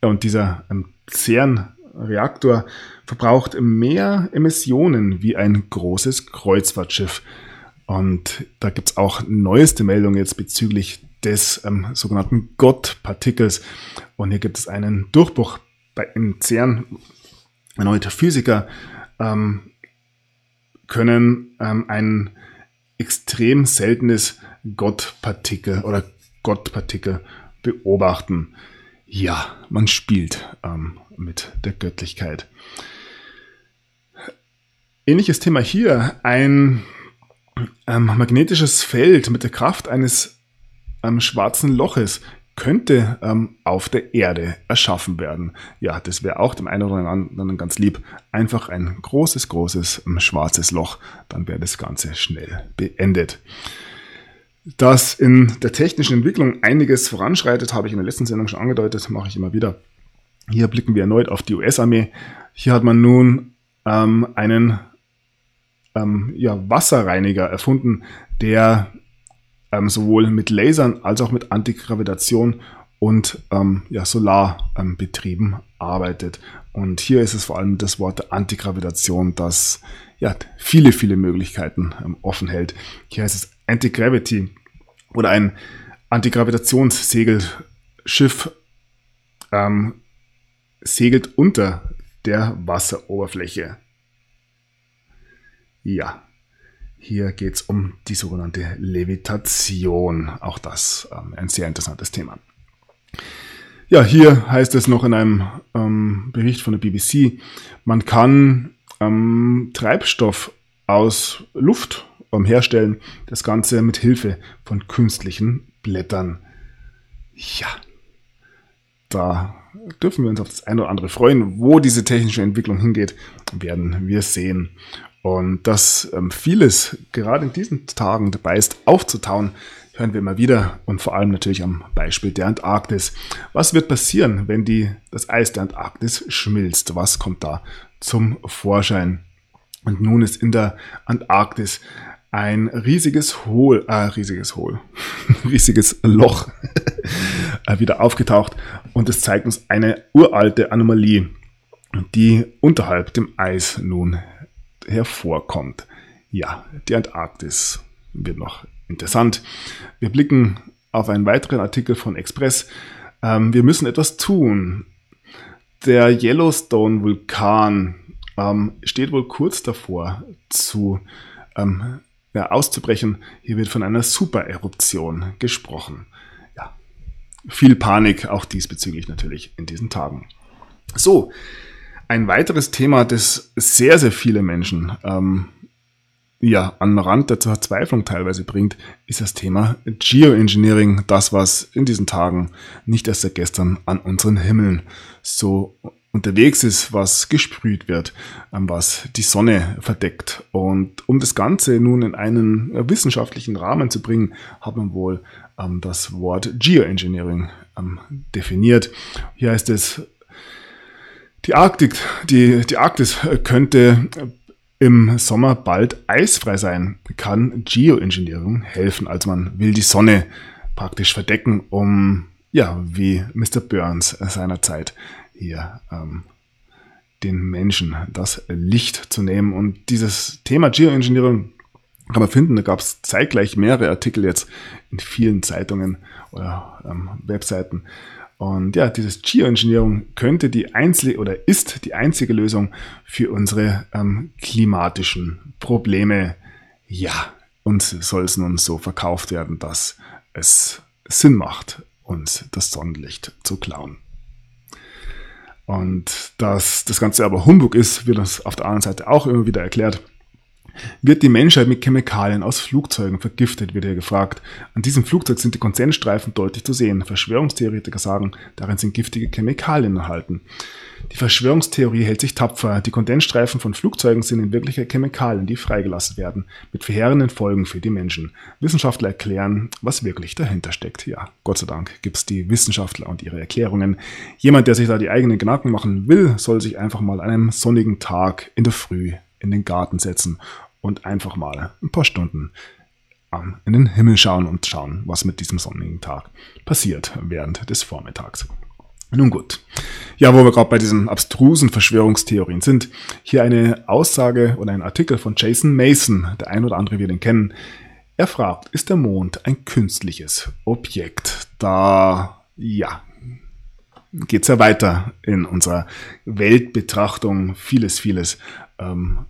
und dieser ähm, CERN-Reaktor verbraucht mehr Emissionen wie ein großes Kreuzfahrtschiff. Und da gibt es auch neueste Meldungen jetzt bezüglich des ähm, sogenannten Gott-Partikels. Und hier gibt es einen Durchbruch bei, im CERN. Erneute Physiker ähm, können ähm, ein extrem seltenes Gott-Partikel oder Gottpartikel beobachten. Ja, man spielt ähm, mit der Göttlichkeit. Ähnliches Thema hier, ein ähm, magnetisches Feld mit der Kraft eines ähm, schwarzen Loches könnte ähm, auf der Erde erschaffen werden. Ja, das wäre auch dem einen oder anderen ganz lieb. Einfach ein großes, großes ähm, schwarzes Loch, dann wäre das Ganze schnell beendet. Dass in der technischen Entwicklung einiges voranschreitet, habe ich in der letzten Sendung schon angedeutet, mache ich immer wieder. Hier blicken wir erneut auf die US-Armee. Hier hat man nun ähm, einen ähm, ja, Wasserreiniger erfunden, der ähm, sowohl mit Lasern als auch mit Antigravitation und ähm, ja, Solarbetrieben ähm, arbeitet. Und hier ist es vor allem das Wort Antigravitation, das ja, viele, viele Möglichkeiten ähm, offen hält. Hier heißt es Anti-Gravity oder ein Antigravitationssegelschiff ähm, segelt unter der Wasseroberfläche. Ja, hier geht es um die sogenannte Levitation. Auch das ähm, ein sehr interessantes Thema. Ja, hier heißt es noch in einem ähm, Bericht von der BBC, man kann ähm, Treibstoff aus Luft ähm, herstellen. Das Ganze mit Hilfe von künstlichen Blättern. Ja, da dürfen wir uns auf das eine oder andere freuen. Wo diese technische Entwicklung hingeht, werden wir sehen. Und dass ähm, vieles gerade in diesen Tagen dabei ist, aufzutauen, hören wir immer wieder und vor allem natürlich am Beispiel der Antarktis. Was wird passieren, wenn die, das Eis der Antarktis schmilzt? Was kommt da zum Vorschein? Und nun ist in der Antarktis ein riesiges Hohl, äh, riesiges Hohl, riesiges Loch äh, wieder aufgetaucht und es zeigt uns eine uralte Anomalie, die unterhalb dem Eis nun hervorkommt. Ja, die Antarktis wird noch interessant. Wir blicken auf einen weiteren Artikel von Express. Ähm, wir müssen etwas tun. Der Yellowstone-Vulkan ähm, steht wohl kurz davor zu ähm, ja, auszubrechen. Hier wird von einer Supereruption gesprochen. Ja, viel Panik auch diesbezüglich natürlich in diesen Tagen. So, ein weiteres Thema, das sehr, sehr viele Menschen ähm, ja, an Rand der Verzweiflung teilweise bringt, ist das Thema Geoengineering, das, was in diesen Tagen nicht erst seit gestern an unseren Himmeln so unterwegs ist, was gesprüht wird, ähm, was die Sonne verdeckt. Und um das Ganze nun in einen wissenschaftlichen Rahmen zu bringen, hat man wohl ähm, das Wort Geoengineering ähm, definiert. Hier heißt es, die Arktik, die, die Arktis könnte im Sommer bald eisfrei sein. Kann Geoengineering helfen, als man will die Sonne praktisch verdecken, um, ja, wie Mr. Burns seinerzeit hier ähm, den Menschen das Licht zu nehmen. Und dieses Thema Geoengineering kann man finden, da gab es zeitgleich mehrere Artikel jetzt in vielen Zeitungen oder ähm, Webseiten und ja, dieses Geoengineering könnte die einzige oder ist die einzige Lösung für unsere ähm, klimatischen Probleme. Ja, uns soll es nun so verkauft werden, dass es Sinn macht, uns das Sonnenlicht zu klauen. Und dass das Ganze aber Humbug ist, wird uns auf der anderen Seite auch immer wieder erklärt. Wird die Menschheit mit Chemikalien aus Flugzeugen vergiftet, wird hier gefragt. An diesem Flugzeug sind die Konsensstreifen deutlich zu sehen. Verschwörungstheoretiker sagen, darin sind giftige Chemikalien enthalten. Die Verschwörungstheorie hält sich tapfer. Die Kondensstreifen von Flugzeugen sind in Wirklichkeit Chemikalien, die freigelassen werden, mit verheerenden Folgen für die Menschen. Wissenschaftler erklären, was wirklich dahinter steckt. Ja, Gott sei Dank gibt's die Wissenschaftler und ihre Erklärungen. Jemand, der sich da die eigenen Gedanken machen will, soll sich einfach mal an einem sonnigen Tag in der Früh in den Garten setzen und einfach mal ein paar Stunden in den Himmel schauen und schauen, was mit diesem sonnigen Tag passiert während des Vormittags. Nun gut. Ja, wo wir gerade bei diesen abstrusen Verschwörungstheorien sind, hier eine Aussage oder ein Artikel von Jason Mason, der ein oder andere wird ihn kennen. Er fragt, ist der Mond ein künstliches Objekt? Da, ja, geht's ja weiter in unserer Weltbetrachtung. Vieles, vieles ähm,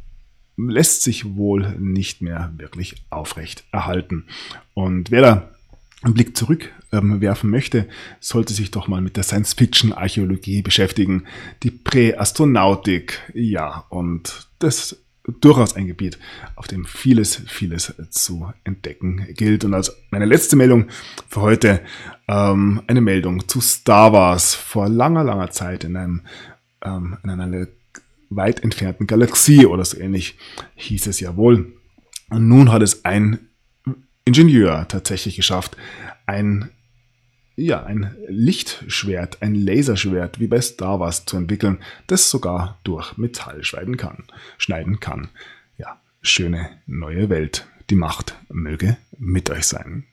lässt sich wohl nicht mehr wirklich aufrecht erhalten. Und wer da einen Blick zurück ähm, werfen möchte, sollte sich doch mal mit der Science-Fiction-Archäologie beschäftigen, die Präastronautik, ja, und das durchaus ein Gebiet, auf dem vieles, vieles zu entdecken gilt. Und als meine letzte Meldung für heute ähm, eine Meldung zu Star Wars vor langer, langer Zeit in einem ähm, in einer weit entfernten Galaxie oder so ähnlich hieß es ja wohl. Und nun hat es ein Ingenieur tatsächlich geschafft, ein ja, ein Lichtschwert, ein Laserschwert wie bei Star Wars zu entwickeln, das sogar durch Metall schneiden kann. Schneiden kann. Ja, schöne neue Welt. Die Macht möge mit euch sein.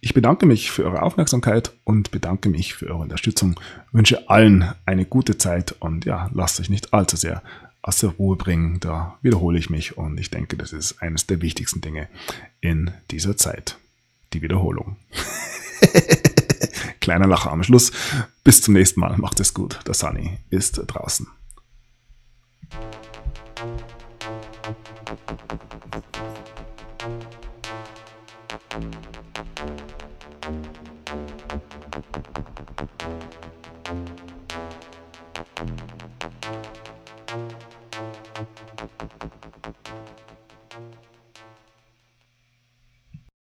Ich bedanke mich für eure Aufmerksamkeit und bedanke mich für eure Unterstützung. Wünsche allen eine gute Zeit und ja, lasst euch nicht allzu sehr aus der Ruhe bringen. Da wiederhole ich mich und ich denke, das ist eines der wichtigsten Dinge in dieser Zeit. Die Wiederholung. Kleiner Lacher am Schluss. Bis zum nächsten Mal. Macht es gut. Der Sunny ist draußen.